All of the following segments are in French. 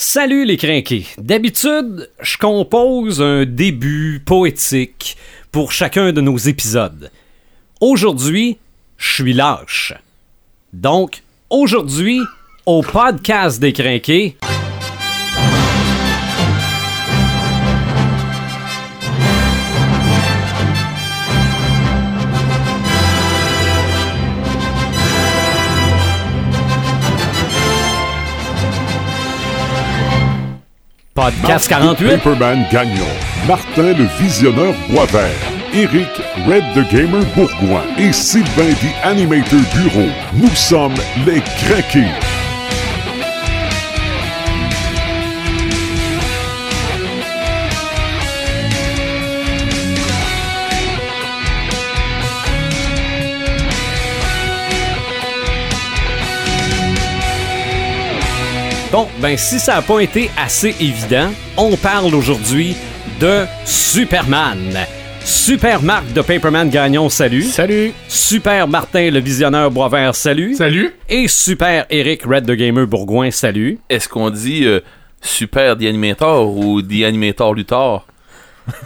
Salut les crinqués. D'habitude, je compose un début poétique pour chacun de nos épisodes. Aujourd'hui, je suis lâche. Donc, aujourd'hui, au podcast des crinqués, podcast 48. Paperman Gagnon, Martin le Visionneur Boisvert, Eric Red the Gamer Bourgoin et Sylvain the Animator Bureau. Nous sommes les Craqués. Bon, ben si ça n'a pas été assez évident, on parle aujourd'hui de Superman. Super Marc de Paperman Gagnon, salut. Salut! Super Martin le visionneur Boisvert, salut. Salut! Et Super Eric Red the Gamer Bourgoin, salut. Est-ce qu'on dit euh, super The Animator ou The Animator Luthor?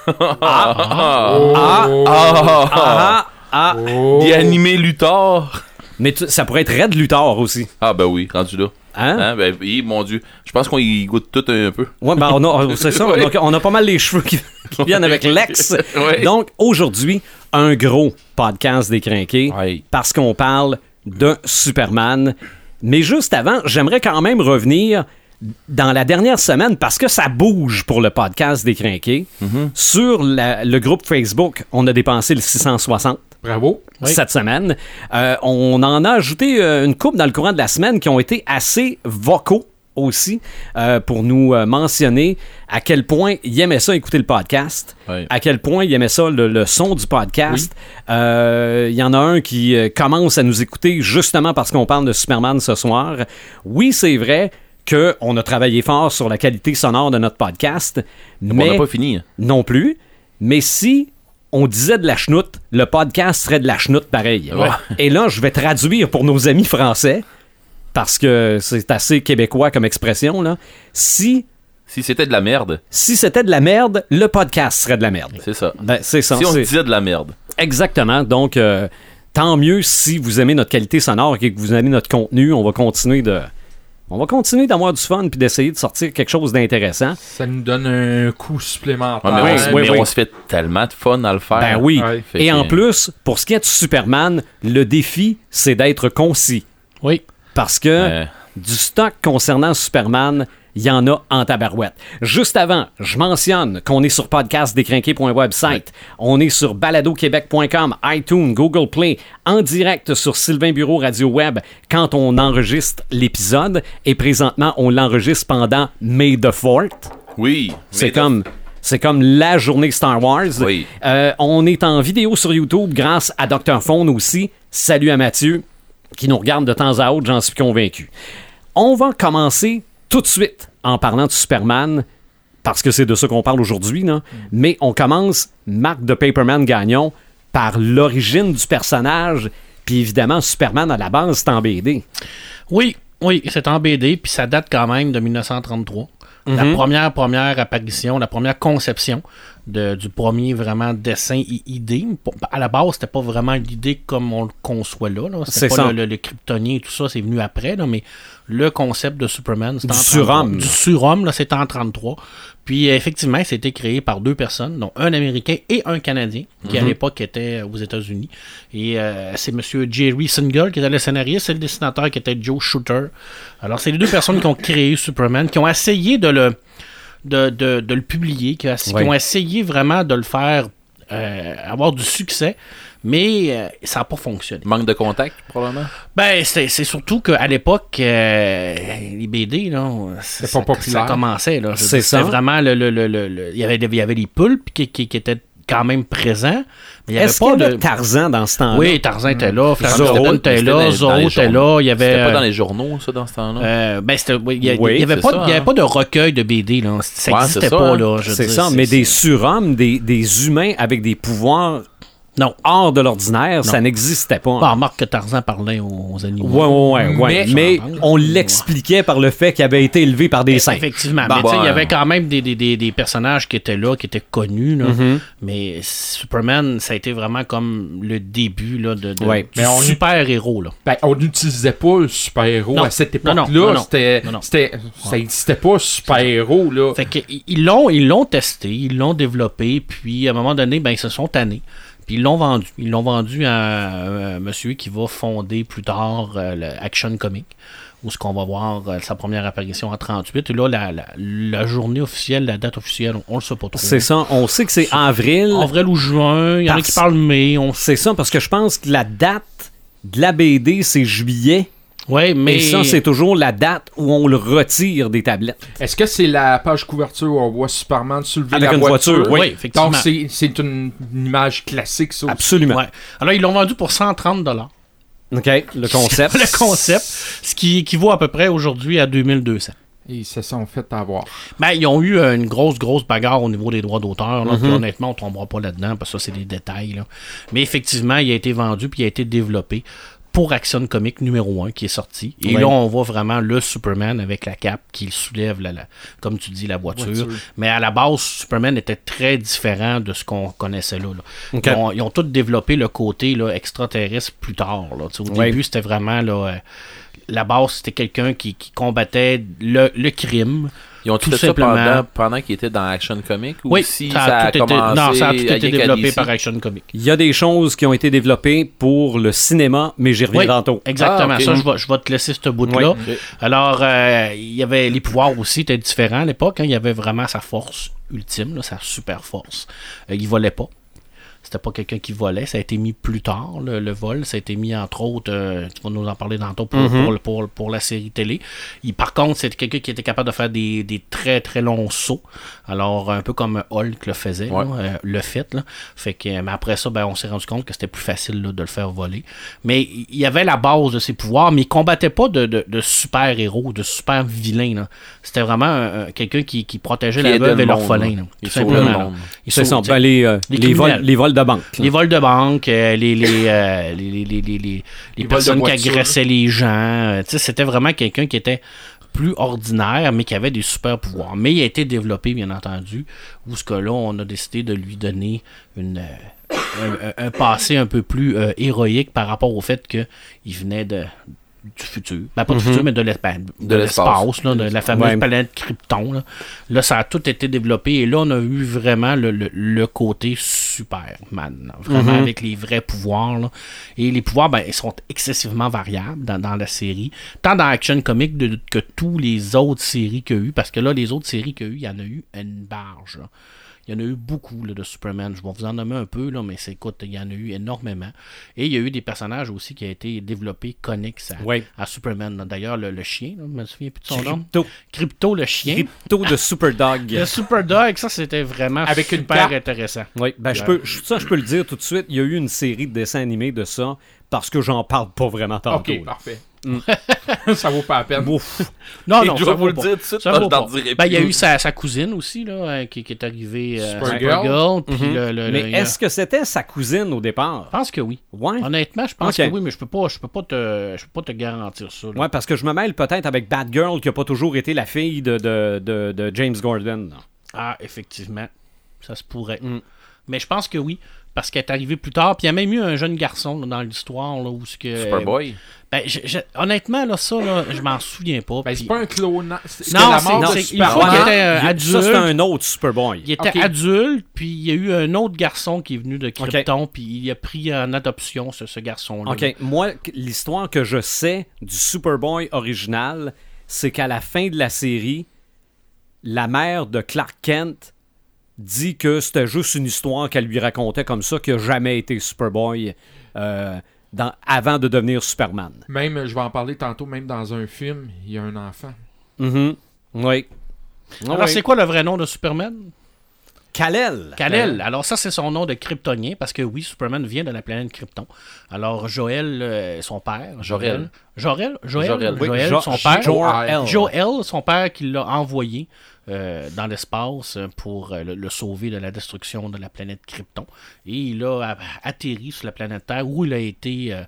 Ah, Ah, ah, ah. The Animé Luthor? Mais tu- ça pourrait être Red Luthor aussi. Ah ben oui, rendu là. Hein? Hein? Ben oui, mon dieu. Je pense qu'on y goûte tout un peu. Ouais, ben on a, c'est ça, donc on a pas mal les cheveux qui, qui viennent avec l'ex. Donc aujourd'hui, un gros podcast Ouais. parce qu'on parle de Superman. Mais juste avant, j'aimerais quand même revenir dans la dernière semaine parce que ça bouge pour le podcast des crinqués. Sur la- le groupe Facebook, on a dépensé le 660 Bravo! cette semaine. Euh, on en a ajouté euh, une coupe dans le courant de la semaine qui ont été assez vocaux aussi euh, pour nous euh, mentionner à quel point ils aimaient ça écouter le podcast, à quel point ils aimaient ça le, le son du podcast. Euh, Il y en a un qui commence à nous écouter justement parce qu'on parle de Superman ce soir. Oui, c'est vrai qu'on a travaillé fort sur la qualité sonore de notre podcast, On mais n'a pas fini. hein. non plus. Mais si on disait de la chenoute, le podcast serait de la chenoute pareil. Ouais. Et là, je vais traduire pour nos amis français, parce que c'est assez québécois comme expression. Là. Si, Si c'était de la merde, si c'était de la merde, le podcast serait de la merde. c'est ça. Ben, c'est ça. Si on disait de la merde. Exactement. Donc, euh, tant mieux si vous aimez notre qualité sonore et que vous aimez notre contenu. On va continuer de... On va continuer d'avoir du fun puis d'essayer de sortir quelque chose d'intéressant. Ça nous donne un coup supplémentaire. Ouais, mais Ouais, on, mais se fait tellement de fun à le faire. Ben oui. Ouais. Et que- en plus, pour ce qui est de Superman, le défi, c'est d'être concis. Oui. Parce que Euh, du stock concernant Superman, il y en a en tabarouette. Juste avant, je mentionne qu'on est sur podcastdécrinqué.website. On est sur baladoquebec.com, iTunes, Google Play, en direct sur Sylvain Bureau Radio Web quand on enregistre l'épisode. Et présentement, on l'enregistre pendant May the 4th. oui. C'est comme, c'est comme la journée Star Wars. Oui. Euh, on est en vidéo sur YouTube grâce à Dr. Phone aussi. Salut à Mathieu, qui nous regarde de temps à autre, j'en suis convaincu. On va commencer tout de suite en parlant de Superman, parce que c'est de ça qu'on parle aujourd'hui, mais on commence, Marc de Paperman Gagnon, par l'origine du personnage, puis évidemment, Superman à la base, c'est en BD. Oui, oui, c'est en BD, puis ça date quand même de 1933. La première, première apparition, la première conception de- du premier vraiment dessin et idée. À la base, c'était pas vraiment l'idée comme on le conçoit là. là. C'est C'était ça. pas le, le, le kryptonien et tout ça, c'est venu après, là, mais le concept de Superman, c'est en 33. surhomme. Du surhomme, là, c'est en 33. Puis euh, effectivement, c'était créé par deux personnes, dont un Américain et un Canadien, qui à l'époque était aux États-Unis. Et euh, c'est Monsieur Jerry Single qui était le scénariste, et le dessinateur qui était Joe Shooter. Alors, c'est les deux personnes qui ont créé Superman, qui ont essayé de le, de, de, de le publier, qui, Ouais. ont essayé vraiment de le faire euh, avoir du succès, mais euh, ça n'a pas fonctionné. Manque de contact, probablement? Ben, c'est c'est surtout qu'à l'époque, euh, les BD, là, ça, pas populaire. ça commençait. là. C'est ça. C'était vraiment le, le, le, le- le- il, y avait, il y avait les pulpes qui, qui, qui étaient quand même présents. Mais il y avait Est-ce qu'il pas y avait de. Tarzan dans ce temps-là? Oui, Tarzan était là, mais était là, dans- dans Zorro était là, il y avait. C'était pas dans euh, les journaux, ça, dans ce temps-là? euh, ben, c'était, oui, il y, a- Oui, il y avait c'est pas, ça, il y avait hein. pas de recueil de BD, là. Ça n'existait pas, hein. là. C'est ça, mais des surhommes, des, des humains avec des pouvoirs non, hors de l'ordinaire, ça n'existait pas. Bah, remarque que Tarzan parlait aux, aux animaux. Ouais, ouais, ouais, ouais. Mais- Mais, on l'expliquait par le fait qu'il avait été élevé par des singes. Effectivement. Bon, mais tu sais, il y avait quand même des, des, des, des personnages qui étaient là, qui étaient connus. là. Mm-hmm. Mais Superman, ça a été vraiment comme le début là, de, de Ouais. du super-héros. là. Ben, on n'utilisait pas le super-héros à cette Non, non, époque-là. non, non. C'était, Non, non. c'était, ça n'existait pas super-héros, là. Fait que ils l'ont, ils l'ont testé, ils l'ont développé, puis à un moment donné, ben, ils se sont tannés. Puis ils l'ont vendu. Ils l'ont vendu à un monsieur qui va fonder plus tard euh, le Action Comic, où ce qu'on va voir euh, sa première apparition en 38. Et là, la, la, la journée officielle, la date officielle, on, on le sait pas trop. C'est ça. On sait que c'est avril. Avril ou juin, il y en a qui parlent mai, on C'est ça, parce que je pense que la date de la BD, c'est juillet. Ouais, mais Et ça, c'est toujours la date où on le retire des tablettes. Est-ce que c'est la page couverture où on voit Superman soulever Avec la une voiture? voiture, oui. Oui, effectivement. Donc, c'est, c'est une, une image classique, ça aussi. Absolument. Ouais. Alors, ils l'ont vendu pour 130 dollars. OK, le concept. le concept, ce qui équivaut à peu près aujourd'hui à 2200. Et ils se sont fait avoir. Ben, ils ont eu euh, une grosse, grosse bagarre au niveau des droits d'auteur. Là, puis honnêtement, on tombera pas là-dedans parce que ça, c'est des détails. là. Mais effectivement, il a été vendu puis il a été développé pour Action Comics numéro 1 qui est sorti. Et Ouais. là, on voit vraiment le Superman avec la cape qui soulève, la, la- comme tu dis, la voiture. Voiture. Mais à la base, Superman était très différent de ce qu'on connaissait là. là. Ok. Ils, ont, ils ont tous développé le côté là, extraterrestre plus tard. là. Au Ouais. début, c'était vraiment là, euh, la base, c'était quelqu'un qui, qui combattait le, le crime. Ils ont Tout tout fait ça pendant, pendant qu'ils étaient dans Action Comic ou Oui, si ça ça, a tout été, non, ça a tout été développé par Action Comics. Il y a des choses qui ont été développées pour le cinéma, mais j'y reviens Oui, tantôt. Exactement. Ah. Ça, je vais, je vais te laisser ce bout-là. Alors, euh, il y avait les pouvoirs aussi étaient différents à l'époque. hein. Il y avait vraiment sa force ultime, là, sa super force. Euh, il volait pas. C'était pas quelqu'un qui volait. Ça a été mis plus tard, le, le vol. Ça a été mis, entre autres, euh, tu vas nous en parler tantôt pour, Mhm. pour, pour, pour la série télé. Il, par contre, c'était quelqu'un qui était capable de faire des, des très, très longs sauts. Alors, un peu comme Hulk le faisait, Ouais. là, euh, le fait. Là. Fait que, mais après ça, ben, on s'est rendu compte que c'était plus facile là, de le faire voler. Mais il y avait la base de ses pouvoirs, mais il combattait pas de, de, de super-héros, de super-vilains. C'était vraiment un- quelqu'un qui, qui protégeait Qui la veuve et l'orphelin. là. là, Il tout sauvait simplement, le là. monde. Il. Ben, les, euh, les les, vols, vols de banque. les vols de banque, euh, les, les, euh, les, les, les, les, personnes qui agressaient les gens. euh, tu sais, C'était vraiment quelqu'un qui était plus ordinaire, mais qui avait des super pouvoirs. Mais il a été développé, bien entendu, où ce que là, on a décidé de lui donner une, euh, un, un- un passé un peu plus euh, héroïque par rapport au fait qu'il venait de du futur. Ben, pas du futur, mais de l'es- ben, de De l'espace. l'espace, là, de la fameuse Ouais. planète Krypton. Là. Là, ça a tout été développé et là, on a eu vraiment le, le- le côté Superman. Vraiment avec les vrais pouvoirs. là. Et les pouvoirs, ben, ils sont excessivement variables dans, dans la série. Tant dans Action Comics de- que tous les autres séries qu'il y a eu. Parce que là, les autres séries qu'il y a eu, il y en a eu une barge. là. Il y en a eu beaucoup là, de Superman. Je vais vous en nommer un peu, là, mais c'est écoute, il y en a eu énormément. Et il y a eu des personnages aussi qui ont été développés connexes à, Superman. D'ailleurs, le, le chien, là, je me souviens plus de son nom. Crypto. Crypto, le chien. Crypto de Superdog. Le Super Dog, ça c'était vraiment Avec une super carte. intéressant. Oui, ben, je peux, je- ça, je peux le dire tout de suite. Il y a eu une série de dessins animés de ça parce que j'en parle pas vraiment tantôt. Ok, là. parfait. ça vaut pas la peine. Ouf. Non, Et non, je ça vais vous vaut le pas. dire tout de suite, Ça vaut pas. dirai Ben, il y a eu sa, sa cousine aussi, là, euh, qui, qui est arrivée. euh, Supergirl. Supergirl, puis Mhm. le- le- Mais le- est-ce que c'était sa cousine au départ? Je pense que oui. Ouais. Honnêtement, je pense que oui, mais je peux pas, je peux pas te, je peux pas te garantir ça. là. Ouais, parce que je me mêle peut-être avec Batgirl qui a pas toujours été la fille de, de, de, de James Gordon. Ah, effectivement, ça se pourrait. Mm. Mais je pense que oui, parce qu'elle est arrivée plus tard. Puis il y a même eu un jeune garçon là, dans l'histoire là, où ce que. Superboy? Ben, je- je- honnêtement là, ça là, je m'en souviens pas. Ben, c'est pas un clone. C'est Non, la c'est- mort non, de c'est- il Superman. faut qu'il était euh, Il y a- adulte. Ça, c'est un autre Superboy. Il était adulte, puis il y a eu un autre garçon qui est venu de Krypton, puis il a pris en adoption ce, ce garçon-là. OK, moi, l'histoire que je sais du Superboy original, c'est qu'à la fin de la série, la mère de Clark Kent dit que c'était juste une histoire qu'elle lui racontait comme ça, qu'il n'a jamais été Superboy euh, dans, avant de devenir Superman. Même, je vais en parler tantôt, même dans un film, il y a un enfant. Mhm. Oui. Alors, Oui. c'est quoi le vrai nom de Superman? Kal-El. Kal-El. Alors ça, c'est son nom de kryptonien parce que oui, Superman vient de la planète Krypton. Alors Joël, euh, son père. Jorel. Joël. Joël? Jorel. Oui, Joël, Jo- son père? Jor-El. Joël, son père, qui l'a envoyé euh, dans l'espace pour euh, le, le sauver de la destruction de la planète Krypton. Et il a a- atterri sur la planète Terre où il a été euh,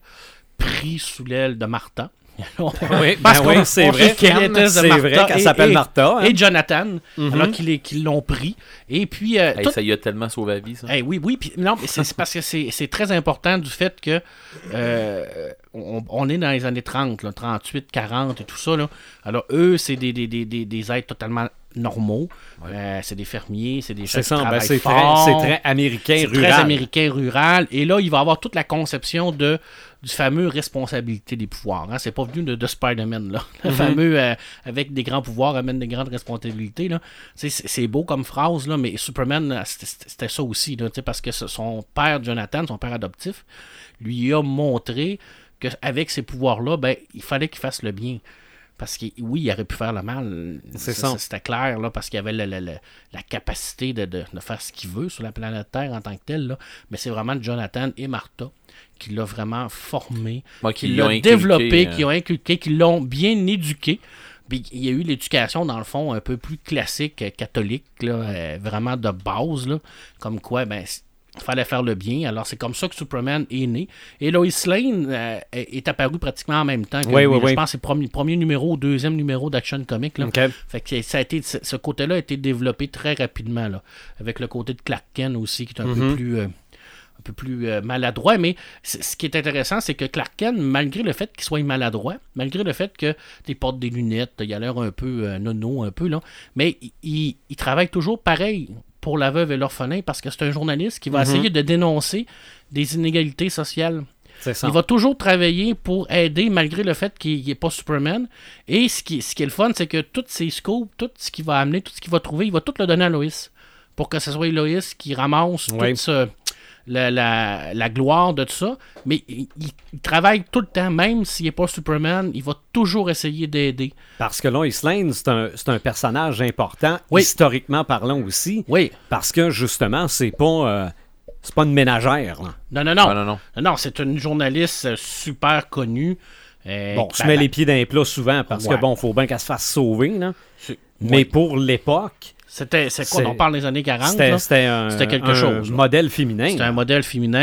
pris sous l'aile de Martha. Oui, Parce ben qu'on- oui, c'est vrai. C'est vrai qu'elle s'appelle Martha. hein. Et Jonathan, alors qu'ils les- qu'ils l'ont pris. Et puis, euh, Hey, tout- ça y a tellement sauvé la vie, ça. eh oui, oui, puis non, mais c'est parce que c'est c'est très important du fait que euh, on, on est dans les années 30, là, 38, 40 et tout ça. Là. Alors, eux, c'est des, des, des, des, des êtres totalement normaux. Euh, c'est des fermiers, c'est des gens C'est qui ben, c'est très, fort. c'est très américain, rural. très américain rural. Et là, il va avoir toute la conception de du fameux responsabilité des pouvoirs. Hein. C'est pas venu de, de Spider-Man, là. Le Mhm. fameux euh, avec des grands pouvoirs amène des grandes responsabilités. Là. C'est beau comme phrase, là, mais Superman, euh, c'était ça aussi. Là, parce que son père, Jonathan, son père adoptif, lui a montré qu'avec ces pouvoirs-là, ben, il fallait qu'il fasse le bien. Parce que oui, il aurait pu faire le mal. C'est ça. C'était clair, là, parce qu'il avait le- le- le- la capacité de, de- de faire ce qu'il veut sur la planète Terre en tant que tel. Là. Mais c'est vraiment Jonathan et Martha qui l'ont vraiment formé, qui qui l'ont développé, euh, qui l'ont inculqué, qui l'ont bien éduqué. Puis il y a eu l'éducation, dans le fond, un peu plus classique, euh, catholique, là, euh, vraiment de base, là, comme quoi, ben, fallait faire le bien. Alors c'est comme ça que Superman est né. Et Lois Lane euh, est apparue pratiquement en même temps que Oui, oui. Je pense que c'est le premier, premier numéro ou deuxième numéro d'Action Comic. Là. Fait que ça a été, ce côté-là a été développé très rapidement, là, avec le côté de Clark Kent aussi, qui est un peu plus, euh, un peu plus euh, maladroit. Mais ce qui est intéressant, c'est que Clark Kent, malgré le fait qu'il soit maladroit, malgré le fait que il porte des lunettes, il a l'air un peu euh, nono, un peu, là, mais il travaille toujours pareil pour la veuve et l'orphelin parce que c'est un journaliste qui va Mhm. essayer de dénoncer des inégalités sociales. C'est ça. Il va toujours travailler pour aider malgré le fait qu'il n'est pas Superman. Et ce qui, ce qui est le fun, c'est que tous ses scoops, tout ce qu'il va amener, tout ce qu'il va trouver, il va tout le donner à Loïs. Pour que ce soit Loïs qui ramasse Ouais. toute ce- la, la- la gloire de tout ça. Mais il, il- il travaille tout le temps, même s'il n'est pas Superman, il va toujours essayer d'aider. Parce que Lois Lane, c'est un, c'est un personnage important, Oui. historiquement parlant aussi. Oui. Parce que justement, c'est pas, euh, c'est pas une ménagère. là. Non, non, non. Ah, non, non. Non, non, c'est une journaliste euh, super connue. euh, Bon, qui- se ben, met ben, les pieds dans les plats souvent parce Ouais. que bon, faut bien qu'elle se fasse sauver. Là. Mais ouais. pour l'époque, C'était, c'est quoi, on parle des années 40? c'était un, C'était quelque un chose, modèle féminin. C'était un modèle féminin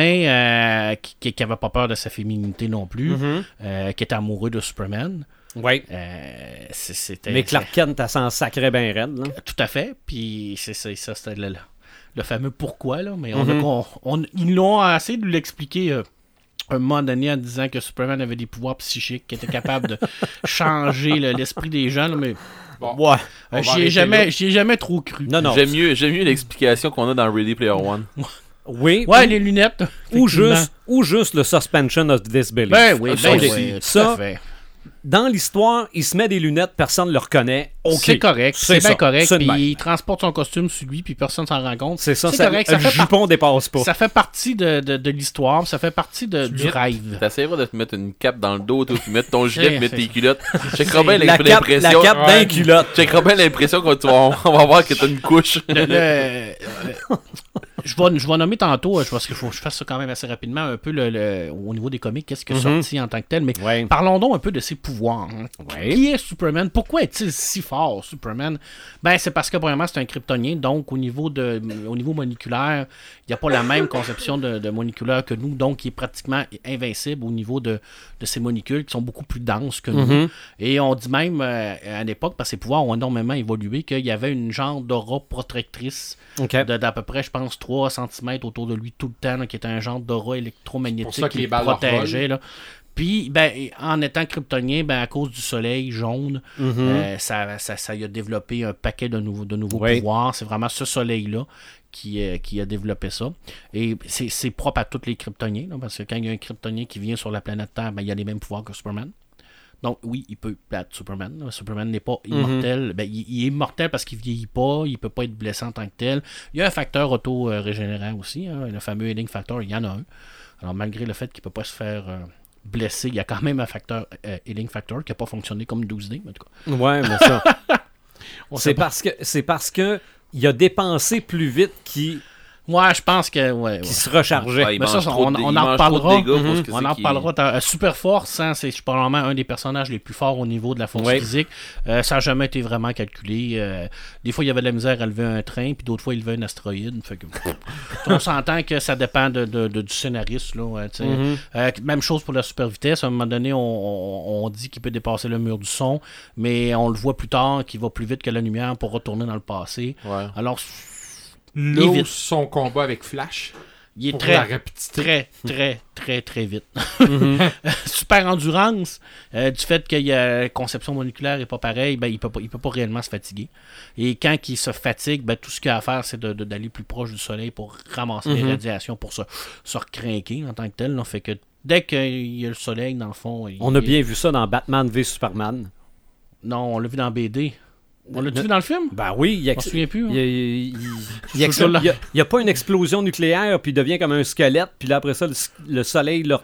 euh, qui, qui avait pas peur de sa féminité non plus, Mhm. euh, qui était amoureux de Superman. Oui. Euh, c'était, Mais Clark Kent, elle s'en sacrait bien raide. là. Tout à fait. Puis c'est, c'est- ça, c'était le, le fameux pourquoi. Là. Mais on a- Mhm. on- on- ils l'ont essayé de l'expliquer un moment donné en disant que Superman avait des pouvoirs psychiques, qui était capable de changer le- l'esprit des gens. là, mais Bon, Ouais. euh, j'y ai, jamais, là. j'y ai jamais trop cru. Non, non. J'aime mieux, j'aime mieux l'explication qu'on a dans Ready Player One. Oui. Ouais, ou, les lunettes. ou juste, ou juste le suspension of disbelief. Ben oui, Ça ben oui, tout Ça, à fait. Dans l'histoire, il se met des lunettes, personne ne le reconnaît. OK. C'est correct, c'est bien correct. Puis il transporte son costume sur lui, puis personne s'en rend compte. C'est ça, C'est ça correct, ça le fait, par- jupon dépasse pas. ça fait partie de, de, de l'histoire, ça fait partie de, du rêve. T'essaieras de te mettre une cape dans le dos, toi, puis mettre ton gilet, mettre tes culottes. Checkeras bien la cape, la l'impression. cape d'un culotte. Checkeras bien l'impression qu'on tu vas- on va voir que t'as une couche. Le- le- je, vais, je vais nommer tantôt, euh, parce qu'il faut que je fasse ça quand même assez rapidement, un peu le, le- au niveau des comics, qu'est-ce qui est Mhm. sorti en tant que tel. Mais Ouais. parlons donc un peu de ses pouvoirs. hein. Ouais. Qui est Superman? Pourquoi est-il si fort, Superman? Ben, c'est parce que, premièrement, c'est un kryptonien, donc au niveau, de, au niveau moléculaire, il n'y a pas la même conception de, de moléculaire que nous, donc il est pratiquement invincible au niveau de, de ses molécules qui sont beaucoup plus denses que nous. Mhm. Et on dit même euh, à l'époque, parce que ses pouvoirs ont énormément évolué, qu'il y avait une genre d'aura protectrice d'à peu près, je pense, 3 cm autour de lui tout le temps, là, qui était un genre d'aura électromagnétique qui les protégeait. Là. Puis, ben, en étant kryptonien, ben, à cause du soleil jaune, Mhm. euh, ça, ça, ça y a développé un paquet de nouveaux, de nouveaux Oui. pouvoirs. C'est vraiment ce soleil-là qui, euh, qui a développé ça. Et c'est propre à tous les kryptoniens, là, parce que quand il y a un kryptonien qui vient sur la planète Terre, ben, il a les mêmes pouvoirs que Superman. Donc, oui, il peut battre Superman. là. Superman n'est pas Mhm. immortel. Ben, il, il est immortel parce qu'il vieillit pas, il peut pas être blessé en tant que tel. Il y a un facteur auto-régénérant aussi, hein, le fameux healing factor, il y en a un. Alors, malgré le fait qu'il peut pas se faire euh, blesser, il y a quand même un facteur euh, healing factor qui n'a pas fonctionné comme 12D, mais en tout cas. Ouais, mais ça. c'est parce que c'est parce que il a dépensé plus vite qu'il Ouais, je pense que. Ouais, ouais. qu'il se rechargeait. Ouais, Mais ça, trop on- en reparlera. Mhm. On en reparlera. T'as- euh, Super Force, hein, c'est probablement un des personnages les plus forts au niveau de la force Ouais. physique. Euh, ça n'a jamais été vraiment calculé. Euh, des fois, il y avait de la misère à lever un train, puis d'autres fois, il levait un astéroïde. Fait que, on s'entend que ça dépend de, de- de- du scénariste. Là, ouais. Mhm. Euh, même chose pour la super vitesse. À un moment donné, on, on- on dit qu'il peut dépasser le mur du son, mais on le voit plus tard qu'il va plus vite que la lumière pour retourner dans le passé. Ouais. Alors, Vite. son combat avec Flash. il est très, la très, très, très, très vite. Mhm. Super endurance, euh, du fait qu'il y a conception moléculaire n'est pas pareil, ben, il peut pas, il peut pas réellement se fatiguer. Et quand il se fatigue, ben, tout ce qu'il a à faire, c'est de- de- d'aller plus proche du soleil pour ramasser les Mhm. radiations, pour se, se recrinquer en tant que tel. là. Fait que dès qu'il y a le soleil, dans le fond. il- On a bien vu ça dans Batman v Superman. Non, on l'a vu dans BD. On l'a vu dans le film? Ben oui, il y a, On se souvient plus. hein? il y a- il- il- il pas une explosion nucléaire, puis il devient comme un squelette, puis là après ça, le, le soleil, là,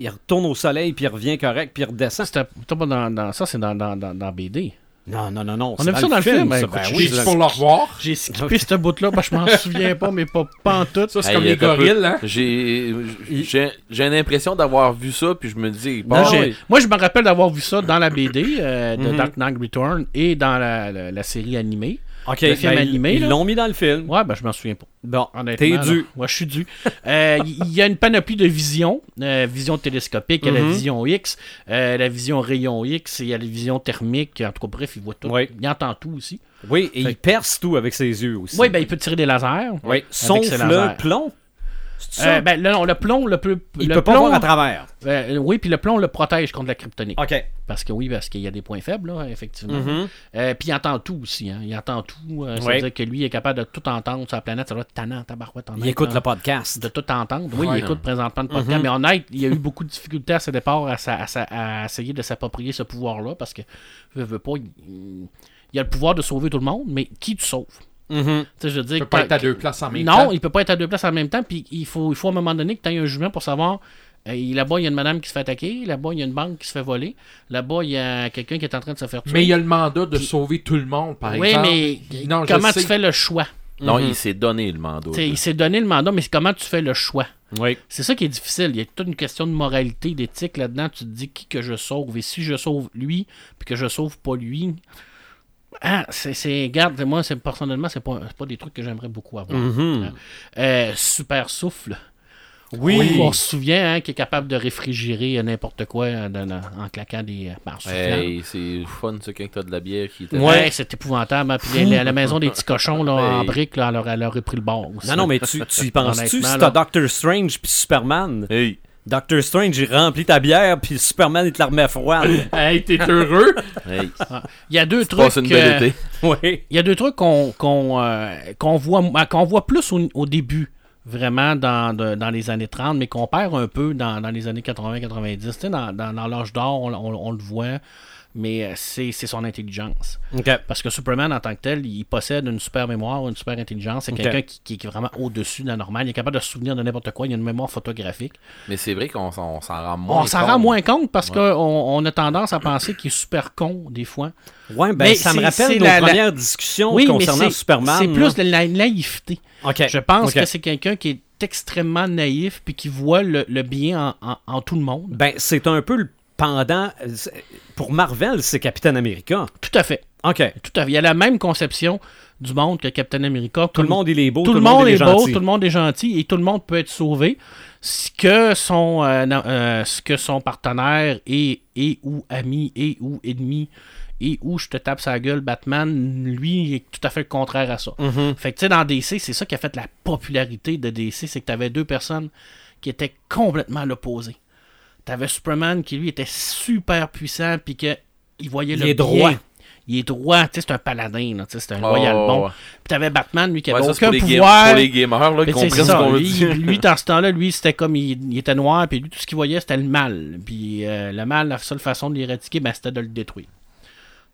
il retourne au soleil, puis il revient correct, puis il redescend. C'était c'était pas dans, dans- ça, c'est dans, dans, dans, dans BD. Non, non, non, non. On a vu ça dans le film, ça. ben, Ben oui, pour le revoir. J'ai skippé ce bout-là, parce que je m'en souviens pas, mais pas, pas en tout. Ça, c'est Hey, comme les un peu. gorilles, hein. J'ai j'ai j'ai l'impression d'avoir vu ça, puis je me dis, bon, Non, Moi, je me rappelle d'avoir vu ça dans la BD euh, de Mhm. Dark Knight Return et dans la, la- la série animée. Ok, le film ben, animé, Ils l'ont mis dans le film. Ouais, ben je m'en souviens pas. Bon, Honnêtement. t'es dû. Ouais, je suis dû. Euh, Il y a une panoplie de visions. euh, vision télescopique, il y a la Mhm. vision X, euh, la vision rayon X, il y a la vision thermique. En tout cas, bref, il voit tout. Il entend tout aussi. Oui, et Fait- il perce tout avec ses yeux aussi. Oui, ben il peut tirer des lasers. Oui, sauf le plomb. Euh, ben, là, non, le plomb, le, plus il le peut pas plomb, voir à travers. euh, oui, puis le plomb le protège contre la kryptonique. Ok. Parce que oui, parce qu'il y a des points faibles, là, effectivement. Mhm. Euh, puis il entend tout aussi. Hein. Il entend tout. C'est-à-dire que lui il est capable de tout entendre sur la planète. Ça doit être tannant, tabarouette. Il écoute le podcast. De tout entendre. Oui, Ouais. il écoute présentement le podcast. Mhm. Mais honnête, il y a eu beaucoup de difficultés à ce départ à, sa- à sa- à essayer de s'approprier ce pouvoir-là. Parce que, veut, veut pas, il, il a le pouvoir de sauver tout le monde, mais qui tu sauves Tu sais, je veux dire, Il peut pas être à deux places en même non, temps. il peut pas être à deux places en même temps. Puis il faut, il faut à un moment donné que tu aies un jugement pour savoir. euh, là-bas, il y a une madame qui se fait attaquer. Là-bas, il y a une banque qui se fait voler. Là-bas, il y a quelqu'un qui est en train de se faire tuer. Mais il y a le mandat de sauver tout le monde, par oui, exemple. mais Non, je comment tu fais le choix? Non, Mhm. il s'est donné le mandat. T'sais. Il s'est donné le mandat, mais c'est comment tu fais le choix? Oui. C'est ça qui est difficile. Il y a toute une question de moralité, d'éthique là-dedans. Tu te dis qui que je sauve. Et si je sauve lui, puis que je sauve pas lui. Ah, c'est. Garde, moi, c'est, personnellement, c'est pas, des trucs que j'aimerais beaucoup avoir. Mhm. Euh, super souffle. Oui. On se souvient hein, qu'il est capable de réfrigérer n'importe quoi euh, dans- dans- en claquant des. soufflant. Hey, c'est fun, ça, quand t'as de la bière qui était. Ouais, c'est épouvantable. hein. Puis la, la maison des petits cochons là, en briques, là, elle, aurait, pris le bord aussi. Non, non, mais tu, tu y penses-tu si t'as Doctor Strange puis Superman? Hey, Doctor Strange, il remplit ta bière, puis Superman, il te la remet froide. Hey, t'es heureux? hey, Il y a deux trucs. une belle euh, oui. Il y a deux trucs qu'on qu'on euh, qu'on voit, qu'on voit plus au, au début, vraiment, dans, de- dans les années 30, mais qu'on perd un peu dans, dans les années 80-90. Tu sais, dans, dans, dans l'âge d'or, on, on- on le voit, mais euh, c'est c'est son intelligence. Parce que Superman, en tant que tel, il possède une super mémoire, une super intelligence. C'est quelqu'un qui, qui- qui est vraiment au-dessus de la normale. Il est capable de se souvenir de n'importe quoi. Il a une mémoire photographique. Mais c'est vrai qu'on s'en on s'en rend moins On s'en rend moins compte parce Ouais. qu'on on a tendance à penser qu'il est super con, des fois. Ouais, ben, Mais ça me rappelle nos la- la- premières discussions Oui, mais concernant Superman. c'est plus de la naïveté. Je pense que c'est quelqu'un qui est extrêmement naïf puis qui voit le, le bien en, en- en tout le monde. Ben, c'est un peu le pendant. Pour Marvel, c'est Captain America. Tout à fait. OK. Tout à fait. Il y a la même conception du monde que Captain America. Tout le monde, il est beau. tout le monde est beau, gentil. tout le monde est gentil et tout le monde peut être sauvé. Ce que son, euh, euh, ce que son partenaire et, et ou ami et ou ennemi et où je te tape sa gueule, Batman, lui, il est tout à fait le contraire à ça. Mhm. Fait que tu sais, dans DC, c'est ça qui a fait la popularité de DC, c'est que tu avais deux personnes qui étaient complètement à l'opposé. Tu avais Superman qui, lui, était super puissant, puis qu'il voyait Il le est bien. droit. Il est droit, tu sais, c'est un paladin, là, tu sais, c'est un Oh, loyal bon. ouais. Puis t'avais Batman, lui, qui avait aucun pour les, game- pouvoir. pour les gamers là, qui comprennent ce qu'on Lui, dans ce temps-là, lui, c'était comme il, il était noir, puis lui, tout ce qu'il voyait, c'était le mal. Puis euh, le mal, la seule façon de l'éradiquer, ben, c'était de le détruire.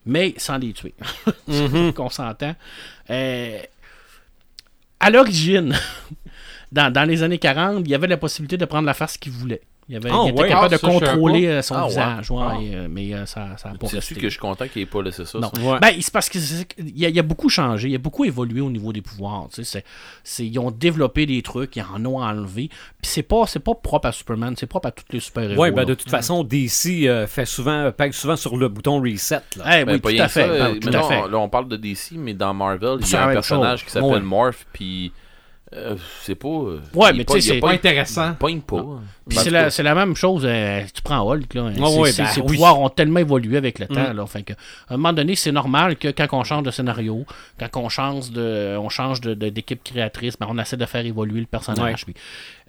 Mais sans les tuer. Mhm. qu'on s'entend. Euh, à l'origine, dans, dans les années 40, il y avait la possibilité de prendre la face qu'il voulait. Il, avait, il était ouais. capable Ah, de ça, contrôler euh, son Ah, visage, ouais, Ah. euh, mais euh, ça ça a pas C'est sûr que je suis content qu'il ait pas laissé ça. Non. Ouais. Ben, c'est parce c'est- il a, il a beaucoup changé, il a beaucoup évolué au niveau des pouvoirs. tu sais, ils ont développé des trucs, ils en ont enlevé. Puis c'est pas, c'est pas propre à Superman, c'est propre à tous les super-héros. Ouais, ben, de toute façon, DC euh, fait souvent, souvent sur le bouton reset. Là. Eh Ben, oui, pas tout à que fait. ça, ben, tout à fait. Là, on parle de DC, mais dans Marvel, il y a un personnage chose. qui s'appelle. Morph, puis euh, c'est pas. Ouais, il mais tu sais, c'est- Pas pas intéressant. pogne pas. C'est tout la, la même chose, euh, tu prends Hulk, là. Ben ses oui. pouvoirs ont tellement évolué avec le temps, Mm. là. Fait que, à un moment donné, c'est normal que quand on change de scénario, quand on change de, on change de, de- d'équipe créatrice, ben, on essaie de faire évoluer le personnage. Puis,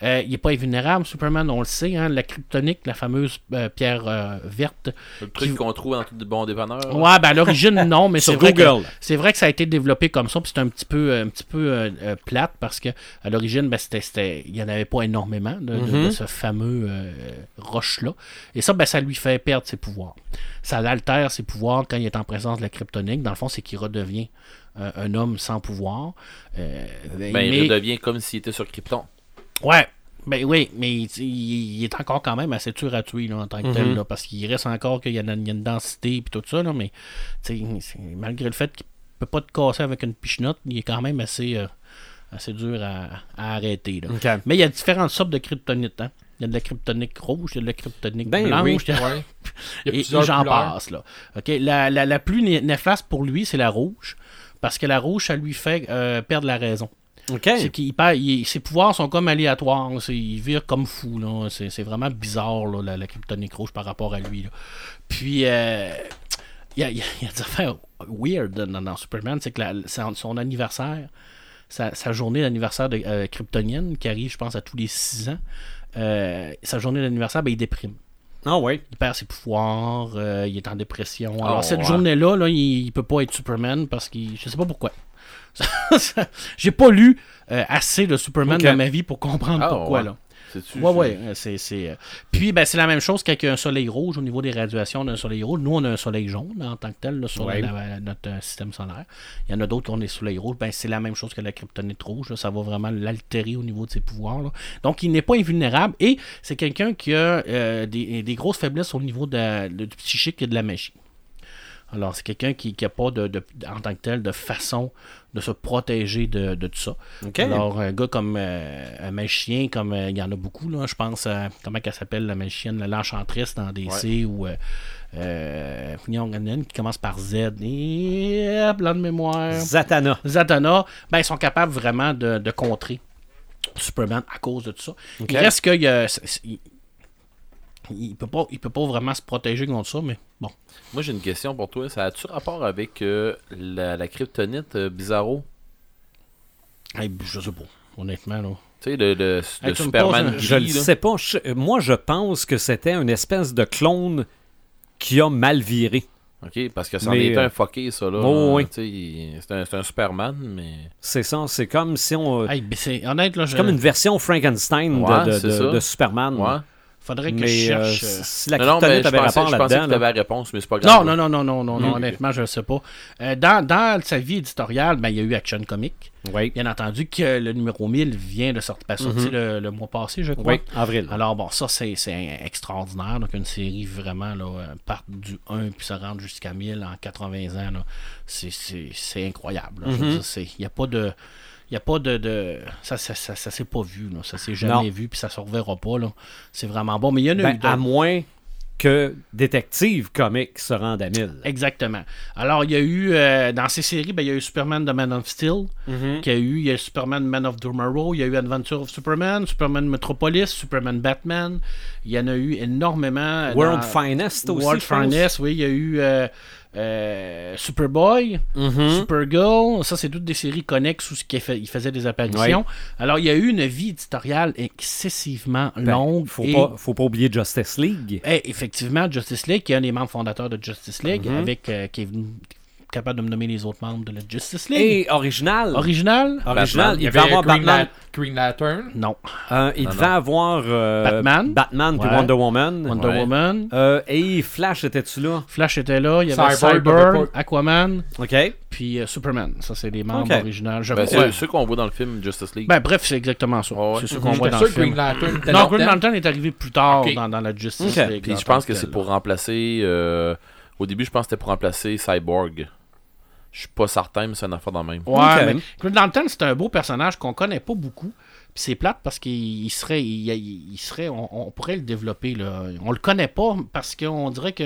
euh, il n'est pas invulnérable, Superman, on le sait, hein, la kryptonique, la fameuse euh, pierre euh, verte. le truc qu'on trouve dans tous les bons dépanneurs. Ouais, ben à l'origine, non, mais c'est vrai, que, vrai que ça a été développé comme ça, puis c'est un petit peu, un petit peu plate parce que à l'origine, ben, c'était, c'était- il n'y en avait pas énormément de, de- Mhm. de ce fameux euh, roche-là. Et ça, ben, ça lui fait perdre ses pouvoirs. Ça l'altère ses pouvoirs quand il est en présence de la kryptonique. Dans le fond, c'est qu'il redevient euh, un homme sans pouvoir. Euh, Ben, mais- il redevient comme s'il était sur Krypton. Ouais. Ben oui, mais il, il- il est encore quand même assez dur à tuer là, en tant que tel, Mhm. là, parce qu'il reste encore qu'il y, a une- il y a une densité et tout ça, là, mais malgré le fait qu'il peut pas te casser avec une pichenote, il est quand même assez, euh, assez dur à, à arrêter. Là. Mais il y a différentes sortes de kryptonite. Hein. Il y a de la kryptonique rouge, il y a de la kryptonique Ben blanche, oui. il y a- Ouais. Il y a et, j'en passe. Là. La, la, la plus né- néfaste pour lui, c'est la rouge, parce que la rouge, ça lui fait euh, perdre la raison. OK. C'est qu'il ses pouvoirs sont comme aléatoires. c'est- il vire comme fou. là. C'est, c'est vraiment bizarre, là, la, la kryptonique rouge par rapport à lui. là. Puis, euh, il y, a, il y a- il y a des affaires weird dans, dans Superman. C'est que la- son, son anniversaire, sa, sa journée d'anniversaire de euh, kryptonienne, qui arrive, je pense, à tous les 6 ans, euh, sa journée d'anniversaire, ben, il déprime. Ah ouais. Il perd ses pouvoirs, euh, il est en dépression. Oh, Alors, cette ouais. journée-là, là, il, il peut pas être Superman parce qu'il. Je sais pas pourquoi. J'ai pas lu euh, assez de Superman Ok. dans ma vie pour comprendre Ah, pourquoi. ouais. Là. C'est-tu- Ouais, ouais. euh, C'est, c'est, euh, Puis, ben, c'est la même chose qu'avec un soleil rouge au niveau des radiations d'un soleil rouge. Nous, on a un soleil jaune en tant que tel là, sur Ouais. la- la- notre euh, système solaire. Il y en a d'autres qui ont des soleils rouges. Ben, c'est la même chose que la kryptonite rouge. là. Ça va vraiment l'altérer au niveau de ses pouvoirs. là. Donc, il n'est pas invulnérable et c'est quelqu'un qui a euh, des, des grosses faiblesses au niveau de la- de- du psychique et de la magie. Alors, c'est quelqu'un qui n'a pas, de, de- en tant que tel, de façon de se protéger de, de tout ça. Alors, un gars comme euh, un magicien, comme euh, il y en a beaucoup, là, je pense, à, comment elle s'appelle, la magicienne, la l'enchantresse dans DC, ou euh, euh, qui commence par Z, et blanc de mémoire. Zatanna. Zatanna, ben, ils sont capables vraiment de, de contrer Superman à cause de tout ça. OK. Il reste qu'il y a- il, peut pas, il peut pas vraiment se protéger contre ça, mais bon. Moi, j'ai une question pour toi. Ça a-tu rapport avec euh, la, la kryptonite euh, Bizarro? Hey, je sais pas, honnêtement, là. Tu sais, le, Superman poses Je le sais pas. Je- moi, je pense que c'était une espèce de clone qui a mal viré. OK, parce que ça en Mais, est euh, un fucké, ça, là. oh, oui. C'est un, Superman, mais... C'est ça. C'est comme si on. Hey, c'est honnête, là, je, C'est comme une version Frankenstein de- Ouais, de, c'est de- ça. de Superman. Ouais. Faudrait que Mais je euh, cherche. euh, si la non, non, mais kryptonite je avait pensais, rapport je pensais là-dedans. que tu là. avais la réponse, mais c'est pas Non, grave. non, non, non, non, non, non, Mm. honnêtement, je ne sais pas. Euh, dans, dans sa vie éditoriale, ben, il y a eu Action Comics. Oui. Bien entendu que le numéro 1000 vient de sortir, ben, sortir le, le mois passé, je crois. Oui, avril. Alors bon, ça c'est c'est extraordinaire. Donc une série vraiment là, euh, part du 1 puis se rendre jusqu'à 1000 en 80 ans. C'est- C'est c'est incroyable. Mhm. c'est- Il n'y a pas de. Il y a pas de. de- ça, ça, ça, ça s'est pas vu. Là. Ça s'est jamais Non. vu puis ça se reverra pas. C'est vraiment bon. Mais il y en a Ben, eu à moins que Détective Comics se rende à 1000. Exactement. Alors, il y a eu, euh, dans ces séries, ben, il y a eu Superman The Man of Steel, a eu, il y a eu Superman Man of Tomorrow, il y a eu Adventure of Superman, Superman Metropolis, Superman Batman. Il y en a eu énormément. World dans- Finest aussi. World. Finest, oui. Il y a eu euh, euh, Superboy, Mhm. Supergirl. Ça, c'est toutes des séries connexes où il fait- il faisait des apparitions. Alors, il y a eu une vie éditoriale excessivement Ben, longue. faut, et- pas, faut pas oublier Justice League. eh, effectivement, Justice League, qui est un des membres fondateurs de Justice League, Mhm. avec euh, qui est venu capable de me nommer les autres membres de la Justice League. Et original. Original original. Il devait avoir Green, Batman. La- Green Lantern. Non. Euh, il Non, devait non. avoir euh, Batman. Batman puis. Wonder Woman. Wonder Ouais. Woman. Euh, et Flash, étais-tu là? Flash était là. Il y avait Cyborg, Aquaman, OK. puis euh, Superman. Ça, c'est les membres Ok. originaux. Ben, c'est ceux qu'on voit dans le film Justice League. Ben, bref, c'est exactement ça. Ouais. C'est ce Mhm. qu'on voit dans sûr le Green film. Lantern Non. Green Lantern est arrivé plus tard dans, dans la Justice. League. Puis je pense que c'est pour remplacer. Au début, je pense que c'était pour remplacer Cyborg. Je suis pas certain, mais c'est une affaire dans le même. Ouais, Ok. mais Lantern, c'est un beau personnage qu'on connaît pas beaucoup. Puis c'est plate parce qu'il il serait, il, il- il serait on, on pourrait le développer. Là. On le connaît pas parce qu'on dirait que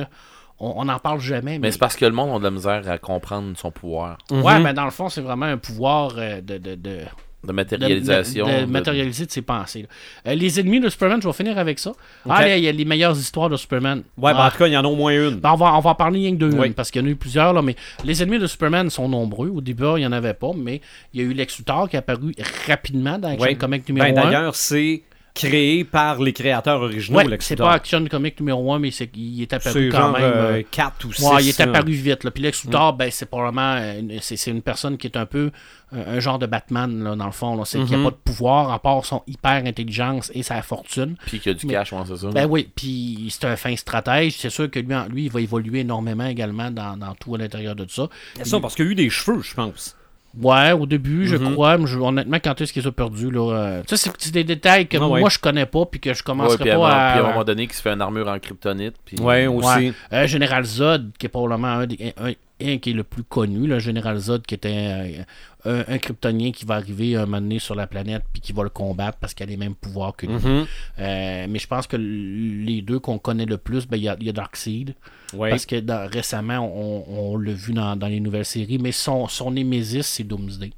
on on n'en parle jamais. Mais c'est parce que le monde a de la misère à comprendre son pouvoir Ouais, Mhm. mais dans le fond, c'est vraiment un pouvoir euh, de, de, de, de matérialisation. de, de de- matérialiser de ses pensées. Euh, les ennemis de Superman, je vais finir avec ça. Ah, là, il y a les meilleures histoires de Superman. Ouais, ben, Ah. en tout cas, il y en a au moins une. Ben, on, va, on va en parler rien que de une, Oui. parce qu'il y en a eu plusieurs, là, mais les ennemis de Superman sont nombreux. Au début, il n'y en avait pas, mais il y a eu Lex Luthor qui est apparu rapidement dans Action Ouais. Comics numéro Ben, 1. D'ailleurs, c'est créé par les créateurs originaux, Ouais, c'est pas Action Comics numéro 1, mais c'est, il est apparu quand genre même. euh, 4 ou 6. Ouais, il est apparu vite. Là. Puis Lex Luthor, ben, c'est probablement une- c'est, une personne qui est un peu euh, un genre de Batman, là, dans le fond. C'est qu'il Mhm. n'a pas de pouvoir, à part son hyper intelligence et sa fortune. Puis qu'il y a du Mais- cash, ouais, c'est ça. Ben oui, puis c'est un fin stratège. C'est sûr que lui, lui il va évoluer énormément également dans, dans tout à l'intérieur de ça. C'est ça, parce qu'il y a eu des cheveux, je pense. Ouais, au début, je Mhm. crois. mais je- honnêtement, quand est-ce qu'ils ont perdu, là. euh, ça, c'est, des détails que Ah ouais. moi, je connais pas, puis que je Ouais, commencerai à, pas à. puis à un moment donné, qui se fait une armure en kryptonite. Puis... Ouais, aussi. Ouais. Euh, Général Zod, qui est probablement un, des, un, un qui est le plus connu, le Général Zod, qui était un, un kryptonien qui va arriver un moment donné sur la planète puis qui va le combattre parce qu'il a les mêmes pouvoirs que lui. Mhm. Euh, mais je pense que les deux qu'on connaît le plus, ben, il y, a, y a Darkseid. Ouais. Parce que dans- récemment, on, on l'a vu dans, dans les nouvelles séries, mais son, son Némésis, c'est Doomsday.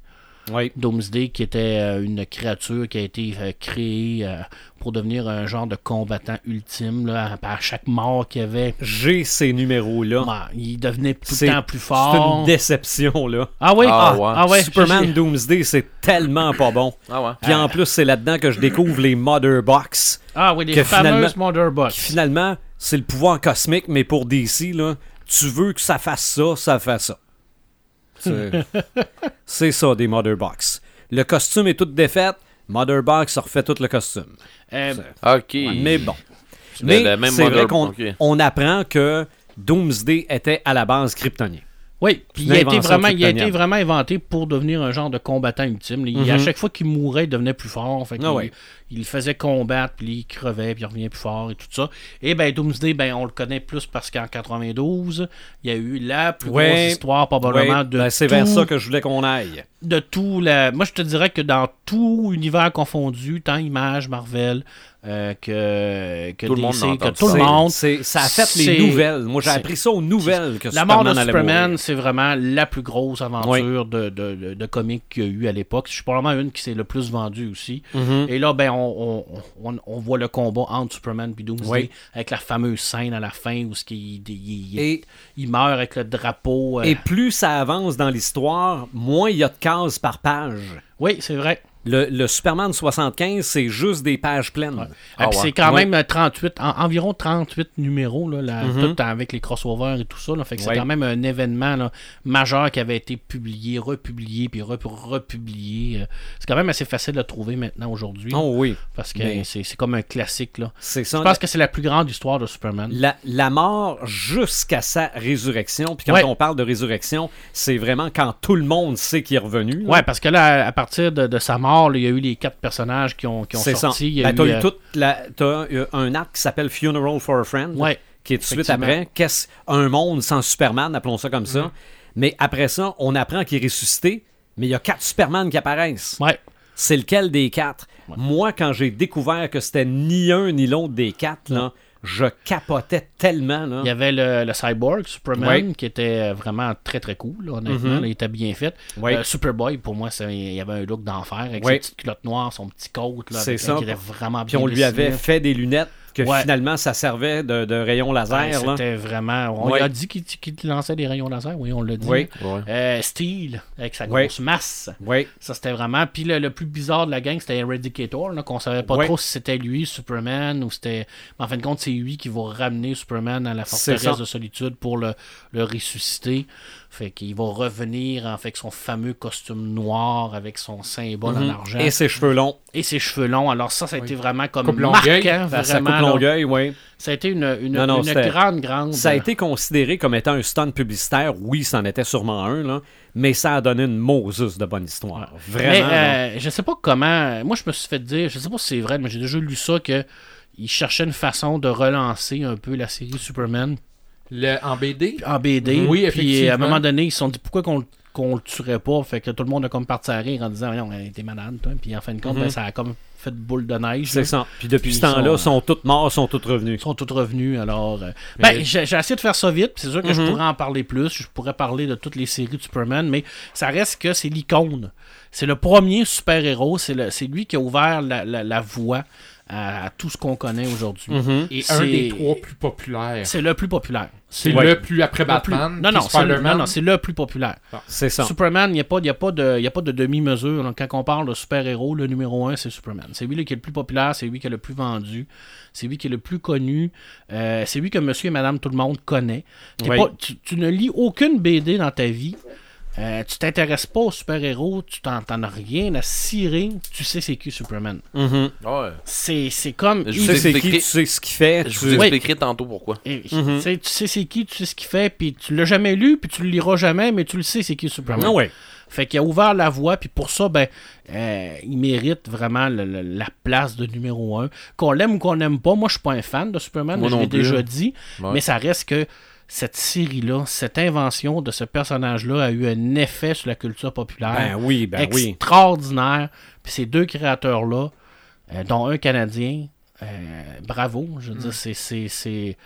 Ouais. Doomsday, qui était euh, une créature qui a été euh, créée euh, pour devenir un genre de combattant ultime. Là, à, à chaque mort qu'il y avait, J'ai ces numéros-là. Ouais, il devenait tout C'est le temps plus c'est fort. une déception, là. Ah oui, Ah ah, ouais. ah ouais, Superman Doomsday, c'est tellement pas bon. Ah ouais. Puis en plus, c'est là-dedans que je découvre les Mother Box. Ah oui, les fameuses Mother Box. Qui finalement, c'est le pouvoir cosmique, mais pour DC, là, tu veux que ça fasse ça, ça fait ça. C'est ça, des Mother Box. Le costume est tout défait, Mother Box refait tout le costume. Euh, Ok. Mais bon. Mais c'est vrai qu'on on apprend que Doomsday était à la base kryptonien. Oui, puis il a, été vraiment, il a été vraiment inventé pour devenir un genre de combattant ultime. Il- À Mhm. chaque fois qu'il mourait, il devenait plus fort. Fait Ah ouais. Il le faisait combattre, puis il crevait, puis il revenait plus fort et tout ça. Et ben Doomsday, ben, on le connaît plus parce qu'en 92, il y a eu la plus Ouais. grosse histoire probablement Ouais, de ben, c'est tout, vers ça que je voulais qu'on aille. de tout la... Moi, je te dirais que dans tout univers confondu, tant Image, Marvel, euh, que, que Tout le monde DC, a que tout le monde. c'est- ça a fait les nouvelles. Moi, j'ai appris ça aux nouvelles que La mort Superman de Superman, c'est vraiment la plus grosse aventure de, de, de, de comics qu'il y a eu à l'époque. C'est probablement une qui s'est le plus vendue aussi. Mhm. Et là, ben, on, on, on, on voit le combat entre Superman et Doomsday Oui. avec la fameuse scène à la fin où ce qu'il- il, il- Et, il meurt avec le drapeau. euh, et plus ça avance dans l'histoire, moins il y a de cases par page. Oui, c'est vrai. Le, le Superman 75, c'est juste des pages pleines. Ah ouais. c'est quand même euh, 38, en- environ 38 numéros, là, là, Mhm. tout avec les crossovers et tout ça. Là, fait que Ouais. c'est quand même un événement là, majeur qui avait été publié, republié, puis re- republié. euh. C'est quand même assez facile à trouver maintenant aujourd'hui. Oh oui, Parce que Mais- c'est c'est comme un classique. Là. c'est Je pense que c'est la plus grande histoire de Superman. La, la mort jusqu'à sa résurrection. Puis quand on parle de résurrection, c'est vraiment quand tout le monde sait qu'il est revenu. Ouais, parce que là, à partir de, de sa mort, là, il y a eu les quatre personnages qui ont, qui ont sorti. Il y a Ben, eu, eu euh, toute la- t'as eu un arc qui s'appelle Funeral for a Friend. Ouais. qui est tout de suite après. Qu'est-ce un monde sans Superman, appelons ça comme Mm. ça. Mais après ça, on apprend qu'il est ressuscité, mais il y a quatre Superman qui apparaissent. Ouais. C'est lequel des quatre? Moi, quand j'ai découvert que c'était ni un ni l'autre des quatre, là, je capotais tellement. Là. Il y avait le, le Cyborg, Superman, qui était vraiment très très cool, là, honnêtement. Mhm. là, il était bien fait. Ouais. Euh, Superboy, pour moi, ça- il y avait un look d'enfer avec Ouais. ses petites culottes noires, son petit coat, là, C'est ça. qui était vraiment Puis bien on lui avait fait des lunettes que Ouais. finalement ça servait de, de rayon laser. Ouais. C'était vraiment. On Ouais. a dit qu'il lançait des rayons laser, oui, on l'a dit. Oui. Ouais. Euh, Steel, avec sa Ouais. grosse masse. Oui. Ça, c'était vraiment. Puis le, le plus bizarre de la gang, c'était Eradicator, là, qu'on savait pas Ouais. trop si c'était lui, Superman, ou c'était. Mais en fin de compte, c'est lui qui va ramener Superman à la forteresse de solitude pour le, le ressusciter. Fait qu'il va revenir en fait avec son fameux costume noir avec son symbole en Mhm. argent Et ses cheveux longs. et ses cheveux longs. Alors ça, ça a été vraiment comme Coupe marquant, vraiment. longueuil, oui. Ça a été une, une, Non, non, une c'était- grande, grande. Ça a été considéré comme étant un stunt publicitaire. Oui, c'en était sûrement un, là, mais ça a donné une Moses de bonne histoire. Mais Vraiment. là. euh, je sais pas comment. Moi, je me suis fait dire, je sais pas si c'est vrai, mais j'ai déjà lu ça que ils cherchaient une façon de relancer un peu la série Superman Le, en BD, en BD. Oui, Puis à un effectivement. moment donné, ils se sont dit pourquoi qu'on qu'on le tuerait pas? Fait que tout le monde a comme parti à rire en disant Voyons, t'es malade, toi. Puis en fin de compte, Mhm. ben, ça a comme fait boule de neige. C'est ça. Puis depuis Puis ce temps-là, sont, ils sont tous morts, sont tous revenus. Ils sont tous revenus, alors... euh, Mais- Ben, j'ai j'ai essayé de faire ça vite, puis c'est sûr que je Mhm. pourrais en parler plus, je pourrais parler de toutes les séries de Superman, mais ça reste que c'est l'icône. C'est le premier super-héros, c'est lui qui a ouvert la, la- la voie à, à tout ce qu'on connaît aujourd'hui. Mhm. et un des trois plus populaires. C'est le plus populaire. C'est Ouais. le plus après plus- Batman. Non, non, c'est le- Spider-Man. non, non, c'est le plus populaire. C'est ça. Superman, il n'y a, pas- y a pas de, y a pas de demi-mesure. Donc, Quand on parle de super-héros, le numéro un, c'est Superman. C'est lui là, qui est le plus populaire, c'est lui qui est le plus vendu, c'est lui qui est le plus connu, euh, c'est lui que monsieur et madame tout le monde connaît. Pas- tu ne lis aucune BD dans ta vie. Euh, tu t'intéresses pas aux super-héros, tu t'en t'en as rien à cirer, tu sais c'est qui Superman. Mhm. Ouais. C'est c'est comme... Je sais c'est qui, tu sais ce qu'il fait. Je tu- vous Oui. expliquerai tantôt pourquoi. Et- Mhm. tu sais- Tu sais c'est qui, tu sais ce qu'il fait, puis tu l'as jamais lu, puis tu le liras jamais, mais tu le sais c'est qui Superman. Ah ouais. Fait qu'il a ouvert la voie, puis pour ça, ben, euh, il mérite vraiment le- le- la place de numéro un. Qu'on l'aime ou qu'on n'aime pas, moi je suis pas un fan de Superman, Moi je l'ai déjà dit, Ouais. mais ça reste que cette série-là, cette invention de ce personnage-là a eu un effet sur la culture populaire Ben oui, ben oui. extraordinaire. Puis ces deux créateurs-là, euh, dont un Canadien, euh, bravo. Je veux Mm. dire, c'est- c'est- c'est.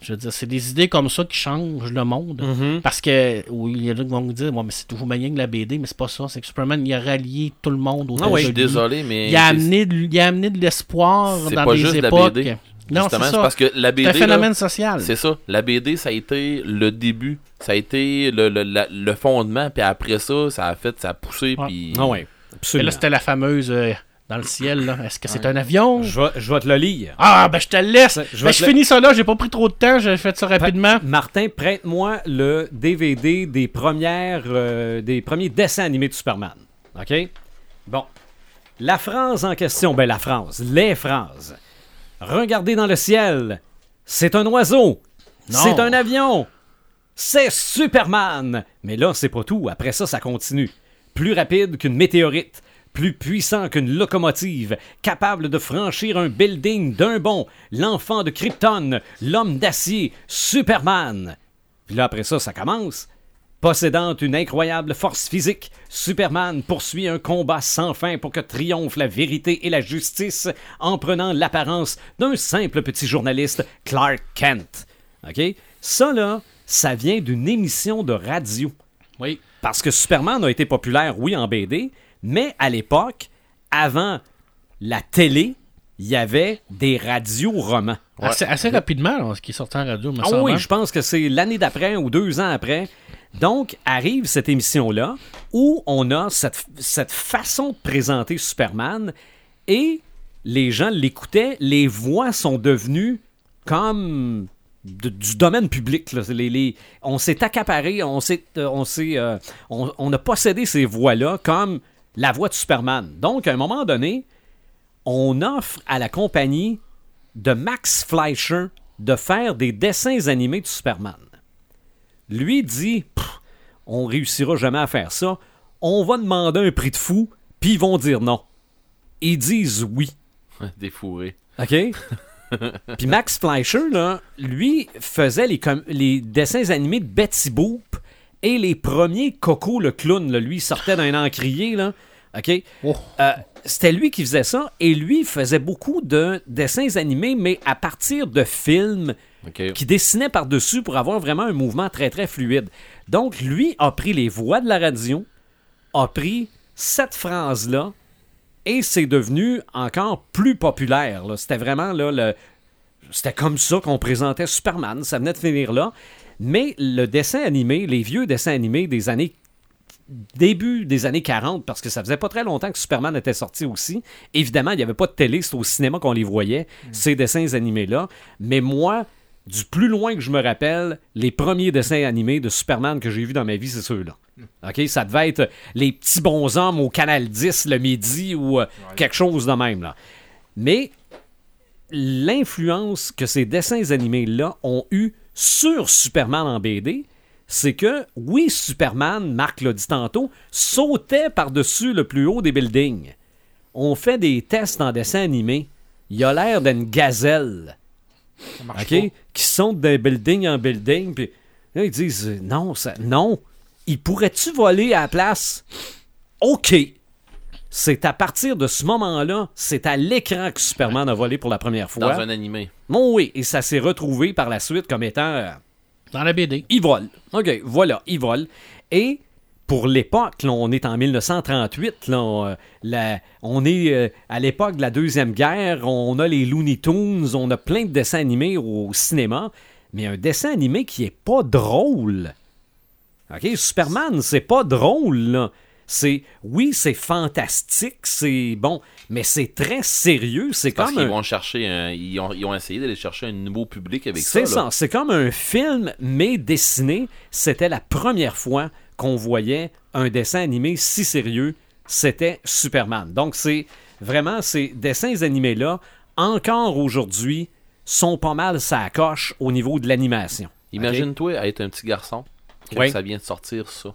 Je veux dire, c'est des idées comme ça qui changent le monde. Mhm. Parce que, oui, il y en a qui vont me dire, ouais, mais c'est toujours bien que la BD, mais c'est pas ça. C'est que Superman, il a rallié tout le monde autour Ah oui, de Je suis lui. désolé, mais. Il a, c'est- amené de, il a amené de l'espoir C'est dans pas des juste la époques. BD. Non, c'est Justement, ça. c'est parce que la C'est BD. un là, phénomène social. C'est ça. La BD, ça a été le début. Ça a été le, le, la- le fondement. Puis après ça, ça a fait, ça a poussé. Puis... Ah ouais. Et là, c'était la fameuse euh, dans le ciel. là. Est-ce que c'est un avion? Je vais, je vais te le lire. Ah, ben je te le laisse. Je le- finis ça là, j'ai pas pris trop de temps, j'ai fait ça rapidement. Martin, prête-moi le DVD des premières euh, des premiers dessins animés de Superman. OK? Bon. La phrase en question, ben la phrase, les phrases. Regardez dans le ciel. C'est un oiseau. C'est un avion. C'est Superman. Mais là, c'est pas tout. Après ça, ça continue. Plus rapide qu'une météorite. Plus puissant qu'une locomotive, capable de franchir un building d'un bond, l'enfant de Krypton, l'homme d'acier, Superman. Puis là, après ça, ça commence. Possédant une incroyable force physique, Superman poursuit un combat sans fin pour que triomphe la vérité et la justice en prenant l'apparence d'un simple petit journaliste, Clark Kent. OK? Ça, là, ça vient d'une émission de radio. Oui. Parce que Superman a été populaire, oui, en BD, mais à l'époque, avant la télé, il y avait des radios-romans. Assez, assez rapidement, là, ce qui sorti en radio, me Ah oui, je pense que c'est l'année d'après ou deux ans après. Donc, arrive cette émission-là où on a cette, façon de présenter Superman et les gens l'écoutaient, les voix sont devenues comme du domaine public. on s'est accaparé, on, s'est, euh, euh, on a possédé ces voix-là comme la voix de Superman. Donc, à un moment donné, on offre à la compagnie de Max Fleischer de faire des dessins animés de Superman. Lui dit Pff, on réussira jamais à faire ça. On va demander un prix de fou, puis ils vont dire non. Ils disent oui. Des fourrés. OK? Puis Max Fleischer, là, lui, faisait les, com- les dessins animés de Betty Boop et les premiers Coco le clown. là. Lui, il sortait d'un encrier. Là. OK? Oh. Euh, C'était lui qui faisait ça et lui faisait beaucoup de dessins animés, mais à partir de films Qui dessinait par-dessus pour avoir vraiment un mouvement très très fluide. Donc lui a pris les voix de la radio, a pris cette phrase-là et c'est devenu encore plus populaire. là. C'était vraiment là le c'était comme ça qu'on présentait Superman, ça venait de finir là. Mais le dessin animé, les vieux dessins animés des années début des années 40, parce que ça faisait pas très longtemps que Superman était sorti aussi. Évidemment, il n'y avait pas de télé, c'était au cinéma qu'on les voyait, ces dessins animés-là. Mais moi, du plus loin que je me rappelle, les premiers dessins animés de Superman que j'ai vus dans ma vie, c'est ceux-là. OK? Ça devait être les petits bonshommes au Canal 10 le midi ou euh, quelque chose de même. Là. Mais l'influence que ces dessins animés-là ont eu sur Superman en BD, c'est que, oui, Superman, Marc l'a dit tantôt, sautait par-dessus le plus haut des buildings. On fait des tests en dessin animé. Il a l'air d'une gazelle. Ça marche OK? Qui saute d'un building en building. Puis là, ils disent non, ça, non. Il pourrait-tu voler à la place? OK. C'est à partir de ce moment-là, c'est à l'écran que Superman a volé pour la première fois. Dans un animé. Bon, oui, et ça s'est retrouvé par la suite comme étant. euh, Dans la BD. il vole. OK, voilà, il vole. Et pour l'époque, là, on est en 1938, là, on, euh, la- on est euh, à l'époque de la Deuxième Guerre, on a les Looney Tunes, on a plein de dessins animés au cinéma, mais un dessin animé qui est pas drôle. OK, Superman, c'est pas drôle, là. C'est, oui, c'est fantastique, c'est bon, mais c'est très sérieux. C'est Parce comme qu'ils un- vont chercher un- ils, ont, ils ont essayé d'aller chercher un nouveau public avec ça. c'est ça. C'est comme un film, mais dessiné. C'était la première fois qu'on voyait un dessin animé si sérieux. C'était Superman. Donc, c'est vraiment ces dessins animés-là, encore aujourd'hui, sont pas mal sa coche au niveau de l'animation. Imagine-toi être un petit garçon quand Oui. ça vient de sortir ça.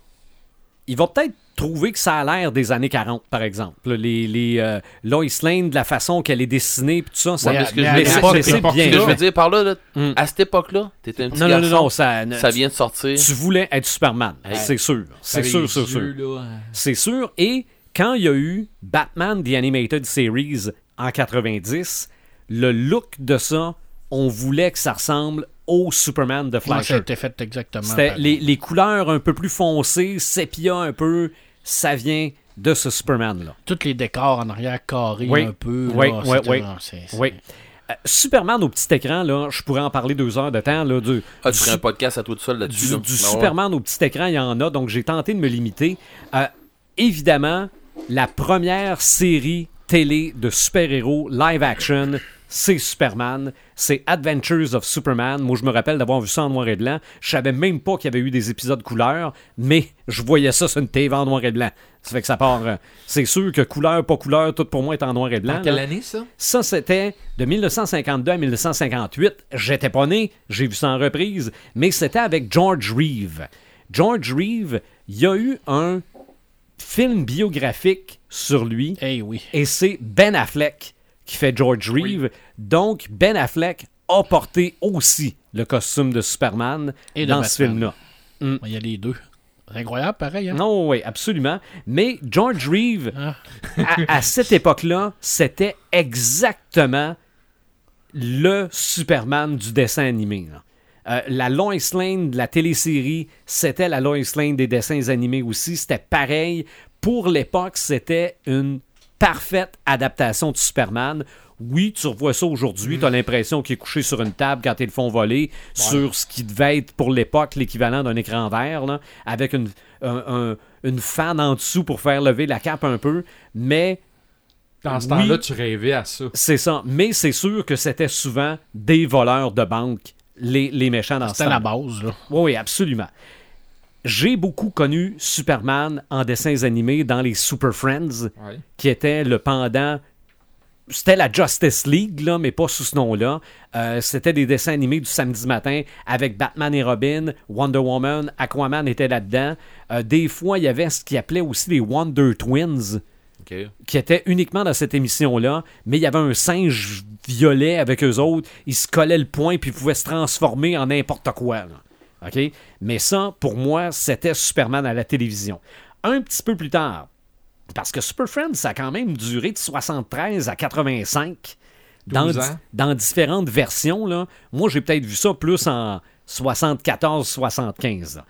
Il va peut-être trouver que ça a l'air des années 40, par exemple. Les, les euh, Lois Lane, de la façon qu'elle est dessinée, puis tout ça, ça Ouais, mais ce que je à veux dire, c'est- l'époque, mais c'est l'époque, bien. Ce que je fait. veux dire par là, là, Mm. à cette époque-là, t'étais un petit Non, non, non, garçon. non, ça, Ça vient de sortir. tu voulais être Superman. C'est sûr. C'est sûr, les sûr, euh, C'est sûr. Et quand il y a eu Batman The Animated Series en 90, le look de ça, on voulait que ça ressemble au Superman de Ouais, ça a Flasher. été fait exactement. C'était les, les couleurs un peu plus foncées, sépia un peu, ça vient de ce Superman-là. Tous les décors en arrière carrés Oui. un peu. Oui, là, oui, oui. Euh, Superman au petit écran, là, je pourrais en parler deux heures de temps. Là, du, Ah, tu du ferais un podcast à toi tout seul là-dessus. du, là. du ouais. Superman au petit écran, il y en a, donc j'ai tenté de me limiter. Euh, évidemment, la première série télé de super-héros live action, c'est Superman. C'est Adventures of Superman. Moi, je me rappelle d'avoir vu ça en noir et blanc. Je savais même pas qu'il y avait eu des épisodes couleur, mais je voyais ça sur une TV en noir et blanc. Ça fait que ça part. euh, c'est sûr que couleur, pas couleur, tout pour moi est en noir et blanc. En quelle là. année, ça? Ça, c'était de 1952 à 1958. J'étais pas né, j'ai vu ça en reprise, mais c'était avec George Reeve. George Reeve, il y a eu un film biographique sur lui, Eh oui. et c'est Ben Affleck qui fait George Reeve. Donc, Ben Affleck a porté aussi le costume de Superman Et de dans ce film-là. Il y a les deux. Incroyable, pareil. Hein? Non, oui, absolument. Mais George Reeve, Ah. à, à cette époque-là, c'était exactement le Superman du dessin animé. là. Euh, la Lois Lane de la télésérie, c'était la Lois Lane des dessins animés aussi. C'était pareil. Pour l'époque, c'était une parfaite adaptation de Superman. Oui, tu revois ça aujourd'hui, tu as l'impression qu'il est couché sur une table quand ils le font voler, sur ce qui devait être pour l'époque l'équivalent d'un écran vert, là, avec une, un- un- une fan en dessous pour faire lever la cape un peu. Mais Dans ce Oui. temps-là, tu rêvais à ça. c'est ça. Mais c'est sûr que c'était souvent des voleurs de banque, les, les méchants dans ce C'était la base. Là. Oui, oui, absolument. J'ai beaucoup connu Superman en dessins animés dans les Super Friends, Ouais. qui était le pendant. C'était la Justice League, là, mais pas sous ce nom-là. Euh, c'était des dessins animés du samedi matin avec Batman et Robin, Wonder Woman, Aquaman était là-dedans. Euh, des fois, il y avait ce qu'ils appelaient aussi les Wonder Twins qui était uniquement dans cette émission-là, mais il y avait un singe violet avec eux autres, ils se collaient le poing puis ils pouvaient se transformer en n'importe quoi. là. OK? Mais ça, pour moi, c'était Superman à la télévision. Un petit peu plus tard, parce que Super Friends, ça a quand même duré de 73 à 85 dans, 12 di- ans? dans différentes versions. Là. Moi, j'ai peut-être vu ça plus en 74-75. là.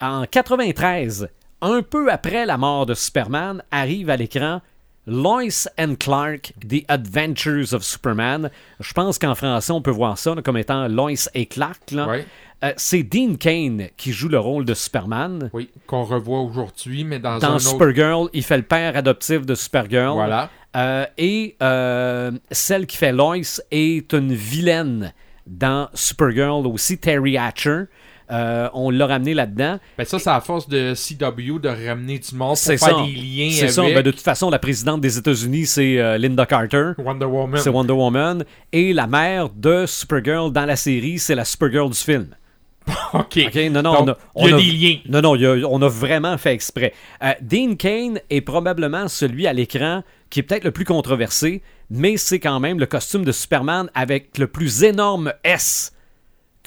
En 93, un peu après la mort de Superman, arrive à l'écran Lois and Clark, The Adventures of Superman. Je pense qu'en français, on peut voir ça là, comme étant Lois et Clark. là. Euh, c'est Dean Kane qui joue le rôle de Superman. Oui, qu'on revoit aujourd'hui, mais dans, un Dans autre... Supergirl, il fait le père adoptif de Supergirl. Voilà. Euh, et euh, celle qui fait Lois est une vilaine dans Supergirl aussi, Terry Hatcher. Euh, on l'a ramené là-dedans. Ben ça, c'est à force de CW de ramener du monde pour C'est faire ça. des liens C'est ça. Ben, de toute façon, la présidente des États-Unis, c'est euh, Linda Carter. Wonder Woman. C'est Wonder Woman. Et la mère de Supergirl dans la série, c'est la Supergirl du film. OK. OK? Non, non, Donc, on a, il y a des liens. Non, non, il y a- on a vraiment fait exprès. Euh, Dean Kane est probablement celui à l'écran qui est peut-être le plus controversé, mais c'est quand même le costume de Superman avec le plus énorme S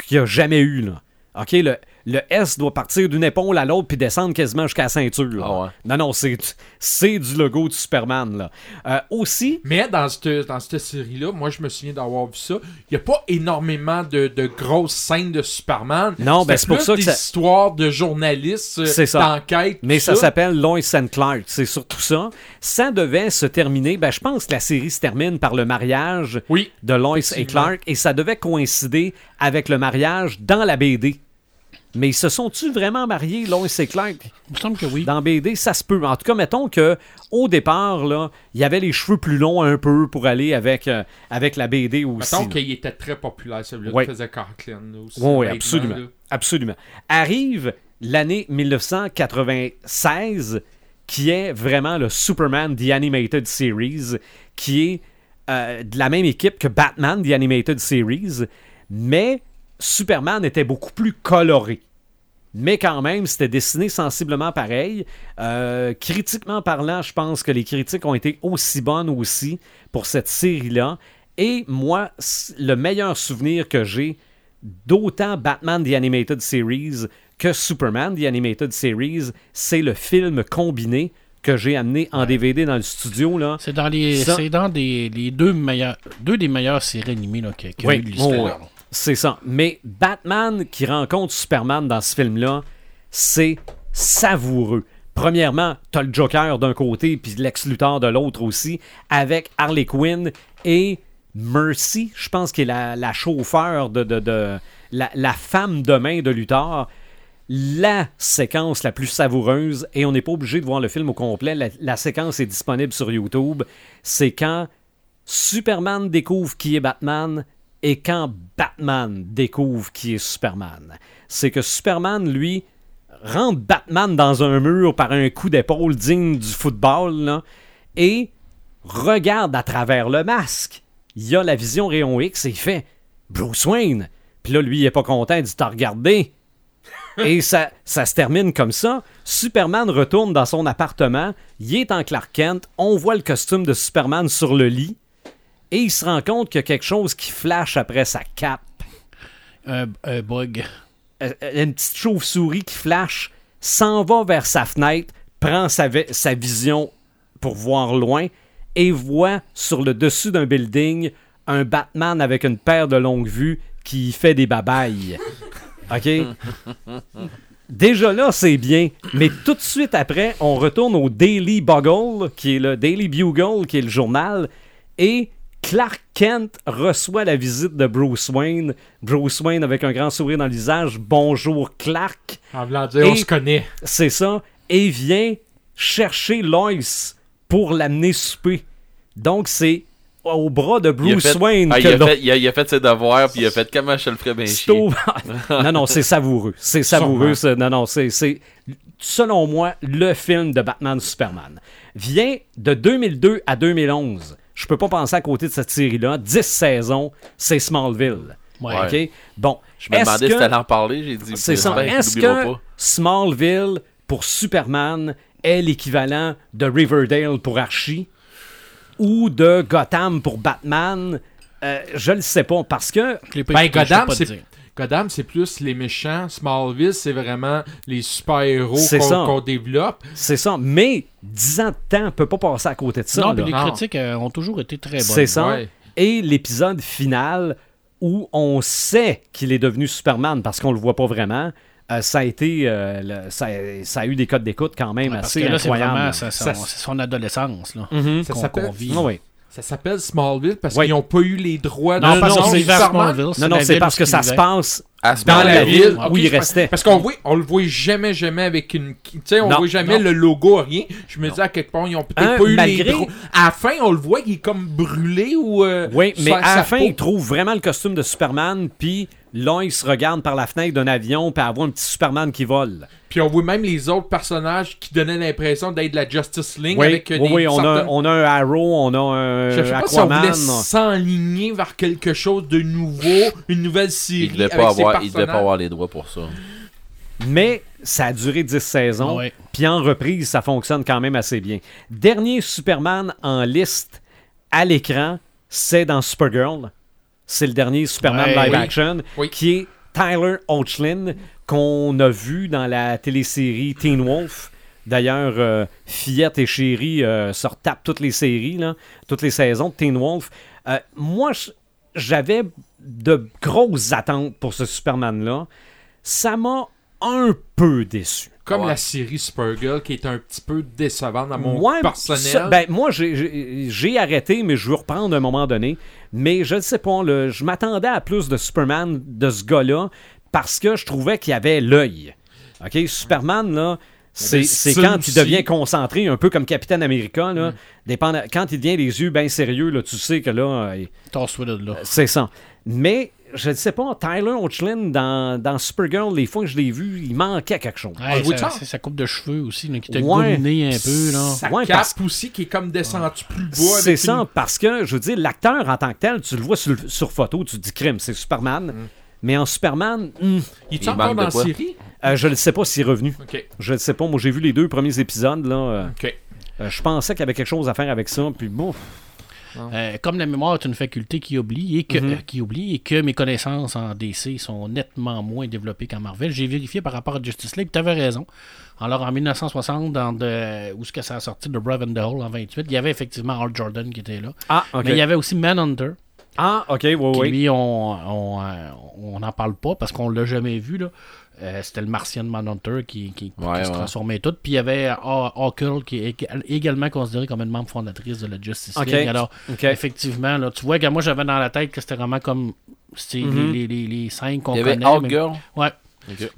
qu'il y a jamais eu. Là. OK, le, le S doit partir d'une épaule à l'autre puis descendre quasiment jusqu'à la ceinture. là. Ah ouais. Non, non, c'est, c'est du logo de Superman. Là. Euh, aussi, Mais dans cette, dans cette série-là, moi, je me souviens d'avoir vu ça. Il n'y a pas énormément de, de grosses scènes de Superman. Non, ben, c'est pour plus ça que des ça- histoires de journalistes, C'est ça. d'enquête. Mais ça s'appelle Lois and Clark, c'est surtout ça. Ça devait se terminer, ben, je pense que la série se termine par le mariage Oui. de Lois et. Clark, et ça devait coïncider avec le mariage dans la BD. Mais ils se sont-tu vraiment mariés, Lois et Clark? Il me semble que oui. Dans BD, ça se peut. En tout cas, mettons que au départ, là, il y avait les cheveux plus longs un peu pour aller avec, euh, avec la BD aussi. Mettons qu'il était très populaire, celui-là Ouais. qui faisait Carclin. aussi, Oui, absolument. là. Absolument. Arrive l'année 1996, qui est vraiment le Superman The Animated Series, qui est euh, de la même équipe que Batman The Animated Series, mais Superman était beaucoup plus coloré. Mais quand même, c'était dessiné sensiblement pareil. Euh, critiquement parlant, je pense que les critiques ont été aussi bonnes aussi pour cette série-là. Et moi, le meilleur souvenir que j'ai d'autant Batman The Animated Series que Superman The Animated Series, c'est le film combiné que j'ai amené en DVD dans le studio. Là. C'est dans les, Ça- c'est dans des, les deux meilleurs, deux des meilleures séries animées là, qu'il y a- qu'il y a Oui, eu de l'histoire. C'est ça. Mais Batman qui rencontre Superman dans ce film-là, c'est savoureux. Premièrement, t'as le Joker d'un côté, puis Lex Luthor de l'autre aussi, avec Harley Quinn et Mercy, je pense qu'elle est la, chauffeur de, la, femme de main de Luthor. La séquence la plus savoureuse, et on n'est pas obligé de voir le film au complet, la séquence est disponible sur YouTube, c'est quand Superman découvre qui est Batman et quand Batman découvre qui est Superman. C'est que Superman, lui, rentre Batman dans un mur par un coup d'épaule digne du football là, et regarde à travers le masque. Il y a la vision rayon X et il fait Bruce Wayne. Puis là, lui, il est pas content, il dit T'as regardé et ça, ça se termine comme ça. Superman retourne dans son appartement. Il est en Clark Kent. On voit le costume de Superman sur le lit. Et il se rend compte qu'il y a quelque chose qui flash après sa cape. Un, un bug. Euh, Une petite chauve-souris qui flash, s'en va vers sa fenêtre, prend sa, sa vision pour voir loin et voit sur le dessus d'un building un Batman avec une paire de longues vues qui fait des babayes. OK? Déjà là, c'est bien. Mais tout de suite après, on retourne au Daily Bugle, qui est le Daily Bugle, qui est le journal, et Clark Kent reçoit la visite de Bruce Wayne. Bruce Wayne avec un grand sourire dans le visage. Bonjour Clark. En voulant dire, Et- on se connaît. C'est ça. Et vient chercher Lois pour l'amener souper. Donc c'est au bras de Il a Bruce fait- Wayne Ah, que il, a fait, il, a, il a fait ses devoirs, puis il a fait comment je te le ferais bien chier. non, non, c'est savoureux. C'est savoureux. Non, non, c'est, c'est, selon moi, le film de Batman Superman. Vient de 2002 à 2011. Je peux pas penser à côté de cette série-là. 10 saisons, c'est Smallville. Ouais. OK? Bon. Je me demandais que- si t'allais en parler, j'ai dit. c'est ça. Est-ce que pas. Smallville pour Superman est l'équivalent de Riverdale pour Archie ou de Gotham pour Batman? Euh, je le sais pas parce que Ben, Gotham, c'est. Gotham, c'est plus les méchants. Smallville, c'est vraiment les super-héros qu'on développe. c'est ça. Mais 10 ans de temps peut pas passer à côté de ça. non, là. mais les Non. critiques euh, ont toujours été très bonnes. C'est ça. Ouais. Et l'épisode final où on sait qu'il est devenu Superman parce qu'on le voit pas vraiment. euh, ça a été euh, le- ça, ça a eu des codes d'écoute quand même Ouais, parce assez que là, c'est incroyables. vraiment Ça- son, c'est son adolescence. Là. Ça qu'on- vit. Oui. Ça s'appelle Smallville parce Ouais. qu'ils n'ont pas eu les droits de Non, non, parce non, qu'on c'est. Smallville. Non, non, c'est parce que ça se passe À dans la ville Ok, où il restait. Parce qu'on voit, on le voit jamais, jamais avec une. Tu sais, on Non, voit jamais non. le logo, rien. Je me dis à quelque part, ils ont peut-être Hein, pas eu malgré- les. dro- À la fin, on le voit, il est comme brûlé ou. euh, Oui, mais à la fin, peau. il trouve vraiment le costume de Superman, puis là, il se regarde par la fenêtre d'un avion, puis voit un petit Superman qui vole. Puis on voit même les autres personnages qui donnaient l'impression d'être de la Justice League Oui, avec euh, oui, des oui, on, a, on a un Arrow, on a un Je sais pas si on Aquaman. voulait s'enligner vers quelque chose de nouveau, une nouvelle série Il devait avec pas ses avoir, il devait pas avoir les droits pour ça. Mais ça a duré 10 saisons. Puis en reprise, ça fonctionne quand même assez bien. Dernier Superman en liste à l'écran, c'est dans Supergirl. C'est le dernier Superman Ouais. live Oui. action, Oui. qui est Tyler Hoechlin, qu'on a vu dans la télésérie Teen Wolf. D'ailleurs, euh, Fillette et Chérie euh, se retapent toutes les séries, là, toutes les saisons de Teen Wolf. Euh, moi, j'avais de grosses attentes pour ce Superman-là. Ça m'a un peu déçu. Comme Ouais. la série Supergirl qui est un petit peu décevante dans mon Ouais, personnel. ça- ben, moi, j'ai arrêté, mais je veux reprendre à un moment donné. Mais je ne sais pas, là, je m'attendais à plus de Superman de ce gars-là parce que je trouvais qu'il avait l'œil. OK, Superman, là, c'est quand il aussi. devient concentré, un peu comme Capitaine América, Mm. là. quand il devient les yeux bien sérieux, là, tu sais que là, euh, de là. c'est ça. Mais, je ne sais pas, Tyler Hoechlin, dans, dans Supergirl, les fois que je l'ai vu, il manquait quelque chose. Ouais, voit ça- ça? c'est sa coupe de cheveux aussi, là, qui t'a Ouais. gominé un peu. Là. Sa Ouais, cape parce- aussi qui est comme descendue plus bas. C'est ça, une- parce que, je veux dire, l'acteur en tant que tel, tu le vois sur, sur photo, tu te dis crime, c'est Superman. Mais en Superman, hmm, Il est encore dans la série? euh, je ne sais pas s'il est revenu. Je ne sais pas. Moi, j'ai vu les deux premiers épisodes. là. euh, euh, je pensais qu'il y avait quelque chose à faire avec ça. Puis bon, Euh, comme la mémoire est une faculté qui oublie, et que, Mhm. euh, qui oublie et que mes connaissances en DC sont nettement moins développées qu'en Marvel, j'ai vérifié par rapport à Justice League, tu avais raison. Alors en 1960, dans de, où est-ce que ça a sorti de Brave and the Hole en 28, il y avait effectivement Hal Jordan qui était là. Ah. Mais il y avait aussi Manhunter, Ah, ok, oui, oui. lui, on on, euh, on n'en parle pas parce qu'on l'a jamais vu. là. Euh, C'était le Martien de Manhunter qui, qui, qui Ouais, se ouais. transformait tout. Puis il y avait Haw- Hawkgirl qui est ég- également considérée comme une membre fondatrice de la Justice Ok. League. Alors, effectivement, là, tu vois que moi j'avais dans la tête que c'était vraiment comme c'est Mhm. les, les, les, les cinq qu'on Il y avait connaît. mais- Outgirl. Ouais.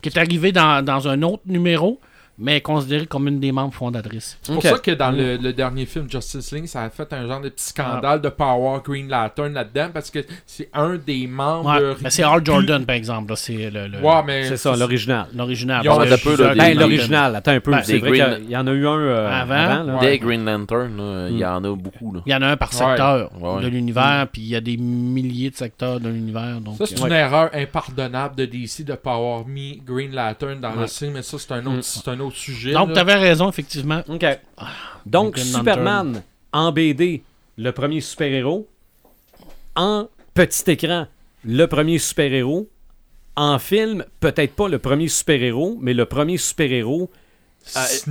Qui est arrivé dans, dans un autre numéro, mais considérée comme une des membres fondatrices. C'est pour ça que dans le, le dernier film Justice League, ça a fait un genre de petit scandale de Power Green Lantern là-dedans parce que c'est un des membres. Ouais. Mais c'est Hal Jordan, par exemple. là, C'est le, le- Ouais, mais C'est ça, l'original. l'original. Ben, l'original, attends un peu. Ben, c'est vrai Green- qu'il y en a eu un euh, Avant. avant. là. Ouais. Des Green Lantern, là, il y en a beaucoup. Là. Il y en a un par secteur Ouais. De l'univers, puis il y a des milliers de secteurs de l'univers. Donc, Ça, c'est euh, une erreur impardonnable de DC de pas avoir mis Green Lantern dans le film, mais ça, c'est un autre, Sujet. donc tu avais raison, effectivement. OK. Donc, Superman en BD, le premier super-héros. En petit écran, le premier super-héros. En film, peut-être pas le premier super-héros, mais le premier super-héros. C'est-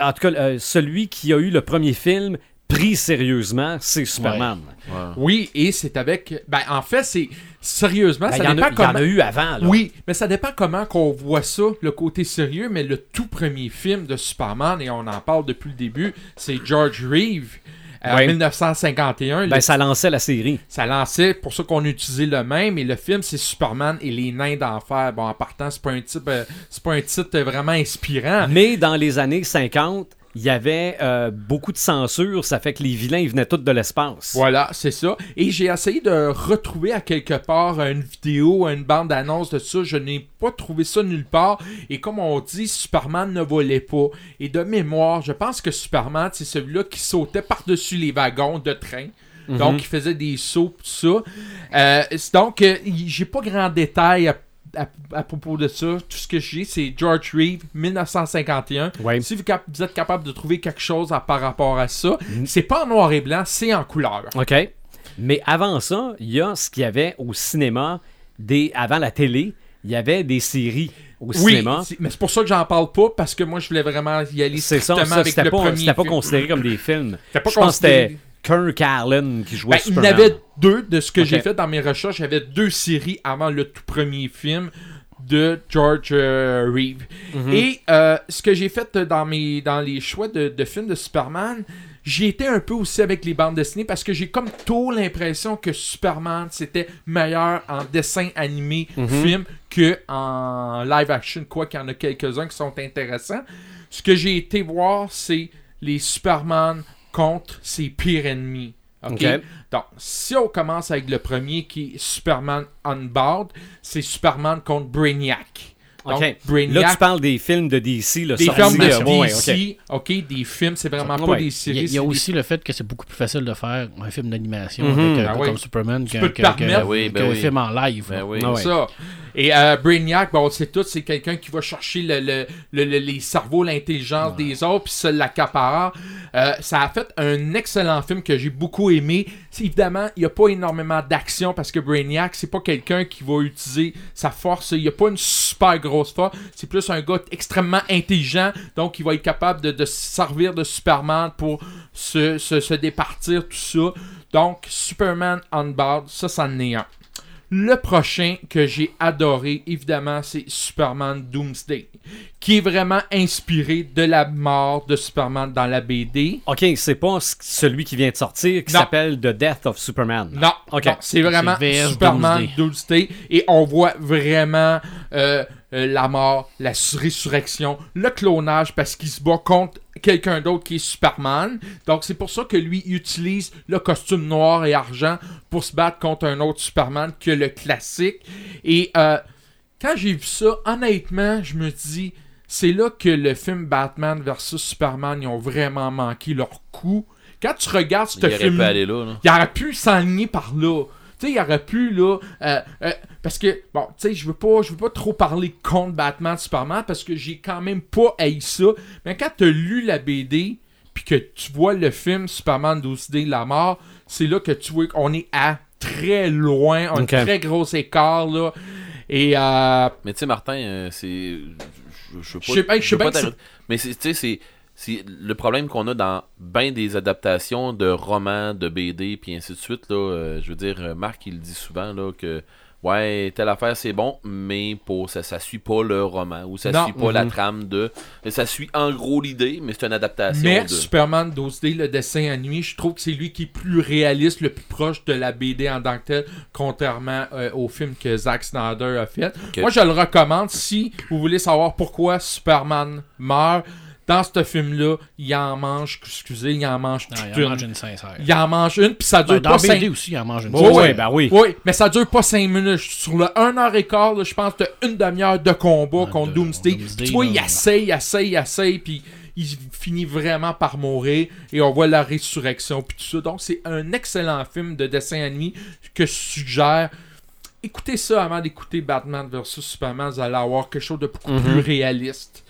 En tout cas, euh, celui qui a eu le premier film pris sérieusement, c'est Superman. Ouais. Oui, et c'est avec. Ben, en fait, c'est. Sérieusement, Ben, ça y en a- dépend il y en comment. a eu avant. Là. Oui, mais ça dépend comment qu'on voit ça, le côté sérieux, mais le tout premier film de Superman, et on en parle depuis le début, c'est George Reeve. euh, En Ouais. 1951, Ben, le- ça lançait la série. ça lançait, pour ça qu'on a utilisé le même, et le film c'est Superman et les nains d'enfer. Bon, en partant, c'est pas un titre, euh, c'est pas un titre vraiment inspirant. Mais dans les années 50, il y avait euh, beaucoup de censure. Ça fait que les vilains, ils venaient tous de l'espace. Voilà, c'est ça. Et j'ai essayé de retrouver à quelque part une vidéo, une bande-annonce de ça. Je n'ai pas trouvé ça nulle part. Et comme on dit, Superman ne volait pas. Et de mémoire, je pense que Superman, c'est celui-là qui sautait par-dessus les wagons de train. Donc, il faisait des sauts, tout ça. Euh, donc, euh, j'ai pas grand détail à, à- à propos de ça. Tout ce que j'ai, c'est George Reeve, 1951. Ouais. Si vous, cap- vous êtes capable de trouver quelque chose à- par rapport à ça, c'est pas en noir et blanc, c'est en couleur. OK. Mais avant ça, il y a ce qu'il y avait au cinéma, des, avant la télé, il y avait des séries au Oui, cinéma. mais c'est pour ça que j'en parle pas, parce que moi, je voulais vraiment y aller C'est ça, ça avec le pas, premier c'était pas considéré comme des films. C'était pas Je pense que Kirk Allen qui jouait Ben, il y en Superman. avait deux de ce que j'ai fait dans mes recherches. Il y avait deux séries avant le tout premier film. de George euh, Reeve. Mhm. Et euh, ce que j'ai fait dans, mes, dans les choix de, de films de Superman, j'ai été un peu aussi avec les bandes dessinées parce que j'ai comme tôt l'impression que Superman c'était meilleur en dessin animé Mhm. film que en live action, quoi qu'il y en a quelques-uns qui sont intéressants. Ce que j'ai été voir, c'est les Superman contre ses pires ennemis. OK? Ok. Donc, si on commence avec le premier qui est Superman Unbound, c'est Superman contre Brainiac. Donc. Brainiac, Là, tu parles des films de DC, là, des films de euh, ouais, DC, ok, des films, c'est vraiment Ouais. pas des Il y a, séries. il y a des- aussi le fait que c'est beaucoup plus facile de faire un film d'animation avec, euh, Ah pas oui. comme Superman qu'un que- que- Oui, ben oui. film en live. Ben. Ah ouais. Ça. Et euh, Brainiac, bon, on sait tout, c'est quelqu'un qui va chercher le, le- le- le- les cerveaux, l'intelligence des autres, puis se l'accaparer. Euh, ça a fait un excellent film que j'ai beaucoup aimé. C'est- évidemment, il n'y a pas énormément d'action parce que Brainiac, c'est pas quelqu'un qui va utiliser sa force. Il n'y a pas une super grosse force. C'est plus un gars extrêmement intelligent, donc il va être capable de, de se servir de Superman pour se, se, se départir, tout ça. Donc, Superman Unbound, ça, ça en est un. Le prochain que j'ai adoré, évidemment, c'est Superman Doomsday, qui est vraiment inspiré de la mort de Superman dans la BD. OK, c'est pas celui qui vient de sortir, qui s'appelle The Death of Superman. Non, Ok. non, c'est vraiment Superman Doomsday. Doomsday. Et on voit vraiment euh, euh, la mort, la résurrection, le clonage parce qu'il se bat contre quelqu'un d'autre qui est Superman. Donc c'est pour ça que lui utilise le costume noir et argent pour se battre contre un autre Superman que le classique. Et euh, quand j'ai vu ça, honnêtement, je me dis, c'est là que le film Batman versus Superman, ils ont vraiment manqué leur coup. Quand tu regardes ce film il aurait pu s'enligner par là. Tu sais, il aurait pu, là. euh, parce que, bon, tu sais, je veux pas je veux pas trop parler contre Batman, Superman, parce que j'ai quand même pas haï ça. Mais quand t'as lu la BD, puis que tu vois le film Superman Doomsday, La mort, c'est là que tu vois qu'on est à très loin, un très gros écart, là. Et, euh, Mais tu sais, Martin, euh, c'est. Je, pas. Sais pas- je sais t'arrêter. Mais tu sais, c'est. C'est le problème qu'on a dans bien des adaptations de romans, de BD, puis ainsi de suite. Là, euh, je veux dire, euh, Marc, il dit souvent là, que ouais, telle affaire c'est bon, mais pour ça, ça suit pas le roman ou ça Non. suit pas la Mhm. trame de. Ça suit en gros l'idée, mais c'est une adaptation mais de. Superman Doomsday, le dessin animé, je trouve que c'est lui qui est plus réaliste, le plus proche de la BD en tant que tel, contrairement euh, au film que Zack Snyder a fait. Moi, je le recommande si vous voulez savoir pourquoi Superman meurt. Dans ce film-là, il en mange, excusez, il en mange Non, il en une. mange une sincère. Il en mange une, puis ça dure Ben, dans pas BD cinq... aussi, il en mange une Ouais, sincère. ouais, ben oui. Oui, mais ça dure pas 5 minutes. Sur le 1 heure et quart, là, je pense que une demi-heure de combat Ah, contre de- Doomsday. Doomsday, tu vois, il essaye, il essaye, il essaye, puis il finit vraiment par mourir. Et on voit la résurrection, puis tout ça. Donc, c'est un excellent film de dessin animé que je suggère. Écoutez ça avant d'écouter Batman vs Superman. Vous allez avoir quelque chose de beaucoup Mhm. plus réaliste.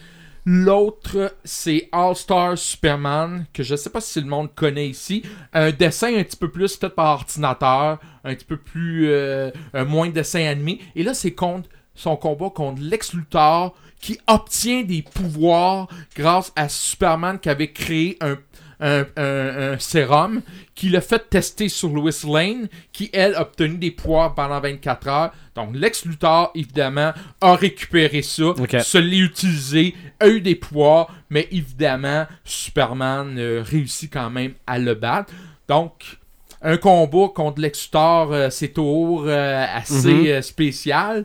L'autre, c'est All-Star Superman, que je sais pas si le monde connaît ici. Un dessin un petit peu plus fait par ordinateur, un petit peu plus. euh, moins de dessin animé. Et là, c'est contre son combat contre Lex Luthor, qui obtient des pouvoirs grâce à Superman qui avait créé un, un, un- un sérum, qui l'a fait tester sur Lois Lane, qui elle a obtenu des pouvoirs pendant 24 heures. Donc Lex Luthor, évidemment, a récupéré ça, se l'est utilisé, a eu des pouvoirs, mais évidemment, Superman euh, réussit quand même à le battre. Donc, un combat contre Lex Luthor, euh, c'est toujours euh, assez Mhm. spécial.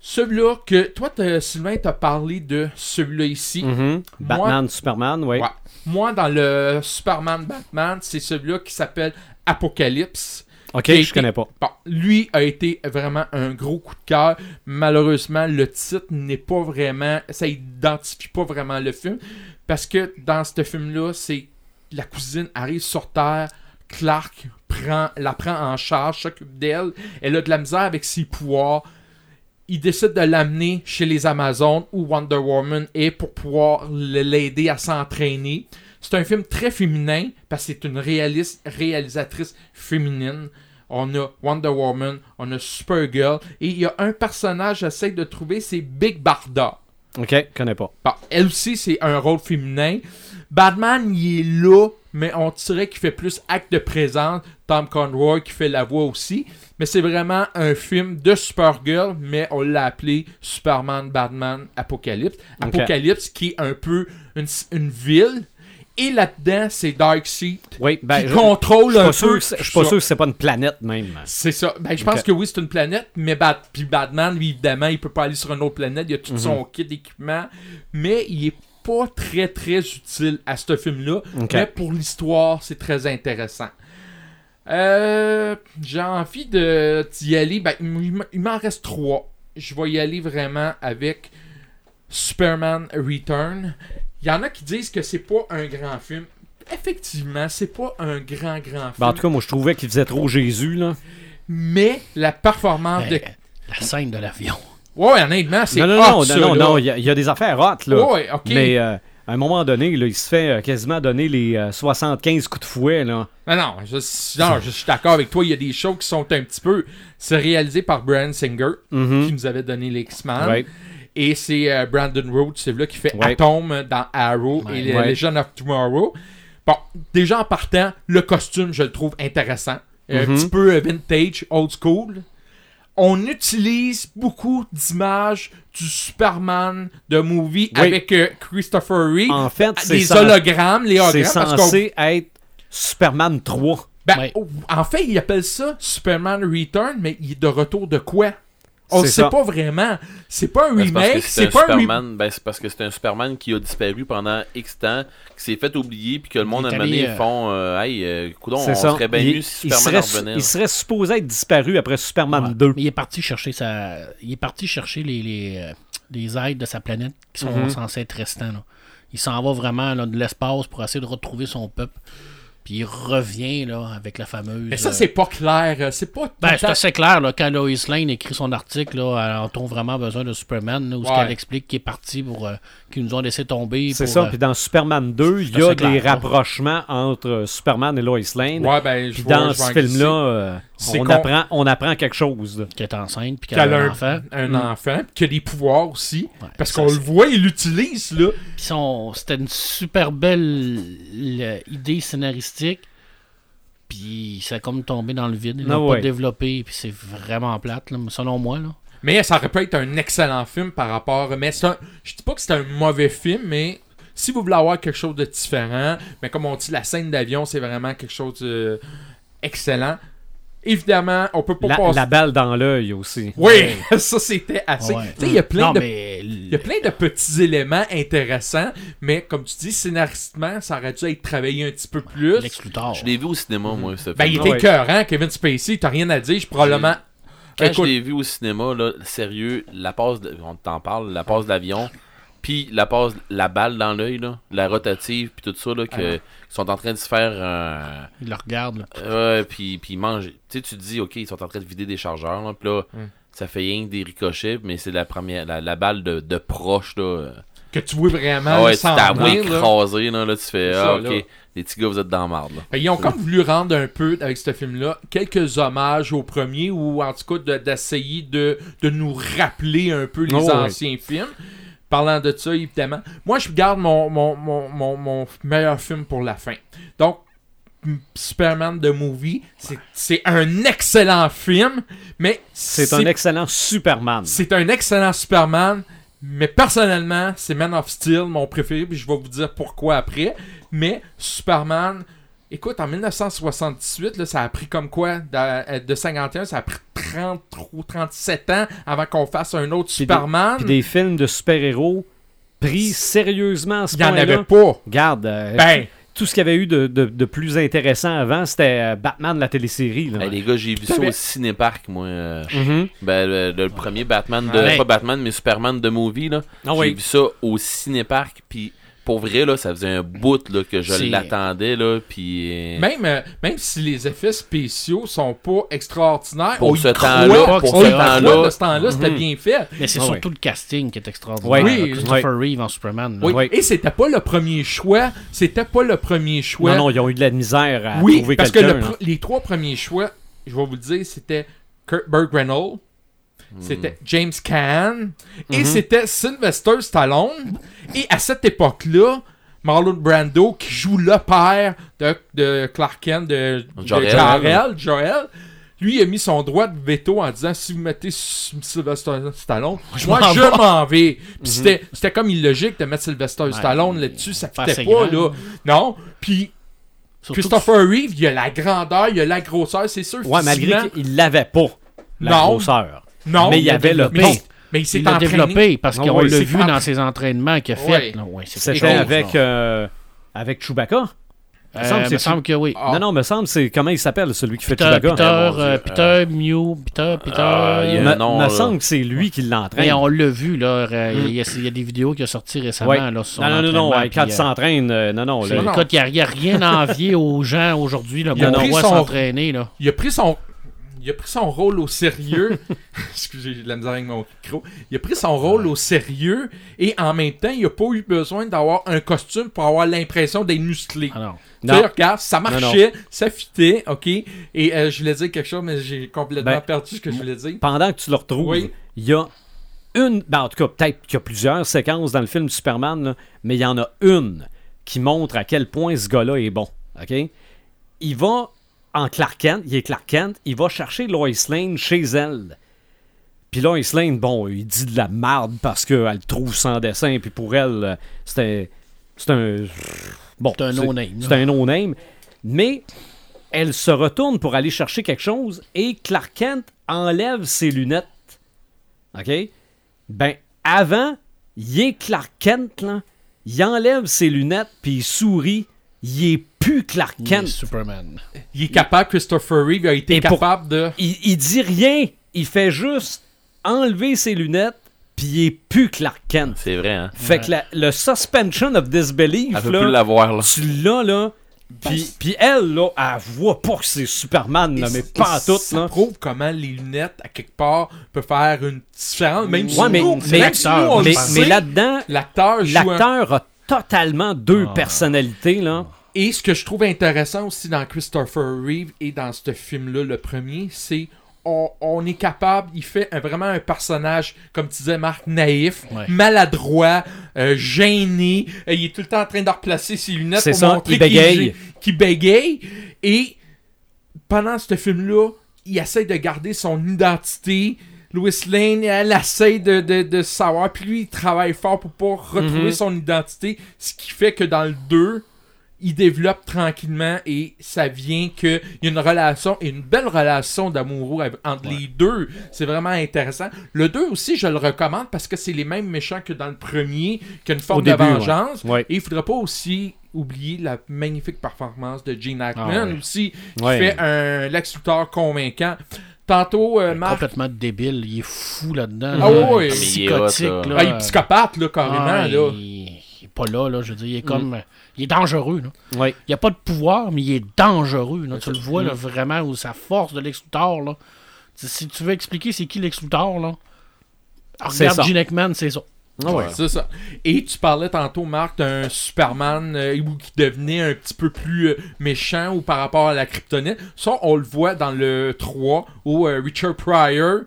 Celui-là que toi, Sylvain, t'as parlé de celui-là ici. Mhm. Batman, Superman, oui. Ouais. Moi, dans le Superman Batman, c'est celui-là qui s'appelle Apocalypse. OK, je connais pas. Bon, lui a été vraiment un gros coup de cœur. Malheureusement, le titre n'est pas vraiment. Ça identifie pas vraiment le film. Parce que dans ce film-là, c'est la cousine arrive sur Terre. Clark prend, la prend en charge, s'occupe d'elle. Elle a de la misère avec ses pouvoirs. Il décide de l'amener chez les Amazones où Wonder Woman est pour pouvoir l'aider à s'entraîner. C'est un film très féminin parce que c'est une réaliste, réalisatrice féminine. On a Wonder Woman, on a Supergirl et il y a un personnage j'essaie de trouver, c'est Big Barda. OK, connais pas. Bon, elle aussi, c'est un rôle féminin. Batman, il est là, mais on dirait qu'il fait plus acte de présence. Tom Conroy qui fait la voix aussi. Mais c'est vraiment un film de Supergirl, mais on l'a appelé Superman, Batman, Apocalypse. Apocalypse qui est un peu une, une ville. Et là-dedans, c'est Darkseid Oui, ben, qui je- contrôle je un sûr peu. je suis pas sûr que c'est pas une planète même. C'est ça. Ben, je pense que oui, c'est une planète, mais Bat puis Batman, lui, évidemment, il peut pas aller sur une autre planète. Il a tout Mhm. son kit d'équipement, mais il est pas très très utile à ce film-là. Mais pour l'histoire, c'est très intéressant. Euh, J'ai envie de d'y aller. Ben, il m'en reste trois. Je vais y aller vraiment avec Superman Return. Il y en a qui disent que c'est pas un grand film. Effectivement, c'est pas un grand grand film. Ben, en tout cas, moi, je trouvais qu'il faisait trop Jésus, là. mais la performance Ben, de La scène de l'avion. Ouais, honnêtement, c'est Non, non, hot, non, ça, non, non, il y, a- il y a des affaires hot, là. Ouais, ok. Mais euh, à un moment donné, là, il se fait euh, quasiment donner les euh, 75 coups de fouet, là. Non, non, je, non, je suis d'accord avec toi. Il y a des shows qui sont un petit peu. C'est réalisé par Brian Singer, Mhm. qui nous avait donné les X-Men. Ouais. Et c'est euh, Brandon Rhodes, c'est là qui fait Ouais. Atom dans Arrow Ouais. et. Legend of Tomorrow. Bon, déjà en partant, le costume, je le trouve intéressant. Un Mhm. petit peu euh, vintage, old school. On utilise beaucoup d'images du Superman de movie Oui. avec euh, Christopher Reeve. En fait, c'est des cen- hologrammes, les c'est hologrammes. parce qu'on- censé être Superman 3. Ben, oh, en fait, ils appellent ça Superman Return, mais il est de retour de quoi? On C'est ne sait ça. pas vraiment. C'est pas un Ben, remake, c'est un pas un remake. Superman. Ben, c'est parce que c'est un Superman qui a disparu pendant X temps, qui s'est fait oublier, puis que le monde Il a est mené allé, euh, font euh, Hey, euh, coudonc, on ça. serait bien il, mieux si il Superman serait, revenait. il serait supposé être disparu après Superman Ouais. 2. Mais il est parti chercher sa. Il est parti chercher les, les, les aides de sa planète qui sont Mhm. censés être restants. là. Il s'en va vraiment là, de l'espace pour essayer de retrouver son peuple. Puis il revient là, avec la fameuse. Mais ça, c'est pas clair. euh, C'est pas. Ben, c'est assez clair, là, quand Lois Lane écrit son article, là, elle a-t-on vraiment besoin de Superman, là, où ce Ouais. qu'elle explique qu'il est parti pour euh, qu'ils nous ont laissé tomber. C'est ça. euh, Puis dans Superman 2, il y a des clair, rapprochements entre Superman et Lois Lane. Ouais, ben, je Puis vois- dans ce film-là, euh, C'est on, con- apprend, on apprend quelque chose. qui est enceinte, puis qu'elle Qu'elle a un enfant. un Mm. enfant, puis qui a des pouvoirs aussi. Ouais, parce qu'on le voit, il l'utilise, là. C'était une super belle euh, idée scénaristique. Puis ça a comme tombé dans le vide. Ils Ah l'ont ouais. pas développé. Puis c'est vraiment plate, là, selon moi. Là. Mais ça aurait pu être un excellent film par rapport. Mais c'est un- je dis pas que c'est un mauvais film, mais si vous voulez avoir quelque chose de différent, mais comme on dit, la scène d'avion, c'est vraiment quelque chose d'excellent. excellent. Évidemment, on peut pas La, passer. la balle dans l'œil aussi. Oui, ça c'était assez. Ouais. Tu sais, il y a plein non, de mais Il y a plein de petits éléments intéressants, mais comme tu dis, scénaristiquement, ça aurait dû être travaillé un petit peu plus. Je l'ai vu au cinéma, moi, ce Ben, il était ouais. écœurant, Kevin Spacey, t'as rien à dire, je probablement. Quand Écoute, je l'ai vu au cinéma, là, sérieux, la passe, de- on t'en parle, la passe d'avion, puis la passe, la balle dans l'œil, là, la rotative, puis tout ça, là, que, qu'ils sont en train de se faire un. Il le regarde. là. Ouais, puis, puis ils mangent. Tu sais, tu te dis, ok, ils sont en train de vider des chargeurs, là, puis là, Mm. ça fait rien que des ricochets, mais c'est la première, la, la balle de, de proche, là. que tu vois vraiment Ah ouais, sans t'as écrasé, là, là, tu fais, ça, ah, ok, là. les petits gars, vous êtes dans la marde, là. Fait, Ils ont comme voulu rendre un peu, avec ce film-là, quelques hommages au premier, ou en tout cas de- d'essayer de, de nous rappeler un peu les Oh, ouais. anciens films. Parlant de ça, évidemment. Moi, je garde mon, mon, mon, mon, mon meilleur film pour la fin. Donc, Superman The Movie, c'est- c'est un excellent film, mais C'est un excellent Superman. c'est un excellent Superman, mais personnellement, c'est Man of Steel, mon préféré, puis je vais vous dire pourquoi après. Mais Superman, écoute, en 1978, là, ça a pris comme quoi de, de 51, ça a pris 30 ou 37 ans avant qu'on fasse un autre des- Superman. Puis des films de super-héros pris sérieusement à ce Il n'y en point-là. avait pas. Regarde, euh, Ben, tout ce qu'il y avait eu de, de- de plus intéressant avant, c'était euh, Batman, la télésérie. Là. Hey, les gars, j'ai vu ça au cinéparc, moi. euh, Mhm. Ben, le, le premier Batman, de, Ouais. pas Batman, mais Superman de movie, là. Ah J'ai oui. vu ça au cinéparc, puis pour vrai, là, ça faisait un bout, là, que je l'attendais, là, puis... euh, même, euh, même si les effets spéciaux sont pas extraordinaires, Pour on ce temps-là, pour on ce y croit temps-là. de ce temps-là, c'était Mhm. bien fait. Mais c'est Ah surtout ouais. le casting qui est extraordinaire. Oui, Christopher Reeve en Superman. Oui. Et c'était pas le premier choix. C'était pas le premier choix. Non, non, ils ont eu de la misère à oui, trouver parce que quelqu'un. le là. pr- les trois premiers choix, je vais vous le dire, c'était Kurt Burt Reynolds, c'était James Caan et Mhm. c'était Sylvester Stallone. Et à cette époque-là, Marlon Brando qui joue le père de, de Clark Kent, de, de Jor-El. Lui, il a mis son droit de veto en disant si vous mettez Sylvester Stallone, moi je m'en vais. Puis c'était- c'était comme illogique de mettre Sylvester Stallone là-dessus, ça fitait pas, grand. là. Non. Puis Christopher Reeve, il a la grandeur, il a la grosseur, c'est sûr. Ouais, malgré qu'il l'avait pas, la Non. grosseur. Non, mais il y a avait le mais il s'est il entraîné. développé parce qu'on l'a vu dans ses entraînements qu'il a fait. Ouais. là. Ouais, c'est C'était avec, euh, avec Chewbacca. Euh, me semble que me c'est- semble que oui. Ah. Non, non, me semble, c'est comment il s'appelle, celui qui fait Peter, Chewbacca? Peter, Ah, euh. Peter, Mew, Peter, Peter. Ah, il y a me semble que c'est lui qui Mais l'entraîne. on l'a vu, là. euh, Il y, a- il y a des vidéos qui ont sorti récemment. Ouais. Là, sur Non, non, non, non, quand il euh, s'entraîne, euh, non, non. c'est- là, non. Écoute, il n'y a, rien à envier aux gens aujourd'hui. là, Il a On pris voit son- s'entraîner. là. Il a pris son. Il a pris son rôle au sérieux. Excusez, j'ai de la misère avec mon micro. Il a pris son rôle au sérieux et en même temps, il a pas eu besoin d'avoir un costume pour avoir l'impression d'être musclé. Ah non. Tu Non. sais, regarde, ça marchait, ça fitait, ok? Et euh, je voulais dire quelque chose, mais j'ai complètement Ben, perdu ce que je voulais dire. pendant que tu le retrouves, Oui. il y a une. Ben, en tout cas, peut-être qu'il y a plusieurs séquences dans le film Superman, là, mais il y en a une qui montre à quel point ce gars-là est bon. OK? Il va en Clark Kent, il est Clark Kent, il va chercher Lois Lane chez elle. Puis Lois Lane, bon, il dit de la merde parce qu'elle le trouve sans dessin, puis pour elle, c'était. C'est un. Bon, C'est un no-name, C'est un no-name. Mais elle se retourne pour aller chercher quelque chose et Clark Kent enlève ses lunettes. OK? Ben, avant, il est Clark Kent, là. Il enlève ses lunettes puis il sourit. Il est plus Clark Il est Kent. Superman. Il est capable, Christopher Reeve a été Et pour- capable de. Il, il dit rien. Il fait juste enlever ses lunettes puis il est plus Clark Kent. C'est vrai, hein? Fait que la- le suspension of disbelief, Elle peut là, plus l'avoir, là. tu l'as, là. Puis, puis elle, là, elle voit pas que c'est Superman, là, mais pas tout, Ça là. prouve comment les lunettes, à quelque part, peuvent faire une différence. Même si mais- nous, mais- nous, là-dedans, l'acteur joue un- l'acteur a totalement deux Ah. personnalités, là. Et ce que je trouve intéressant aussi dans Christopher Reeve et dans ce film-là, le premier, c'est on, on est capable, il fait un- vraiment un personnage, comme tu disais, Marc, naïf, Ouais. maladroit, euh, gêné. Euh, il est tout le temps en train de replacer ses lunettes pour ça, montrer il bégaye. qu'il qu'il bégaye. Et pendant ce film-là, il essaie de garder son identité. Louis Lane, elle essaie de, de, de savoir. Puis lui, il travaille fort pour pas retrouver Mhm. son identité. Ce qui fait que dans le 2, il développe tranquillement et ça vient qu'il y a une relation et une belle relation d'amoureux entre les deux. C'est vraiment intéressant. Le 2 aussi, je le recommande parce que c'est les mêmes méchants que dans le premier, qu'il y a une forme début, de vengeance. Ouais. Et il faudrait pas aussi oublier la magnifique performance de Gene Hackman Ah ouais. aussi, qui Ouais. fait un Lex Luthor convainquant. Tantôt, euh, Marc, Complètement débile. Il est fou là-dedans. Ah là. est hot, Psychotique. là. là. ah, il est psychopathe, là, carrément. Ah, là. Il, il est pas là, là. Je veux dire, il est comme. Il est dangereux, là. Ouais. Il a pas de pouvoir, mais il est dangereux. Là. Tu le vois là, vraiment, où sa force de Lex Luthor, là. Si- tu veux expliquer c'est qui Lex Luthor, là. C'est Regarde ça. Gene Hackman, c'est ça. Ah ouais. C'est ça. Et tu parlais tantôt, Marc, d'un Superman euh, qui devenait un petit peu plus euh, méchant ou par rapport à la kryptonite. Ça, on le voit dans le 3 où euh, Richard Pryor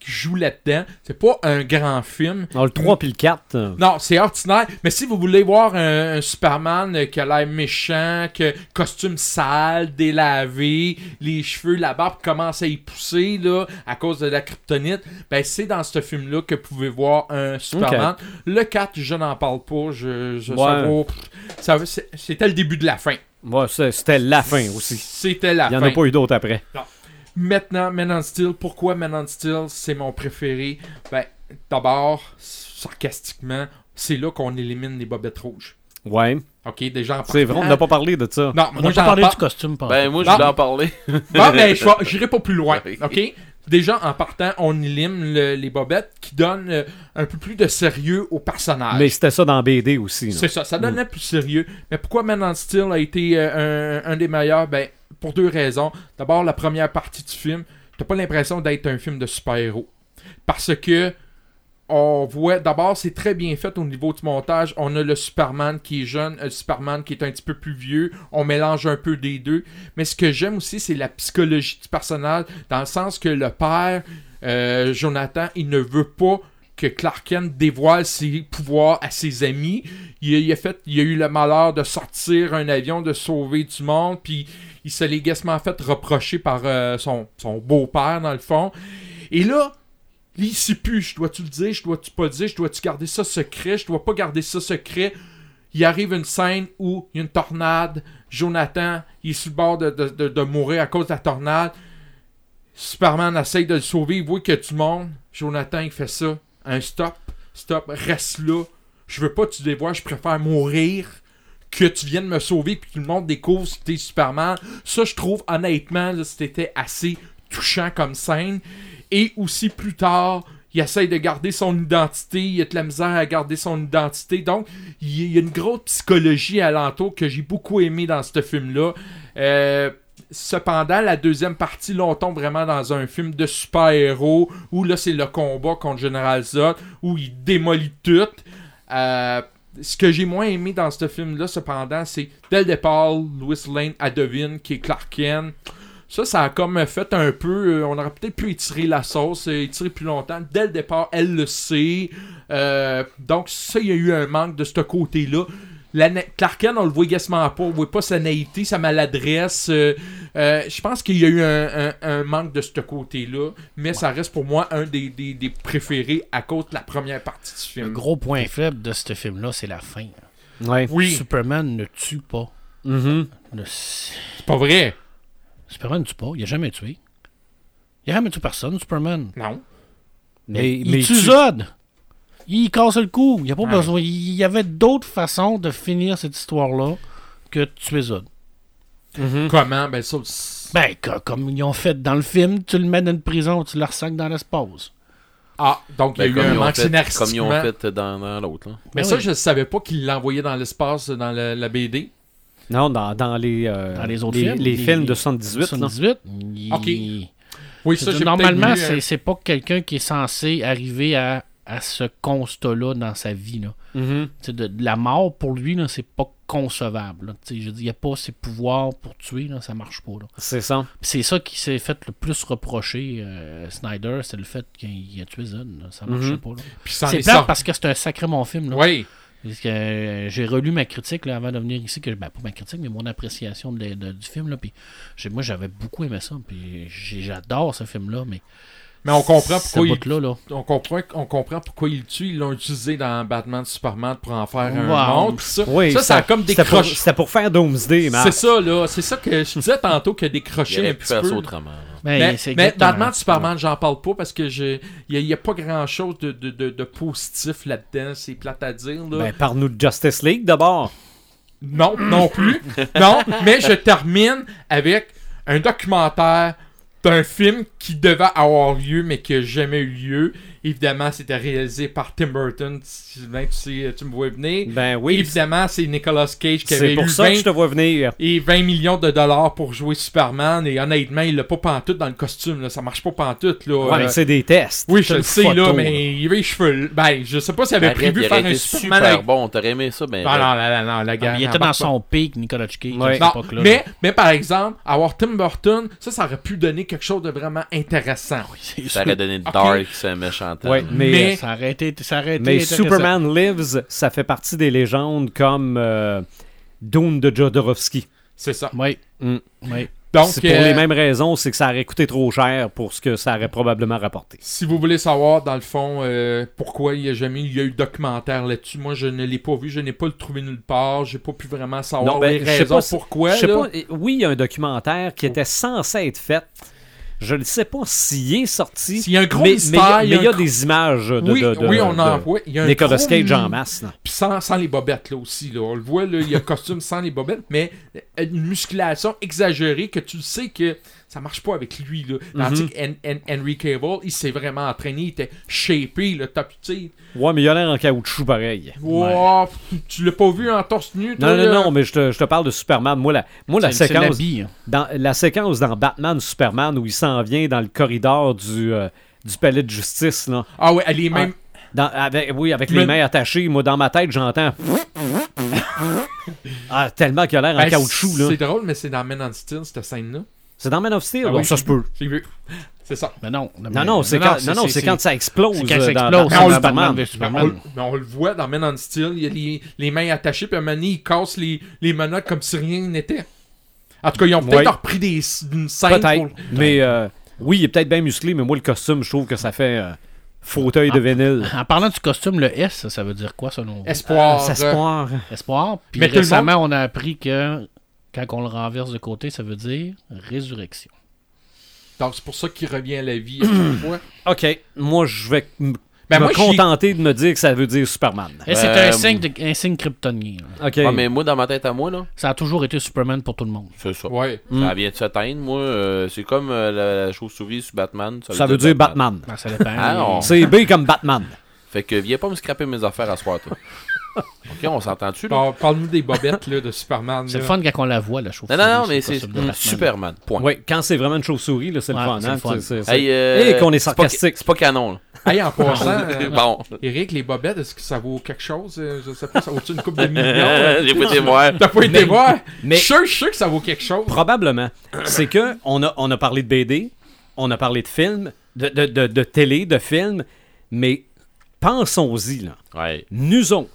qui joue là-dedans. C'est pas un grand film. Alors, le 3 puis le 4. euh, Non, c'est ordinaire. Mais si vous voulez voir un, un Superman qui a l'air méchant, que costume sale, délavé, les cheveux, la barbe commence à y pousser là, à cause de la kryptonite, ben c'est dans ce film-là que vous pouvez voir un Superman. Le 4, je n'en parle pas. Je, je Ouais. ça C'était le début de la fin. ouais, c'était la fin aussi. C'était la Il n'y en fin. a pas eu d'autres après. Maintenant, Man on Steel, pourquoi Man on Steel, c'est mon préféré? Ben, d'abord, sarcastiquement, c'est là qu'on élimine les bobettes rouges. Ouais, Ok, déjà en c'est vrai, on n'a pas parlé de ça. Non, On moi n'a pas parlé par- du costume, pas. Ben, moi, je voulais en parler. Bon, ben, je vais- j'irai pas plus loin. Ok? Déjà, en partant, on élimine le- les bobettes qui donnent euh, un peu plus de sérieux au personnage. Mais c'était ça dans BD aussi. C'est ça, ça donnait plus sérieux. Mais pourquoi Man on Steel a été euh, un, un des meilleurs? Ben, pour deux raisons. D'abord, la première partie du film, t'as pas l'impression d'être un film de super-héros. Parce que on voit, d'abord, c'est très bien fait au niveau du montage. On a le Superman qui est jeune, le Superman qui est un petit peu plus vieux. On mélange un peu des deux. Mais ce que j'aime aussi, c'est la psychologie du personnage, dans le sens que le père, euh, Jonathan, il ne veut pas que Clark dévoile ses pouvoirs à ses amis. Il, a- il a fait, il a eu le malheur de sortir un avion, de sauver du monde, puis il se l'est fait reprocher par euh, son, son beau-père, dans le fond. Et là, Là, il plus, je dois-tu le dire, je dois-tu pas le dire, je dois-tu garder ça secret, je dois pas garder ça secret. Il arrive une scène où il y a une tornade, Jonathan, il est sur le bord de, mourir à cause de la tornade. Superman essaye de le sauver, il voit qu'il y a. Jonathan, il fait ça. Un stop, stop, reste là. Je veux pas que tu dévoiles, je préfère mourir que tu viennes me sauver puis que le monde découvre que t'es Superman. Ça, je trouve, honnêtement, c'était assez touchant comme scène. Et aussi plus tard, il essaye de garder son identité, il a de la misère à garder son identité. Donc, il y a une grosse psychologie alentour que j'ai beaucoup aimé dans ce film-là. Euh, cependant, la deuxième partie, là, on tombe vraiment dans un film de super-héros où là, c'est le combat contre General Zod, où il démolit tout. Euh, ce que j'ai moins aimé dans ce film-là, cependant, c'est dès le départ, Louis Lane adevine qui est Clark Kent. Ça, ça a comme fait un peu. euh, on aurait peut-être pu étirer la sauce, euh, étirer plus longtemps. Dès le départ, elle le sait. Euh, donc, ça, il y a eu un manque de ce côté-là. La Clark Kent, on le voit quasiment pas. On voit pas sa naïveté, sa maladresse. euh, euh, je pense qu'il y a eu un, un- un manque de ce côté-là. Mais ça reste pour moi un des, des- des préférés à cause de la première partie du Le film. gros point faible de ce film-là, c'est la fin. Ouais. Oui, Superman ne tue pas. Mhm. Le- c'est pas vrai. Superman ne tue pas. Il a jamais tué. Il a jamais tué personne, Superman. Non. Mais, il mais tue tu- Zod. Il casse le cou. Il y a pas Ouais. besoin. Il y avait d'autres façons de finir cette histoire-là que de tuer Zod. Mhm. Comment? Ben, ça. Ben, co- comme ils ont fait dans le film, tu le mets dans une prison, tu le ressacs dans l'espace. Ah, donc il y a Ben, eu comme, un ils ont manque fait, comme ils ont fait dans, dans l'autre. là. Mais Ben ça, oui. je savais pas qu'il l'envoyait dans l'espace dans la, la BD. Non, dans, dans les, euh, Dans les autres les, films, les films de les- 78. là. 78. il- Ok. Oui, C'est ça, dire, j'ai Normalement, vu, c'est euh, c'est pas quelqu'un qui est censé arriver à, à ce constat-là dans sa vie. Là. Mhm. Tu sais, De, de la mort, pour lui, là, c'est pas concevable. Je veux il n'y a pas ses pouvoirs pour tuer, là, ça marche pas. là. C'est ça. C'est ça qui s'est fait le plus reprocher, euh, Snyder, c'est le fait qu'il a tué Zod. là. Ça marchait Mhm. pas. là. C'est est plate parce que c'est un sacré mon film. Là. Oui. Parce euh, j'ai relu ma critique là, avant de venir ici, que, ben, pas ma critique, mais mon appréciation de- du film. Là, moi, j'avais beaucoup aimé ça. J'adore ce film-là. Mais, Mais on comprend pourquoi il, bout-là, là, on comprend, on comprend pourquoi il le tue. Ils l'ont utilisé dans Batman Superman pour en faire un monde. Ça, Oui, ça, ça a comme c'était pour, décroché. c'était pour faire Doomsday. C'est ça, là. C'est ça que je disais tantôt qu'il a Il décroché aurait un pu petit faire peu. ça autrement. là. mais, Batman Superman, j'en parle pas parce que je il n'y a, pas grand chose de, de, de, de positif là-dedans. C'est plate à dire. Là. Ben, parle-nous de Justice League d'abord. Non, non plus. non, mais je termine avec un documentaire d'un film qui devait avoir lieu, mais qui n'a jamais eu lieu. Évidemment, c'était réalisé par Tim Burton. Sylvain, tu, sais, tu me vois venir. Ben oui. Évidemment, c'est Nicolas Cage qui avait C'est eu pour ça 20, que je te vois venir. et 20 millions de dollars pour jouer Superman. Et honnêtement, il l'a pas pantoute dans le costume. Là. Ça marche pas pantoute. Là. Ouais, Euh, mais c'est des tests. oui, je le sais, photo, là, mais il avait les cheveux. Ben, je sais pas s'il avait Arrête, prévu faire un Superman super avec. bon. T'aurais aimé ça, ben. Non, non, non, non, non, la Ah, guerre. mais il était dans son pic, Nicolas Cage, Ouais. à cette Non, époque-là. mais, mais par exemple, avoir Tim Burton, ça, ça aurait pu donner quelque chose de vraiment intéressant. Ça aurait donné. Dark, c'est un méchant. Ouais, mais, Mais- Ça aurait été, ça aurait été mais intéressant. Superman Lives, ça fait partie des légendes comme euh, Dune de Jodorowsky. C'est ça. Oui. Mm. oui. Donc, C'est pour euh, les mêmes raisons, c'est que ça aurait coûté trop cher pour ce que ça aurait probablement rapporté. si vous voulez savoir, dans le fond, euh, pourquoi il y a jamais il y a eu de documentaire là-dessus, moi, je ne l'ai pas vu, je n'ai pas le trouvé nulle part, j'ai pas pu vraiment savoir Non, ben, les raisons pas pourquoi. Là. pas, oui, il y a un documentaire qui était censé être fait. Je ne sais pas s'il est sorti. S'il y a un gros mais, mystère, mais il y a il y a un gros- des images de, oui, de- de- oui, on en voit. Il y a un gros Cage en masse. Puis sans, sans les bobettes, là aussi. Là. On le voit, là, il y a costume sans les bobettes, mais une musculation exagérée que tu sais que ça marche pas avec lui. Là. Tandis Mhm. Henry Cable, il s'est vraiment entraîné, il était shapé, le top, tu. Ouais, mais il a l'air en caoutchouc pareil. Wow, tu l'as pas vu en torse nu, toi, Non, non, non, mais je te, je te parle de Superman. Moi, la, moi, la séquence. hein. Dans, la séquence dans Batman Superman où il s'en vient dans le corridor du, euh, du palais de justice, là. Ah ouais, elle est même... Dans- avec, oui, avec Mais- les mains attachées. Moi, dans ma tête, j'entends. ah, tellement qu'il a l'air en Ben, caoutchouc, là. C'est drôle, mais c'est dans Men on Steel, cette scène-là. C'est dans Man of Steel? Ah oui, ça se peut. j'ai vu. C'est ça. Mais non. Non, non, c'est quand, non, non, c'est quand ça explose. c'est quand ça euh, dans- explose, dans Superman. Batman on, le- mais on le voit dans Men on Steel, il y a les, les mains attachées, puis à un moment donné, il casse les, les menottes comme si rien n'était. En tout cas, ils ont peut-être Ouais. repris des, une scène Peut-être. pour... Mais euh, oui, il est peut-être bien musclé, mais moi, le costume, je trouve que ça fait euh, fauteuil de vinyle. En parlant du costume, le S, ça veut dire quoi selon vous? Espoir. Espoir. Espoir. Puis Mais récemment, on a appris que quand on le renverse de côté, ça veut dire résurrection. Donc, c'est pour ça qu'il revient à la vie à chaque fois. OK. Moi, je vais Ben, me moi, contenter de me dire que ça veut dire Superman. Et c'est Euh, un signe, de- un signe kryptonien. là. OK. Ah, mais moi, dans ma tête à moi, là, Ça a toujours été Superman pour tout le monde. c'est ça. Ouais. Mm. Ça vient de s'atteindre, moi. euh, c'est comme euh, la, la chauve-souris sur Batman. ça veut dire Batman. Ben, ça dépend. Ah, on- C'est B comme Batman. Fait que viens pas me scraper mes affaires à soir, toi. ok, on s'entend-tu, là? Parle-nous des bobettes là, de Superman. C'est le fun quand on la voit, la chauve Non, non, non, mais c'est Superman. Point. Oui, quand c'est vraiment une chauve-souris, là, c'est le Ouais, fun. c'est hein, le fun. c'est- c'est- Hey, euh, Et qu'on est sarcastique. C'est pas canon, là. Hey, en passant, euh, bon. Eric, les bobettes, est-ce que ça vaut quelque chose? Euh, Je sais pas, ça vaut-tu une coupe de millions? J'ai pas été voir. T'as pas été voir? mais- Je suis sûr- je suis sûr que ça vaut quelque chose. Probablement. C'est que on a, on a parlé de BD, on a parlé de films, de, de, de, de télé, de films, mais pensons-y, là. Ouais. Nous autres,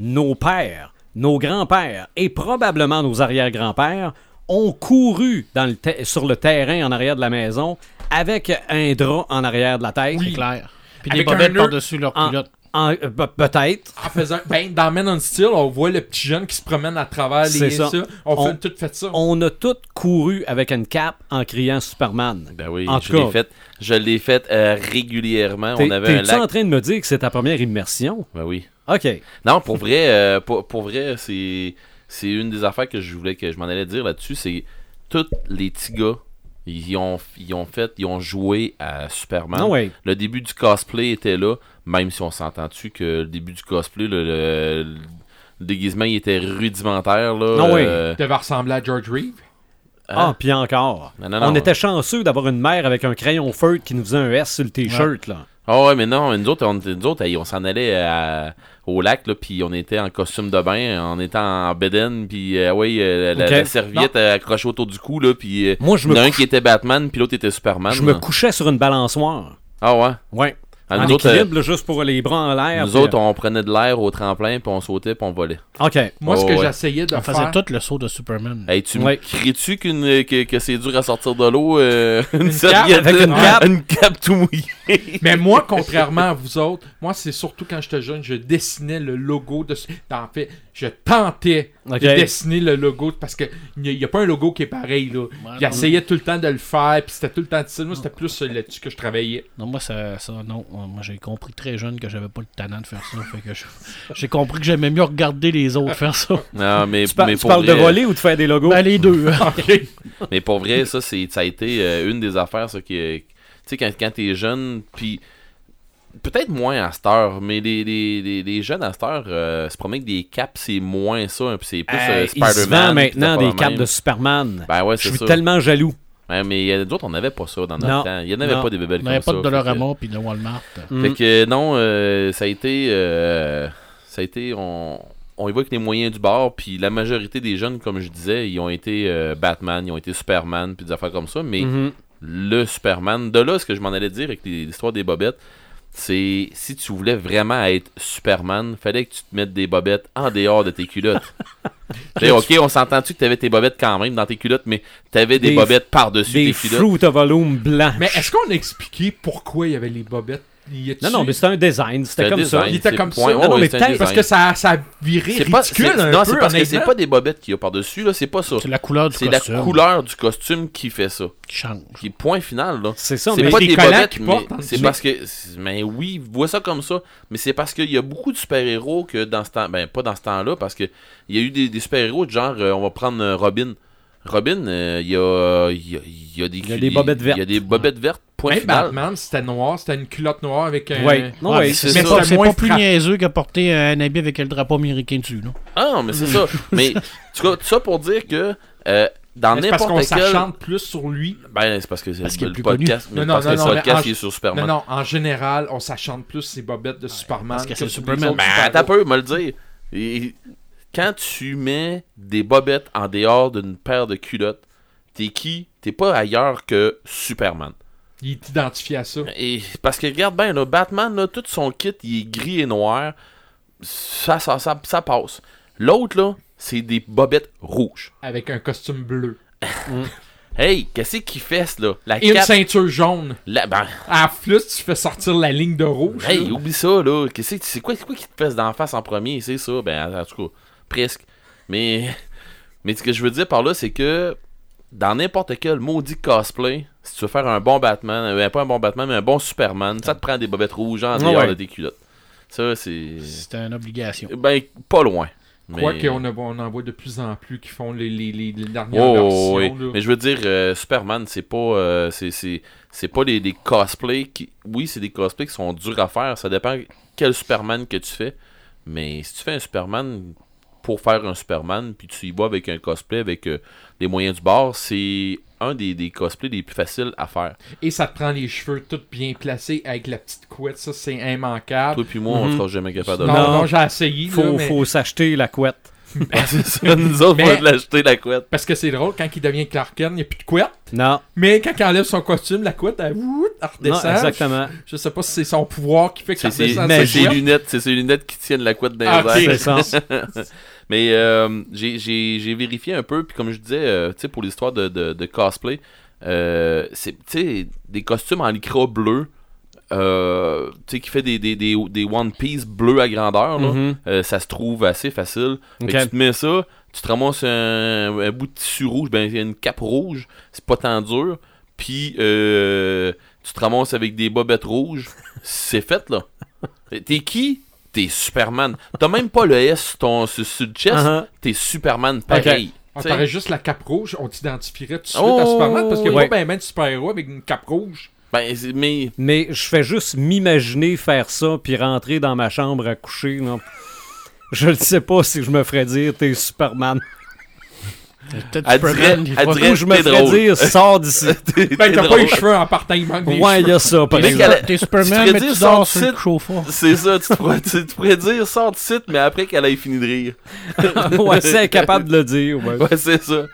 nos pères, nos grands-pères et probablement nos arrière-grands-pères ont couru dans le te- sur le terrain en arrière de la maison avec un drap en arrière de la tête. C'est clair. Puis Avec des bobettes nœud par-dessus leur En- culotte. en- euh, pe- Peut-être. En faisant, ben, dans Men on Steel, on voit le petit jeune qui se promène à travers les. C'est ça. On, On- fait tout fait ça. On a tous couru avec une cape en criant Superman. Ben oui, En je tout cas- l'ai fait. Je l'ai fait euh, régulièrement. T'es- On avait un T'es-tu en lac. train de me dire que c'est ta première immersion? Ben oui. OK. Non, pour vrai, euh, pour, pour vrai, c'est c'est une des affaires que je voulais que je m'en allais dire là-dessus, c'est tous les petits gars, ils ont ils ont fait, ils ont joué à Superman. Non, ouais. Le début du cosplay était là, même si on s'entend-tu que le début du cosplay, le, le- le déguisement il était rudimentaire là. Non, oui. euh, devait ressembler à George Reeve. Ah, puis encore. Non, non, On non. était chanceux d'avoir une mère avec un crayon feutre qui nous faisait un S sur le t-shirt, là. Ah ouais, mais non, nous autres, on, nous autres, on s'en allait à- au lac, là, puis on était en costume de bain, on était en bedaine, puis euh, ouais, euh, la, serviette euh, accrochée autour du cou, là, puis euh, Moi, je il y en a me, un couche- qui était Batman, puis l'autre était Superman. je me couchais sur une balançoire. Ah ouais? Ouais. En nous autres, équilibre, là, juste pour les bras en euh, l'air. nous puis, autres, on prenait de l'air au tremplin, puis on sautait, puis on volait. euh, OK. Moi, ce Oh, que ouais. j'essayais de On faisait faire. tout le saut de Superman. Hey, tu Ouais. me cries-tu qu'une, que, que c'est dur à sortir de l'eau, euh, une, cape avec une cape? une cape tout mouillée? Mais moi, contrairement à vous autres, moi, c'est surtout quand j'étais jeune, je dessinais le logo de. En fait, je tentais de dessiner le logo parce que il n'y a, pas un logo qui est pareil. Là. J'essayais tout le temps de le faire, puis c'était tout le temps difficile. Moi, c'était plus euh, là-dessus que je travaillais. Non, moi, ça, ça non. Moi, j'ai compris très jeune que j'avais pas le talent de faire ça. Fait que je- j'ai compris que j'aimais mieux regarder les autres faire ça. Non, mais, Tu, par- mais tu pour parles de voler ou de faire des logos? Ben, les deux. Mais pour vrai, ça, c'est, ça a été euh, une des affaires, ça, qui, est- tu sais, quand, quand t'es jeune, puis peut-être moins à cette heure, mais les, les, les, les jeunes à cette heure euh, se promener avec des capes, c'est moins ça, puis c'est plus euh, il vend Spider-Man. maintenant des capes affaires de Superman. Ben ouais, Je suis tellement jaloux. Ouais, mais euh, d'autres, on n'avait pas ça dans notre Non. temps. Il n'y en avait Non. pas des On comme n'avait ça. pas de que- Dollarama puis de Walmart. Mm. Fait que non, euh, ça a été. euh, ça a été. On, on y voit que les moyens du bord, puis la majorité des jeunes, comme je disais, ils ont été euh, Batman, ils ont été Superman, puis des affaires comme ça, mais Mhm. le Superman, de là, ce que je m'en allais dire avec l'histoire des bobettes, c'est si tu voulais vraiment être Superman, fallait que tu te mettes des bobettes en dehors de tes culottes. Ok, on s'entend-tu que t'avais tes bobettes quand même dans tes culottes, mais t'avais des, Des- bobettes par-dessus Des tes culottes? fruits à volume blanc. Mais est-ce qu'on a expliqué pourquoi il y avait les bobettes? Non, non, mais c'était un design. C'était comme ça. Il était comme point- ça. ouais, Non, non, mais peut-être Parce que ça, ça a viré C'est pas, ridicule c'est- un non, peu, c'est parce que c'est pas des bobettes qu'il y a par-dessus, là, c'est pas ça. C'est la couleur du C'est la costume couleur du costume qui fait ça. qui change. Qui point final, là. C'est ça, C'est mais pas des bobettes, mais c'est parce que. Mais oui, vois ça comme ça. Mais c'est parce qu'il y a beaucoup de super-héros que dans ce temps. Ben, pas dans ce temps-là, parce que il y a eu des, des super-héros de genre, euh, on va prendre euh, Robin. Robin, euh, il y, a, il y, a, il y a des. Il y a des bobettes vertes. Il y a des bobettes vertes, point Même final. Batman, c'était noir, c'était une culotte noire avec un. Ouais. Non, Ouais, c'est c'est ça. c'est moins pas plus niaiseux que porter un habit avec le drapeau américain dessus. Là. Ah, mais c'est ça. Mais, tu vois, tout ça pour dire que. euh, dans Mais C'est parce qu'on n'importe quel. s'achante plus sur lui. Ben, c'est parce que c'est Parce qu'il est le plus podcast. Mais connu. Non, parce non, que non, le non, podcast mais en- il est sur Superman. Non, non, en général, on s'achante plus ces bobettes de Superman. parce que c'est sur les Superman. Ben, un peu, me le dire. Et- quand tu mets des bobettes en dehors d'une paire de culottes, t'es qui? T'es pas ailleurs que Superman. Il est identifié à ça. Et parce que regarde bien, là, Batman, là, tout son kit, il est gris et noir. Ça, ça, ça, ça passe. L'autre, là, c'est des bobettes rouges. Avec un costume bleu. Hey, qu'est-ce qu'il fait, ça, là? La Et une ceinture jaune. la- ben, À tu fais sortir la ligne de rouge. hey, là. oublie ça, là. Qu'est-ce que- c'est quoi, c'est quoi qui te pèse d'en face en premier? C'est ça, ben, en tout cas, presque. Mais, mais ce que je veux dire par là, c'est que dans n'importe quel maudit cosplay, si tu veux faire un bon Batman, euh, pas un bon Batman, mais un bon Superman, ça te prend des bobettes rouges en dehors ouais. de tes culottes. Ça, c'est. C'était une obligation. Ben, pas loin. Quoi qu'on on en voit de plus en plus qui font les, les, les, dernières Oh, versions. oui. là. Mais je veux dire, euh, Superman, c'est pas, euh, c'est, c'est, c'est pas des, des cosplays qui. Oui, c'est des cosplays qui sont durs à faire. Ça dépend quel Superman que tu fais. Mais si tu fais un Superman pour faire un Superman, puis tu y vas avec un cosplay avec euh, les moyens du bord, c'est un des, des cosplays les plus faciles à faire. Et ça te prend les cheveux tout bien placés avec la petite couette. Ça, c'est immanquable. Toi puis moi, on Mhm. sera jamais capable de Non, Non. non, j'ai essayé. là, Faut, mais- faut s'acheter la couette. c'est ça, nous autres, on va te l'acheter la couette. Parce que c'est drôle, quand il devient Clark Kent, il n'y a plus de couette. Non, Mais quand il enlève son costume, la couette, elle, ouh, elle non redescend. exactement. Je sais pas si c'est son pouvoir qui fait que ça redescend c'est ses couette. lunettes, c'est ses lunettes qui tiennent la couette dans les Ah, airs. Mais euh, j'ai- vérifié un peu, puis comme je disais, euh, tu sais, pour l'histoire de, de, de cosplay, euh, c'est, tu sais, des costumes en lycra bleu, euh, tu sais, qui fait des, des, des, des One Piece bleus à grandeur, là, Mhm. euh, ça se trouve assez facile. Fait que Ok. tu te mets ça, tu te ramasses un, un bout de tissu rouge, ben une cape rouge, c'est pas tant dur, puis euh, tu te ramasses avec des bobettes rouges, c'est fait là. T'es qui? T'es Superman. T'as même pas le S sur, ton, sur, sur le chest, Uh-huh. t'es Superman pareil. On T'sais. t'aurait juste la cape rouge, on t'identifierait tout de suite Oh, à Superman parce qu'il n'y a ouais. pas ben, ben de super-héros avec une cape rouge. Ben, mais Mais je fais juste m'imaginer faire ça puis rentrer dans ma chambre à coucher. Je ne sais pas si je me ferais dire t'es Superman. Peut-être Ou je me drôle. dire sors d'ici. Ben, t'as pas les cheveux en partant, il manque des ouais, il y a ça, T'es Tu Superman, mais dire tu dors sur le chauffeur. C'est ça, tu pourrais, tu, tu pourrais dire sors de site, mais après qu'elle ait fini de rire. ouais, c'est incapable de le dire. ouais. Ouais, c'est ça.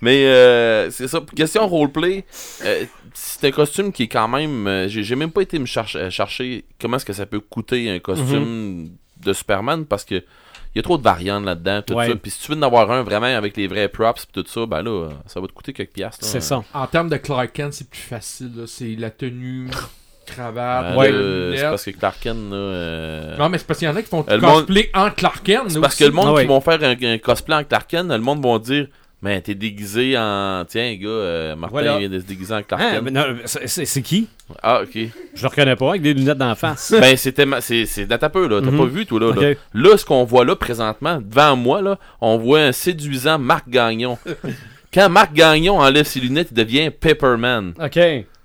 Mais euh, c'est ça. Question roleplay, euh, c'est un costume qui est quand même. euh, J'ai même pas été me chercher, euh, chercher comment est-ce que ça peut coûter un costume de Superman parce que il y a trop de variantes là-dedans. tout Ouais. ça. Puis si tu veux en avoir un vraiment avec les vrais props et tout ça, ben là, ça va te coûter quelques piastres. C'est ça. En termes de Clark Kent, c'est plus facile. C'est la tenue, cravate, Ben Ouais. les c'est parce que Clark Kent, là, euh, Non, mais c'est parce qu'il y en a qui font Le du cosplay en Clark Kent. C'est parce que le monde Ah ouais. qui vont faire un, un cosplay en Clark Kent, le monde va dire Mais t'es déguisé en. Tiens, gars, euh, Martin Voilà. vient de se déguiser en Clark Ah, Kent. c'est- qui? Ah, ok. Je le reconnais pas avec des lunettes d'en face. ben, c'était. ma- C'est peu, là. T'as Mhm. pas vu, toi, là. Là, ce qu'on voit là présentement, devant moi, là, on voit un séduisant Marc Gagnon. Quand Marc Gagnon enlève ses lunettes, il devient Pepperman. Ok.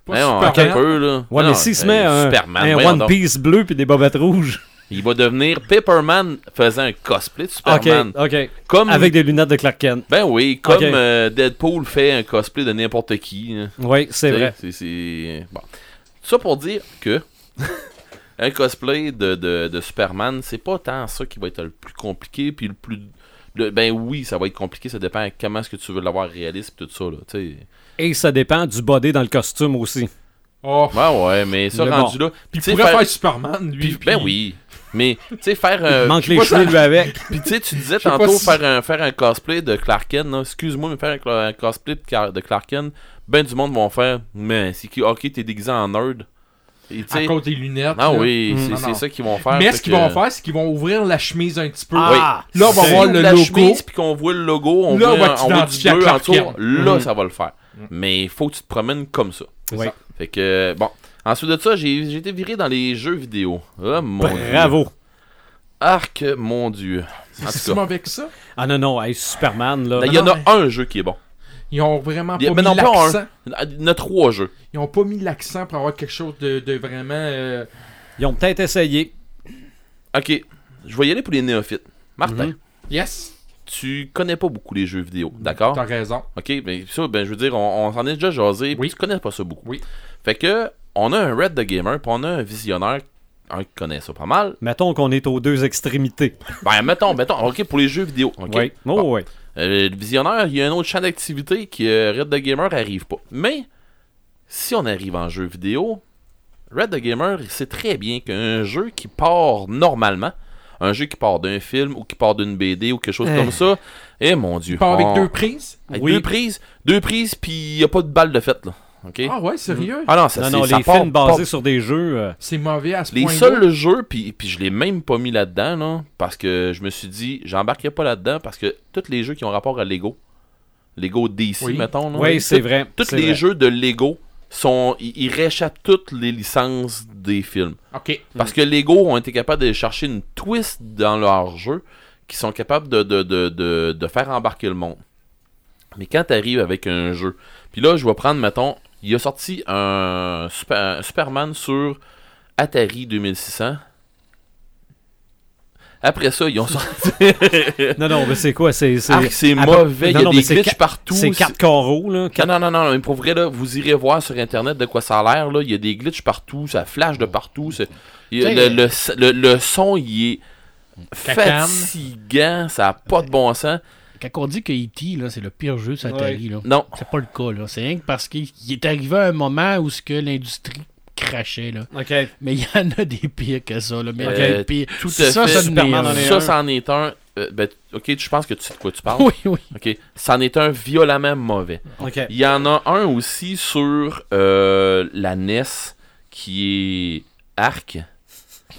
Pas Hein, on- un peu, là. Ouais, Non, mais s'il se met un, Superman, un One. Piece bleu puis des bobettes rouges. Il va devenir Pepperman faisant un cosplay de Ok, Superman. ok. Comme. Avec des lunettes de Clark Kent. Ben oui, comme Ok. euh, Deadpool fait un cosplay de n'importe qui. hein. Oui, c'est vrai. c'est- Bon. Ça pour dire que un cosplay de, de, de Superman, c'est pas tant ça qui va être le plus compliqué, puis le plus. le- ben oui, ça va être compliqué, ça dépend comment est-ce que tu veux l'avoir réaliste, pis tout ça, là. tu sais. Et ça dépend du body dans le costume aussi. Oh, Ouais, ouais, mais ça Mais rendu là. puis il pourrait faire- faire Superman, lui. puis- ben oui. Mais, tu sais, faire. euh, Il manque les cheveux, ça- lui, avec. Puis tu sais, tu disais tantôt si- faire, un, faire un cosplay de Clark Kent, excuse-moi, mais faire un, cosplay de, Car- de Clark Kent, ben du monde vont faire, mais c'est qui, ok, t'es déguisé en nerd. Et À cause des lunettes. ah oui, Mm. c'est ça qu'ils vont faire. Mais ce qu'ils que- vont faire, c'est qu'ils vont ouvrir la chemise un petit peu. Ah, Là, on va voir le la logo. chemise, puis qu'on voit le logo, on Là, voit, on va on voit du bleu autour, Kent. là, Mhm. ça va le faire. Mais il faut que tu te promènes comme ça. Oui. ça. Fait que, bon. Ensuite de ça, j'ai été viré dans les jeux vidéo. Oh mon dieu. Bravo. Arc, mon dieu. C'est si mauvais que ça? Ah non, non, hey, Superman, là. il y en a mais- un jeu qui est bon. Ils ont vraiment pas mais mis l'accent. Il y en a trois jeux. Ils ont pas mis l'accent pour avoir quelque chose de, de vraiment. euh, Ils ont peut-être essayé. Ok, je vais y aller pour les néophytes. Martin, Mhm. Yes, tu connais pas beaucoup les jeux vidéo, d'accord? t'as raison. Ok, ben ça, ben je veux dire, on, on s'en est déjà jasé, Oui. tu connais pas ça beaucoup. Oui. Fait que, on a un Red the Gamer, puis on a un visionnaire, un qui connaît ça pas mal. Mettons qu'on est aux deux extrémités. Ben, mettons, mettons, ok, pour les jeux vidéo, ok? Oui. Oh, oui. Euh, le visionnaire, il y a un autre champ d'activité qui euh, Red the Gamer arrive pas. Mais, si on arrive en jeu vidéo, Red the Gamer, il sait très bien qu'un jeu qui part normalement, un jeu qui part d'un film ou qui part d'une BD ou quelque chose Eh. comme ça, eh mon dieu. Tu pars avec deux prises? avec Oui. deux prises, deux prises, puis il n'y a pas de balle de fête, là. OK? Ah ouais, sérieux? Ah non, ça, Non, c'est- non, ça les part films basés sur des jeux. euh, C'est mauvais à ce Les seuls jeux, puis, puis je l'ai même pas mis là-dedans, là, parce que je me suis dit, j'embarquerai pas là-dedans, parce que tous les jeux qui ont rapport à Lego, Lego DC, Oui. mettons, là, Oui, tout- c'est vrai. Tous c'est les vrai. jeux de Lego sont, ils, ils réchappent toutes les licences des films. Ok. Parce que Lego ont été capables de chercher une twist dans leur jeu qui sont capables de, de, de, de, de faire embarquer le monde. Mais quand tu arrives avec un jeu, puis là, je vais prendre, mettons, il a sorti un, Super- un Superman sur Atari 2600. Après ça, ils ont sorti. Non, non, mais c'est quoi? C'est c'est- Ah, Ah, mauvais, il y a non, des glitches partout. C'est quatre carreaux, là. Non, non, non, non, mais pour vrai, là, vous irez voir sur Internet de quoi ça a l'air. là. Il y a des glitches partout, ça flash de partout. il le, le, le- le son, il est Cacane. fatigant, ça n'a pas de bon sens. Quand on dit que E.T., là, c'est le pire jeu sur Atari, là. Non, C'est pas le cas, là. C'est rien que parce qu'il il est arrivé à un moment où ce que l'industrie crachait, là. OK. Mais il y en a des pires que ça, là. Mais Euh, des pires. tout à ça, fait. ça, ça, c'en est un. euh, ben, ok, je pense que tu sais de quoi tu parles. Oui, oui. Ok, c'en est un violemment mauvais. OK. Il y en a un aussi sur euh, la NES qui est Arc.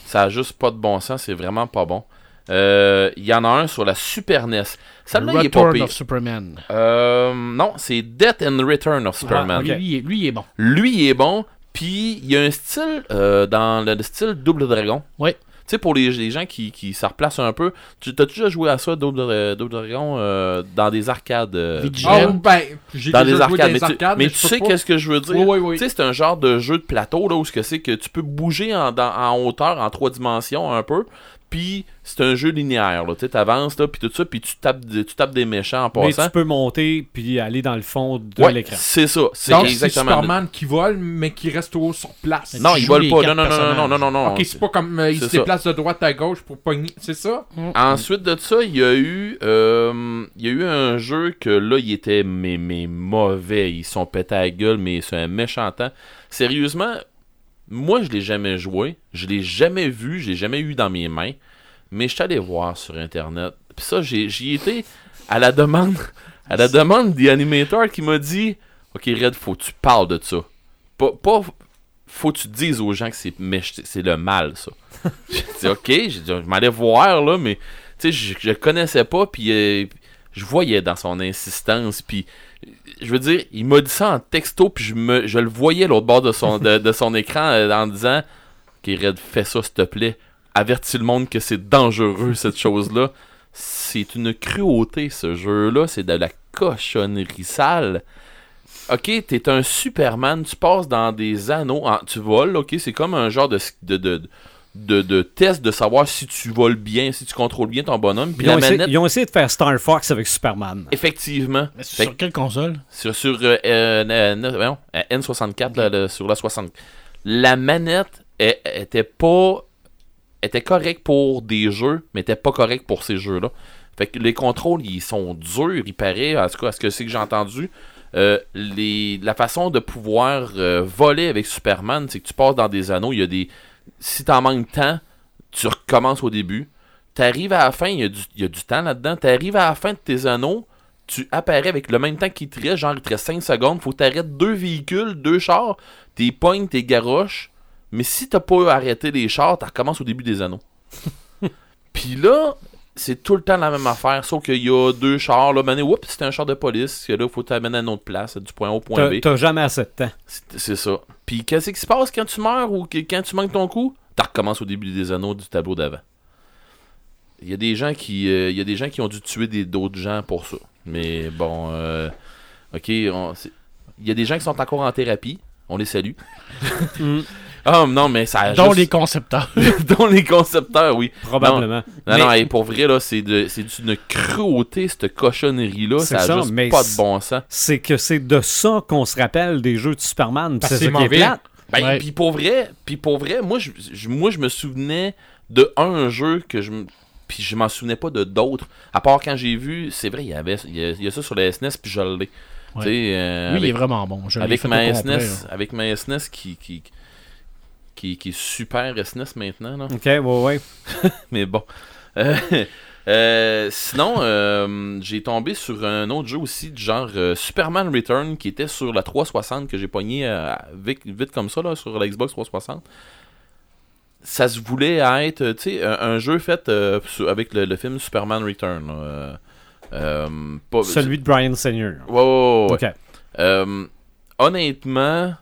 Ça a juste pas de bon sens, c'est vraiment pas bon. Euh, Il y en a un sur la Super NES. Celle-là, il est pas Return pire. of Superman. Euh, non, c'est Death and Return of Superman. ok. Lui, il est- lui, il est bon. Lui, il est bon. Puis, il y a un style euh, dans le, le style Double Dragon. Ouais. Tu sais, pour les, les gens qui, qui se replacent un peu, tu as déjà joué à ça, Double, euh, Double Dragon, euh, dans des arcades. euh. Ah, ben, j'ai dans déjà des joué arcades. Mais, tu, arcades, mais tu sais qu'est-ce que je veux dire? Oui, oui, oui. Tu sais, c'est un genre de jeu de plateau, là, où ce que c'est que tu peux bouger en, dans- en hauteur, en trois dimensions un peu. Puis, c'est un jeu linéaire, là. Tu sais, t'avances, là, puis tout ça, puis tu tapes, tu tapes des méchants en Mais passant. tu peux monter puis aller dans le fond de Ouais, l'écran. c'est ça. C'est Donc, c'est exactement. Superman qui vole, mais qui reste toujours sur place. Non, Tu il vole pas. Non, non, non, non, non, non, non, non. Ok, c'est pas comme euh, il se ça. déplace de droite à gauche pour pogner. C'est ça? Ensuite de ça, il y a eu, euh, il y a eu un jeu que là, il était mais, mais mauvais. Ils sont pétés à la gueule, mais c'est un méchant temps. Sérieusement, moi, je l'ai jamais joué. Je l'ai jamais vu. Je l'ai jamais eu dans mes mains. Mais je suis allé voir sur Internet. Puis ça, j'y étais à la demande, à la demande des animateurs qui m'a dit Ok, Red, faut que tu parles de ça. Pas, pas faut que tu dises aux gens que c'est c'est le mal, ça. j'ai dit Ok, j'ai dit, je m'allais voir, là, mais tu sais, je, connaissais pas, puis euh, je voyais dans son insistance, puis je veux dire, il m'a dit ça en texto, puis je, me, je le voyais l'autre bord de son, écran euh, en disant Ok, Red, fais ça, s'il te plaît. Avertis le monde que c'est dangereux, cette chose-là. C'est une cruauté, ce jeu-là. C'est de la cochonnerie sale. Ok, t'es un Superman, tu passes dans des anneaux, en- tu voles, ok, c'est comme un genre de, de, de test de savoir si tu voles bien, si tu contrôles bien ton bonhomme. Puis Ils ont, la essayé, manette, ils ont essayé de faire Star Fox avec Superman. effectivement, Mais Fait Sur quelle console? Sur, sur euh, euh, euh, euh, N64, là, le- sur la 60. La manette elle- elle était pas. était correcte pour des jeux, mais était pas correcte pour ces jeux-là. Fait que les contrôles, ils sont durs, il paraît, en tout cas, à ce que c'est que j'ai entendu. Euh, les, la façon de pouvoir euh, voler avec Superman, c'est que tu passes dans des anneaux, il y a des. Si t'en manques temps, tu recommences au début. T'arrives à la fin, il y, a du- il y a du temps là-dedans. T'arrives à la fin de tes anneaux, tu apparais avec le même temps qu'il te reste, genre il te reste 5 secondes, faut que t'arrêtes deux véhicules, deux chars, t'es pognes, t'es garoches. Mais si t'as pas arrêté les chars, tu recommences au début des anneaux. Puis là, c'est tout le temps la même affaire, sauf qu'il y a deux chars, là, mané, oups, c'était un char de police, que là, faut t'amener à une autre place, du point A au point B. t'as jamais assez de temps. C'est c'est ça. Puis qu'est-ce qui se passe quand tu meurs ou que- quand tu manques ton coup? Tu recommences au début des anneaux du tableau d'avant. Il y a des gens qui euh, il y a des gens qui ont dû tuer d'autres gens pour ça. Mais bon euh, OK, c'est- il y a des gens qui sont encore en thérapie, on les salue. Ah non, mais ça a Dont juste- les concepteurs. dont les concepteurs, oui. Probablement. Non, Mais- non, hey, pour vrai, là, c'est de- c'est d'une cruauté, cette cochonnerie-là. C'est Ça a ça, juste mais pas de bon sens. c'est que c'est de ça qu'on se rappelle des jeux de Superman. C'est que ça c'est qui est plate. Ben, Ouais. puis pour vrai, puis pour vrai, moi je, je- moi je me souvenais de un jeu que je puis je m'en souvenais pas de d'autres. À part quand j'ai vu, c'est vrai, il y avait il y a, il y a ça sur la SNES, puis je l'ai. Ouais. Sais, euh, Lui, il est vraiment bon. Je l'ai avec fait ma complet, SNES, avec ma SNES qui, qui, qui, qui est super SNES maintenant, là. Ok, ouais, ouais. mais bon. Euh, euh, sinon, euh, j'ai tombé sur un autre jeu aussi, du genre Superman Return, qui était sur la 360, que j'ai pogné vite, vite comme ça, là, sur la Xbox 360. Ça se voulait être, tu sais, un, un jeu fait avec le, le film Superman Return. pas- Celui de Brian Senior. Ouais, ouais, ouais, ouais. Ok. Honnêtement,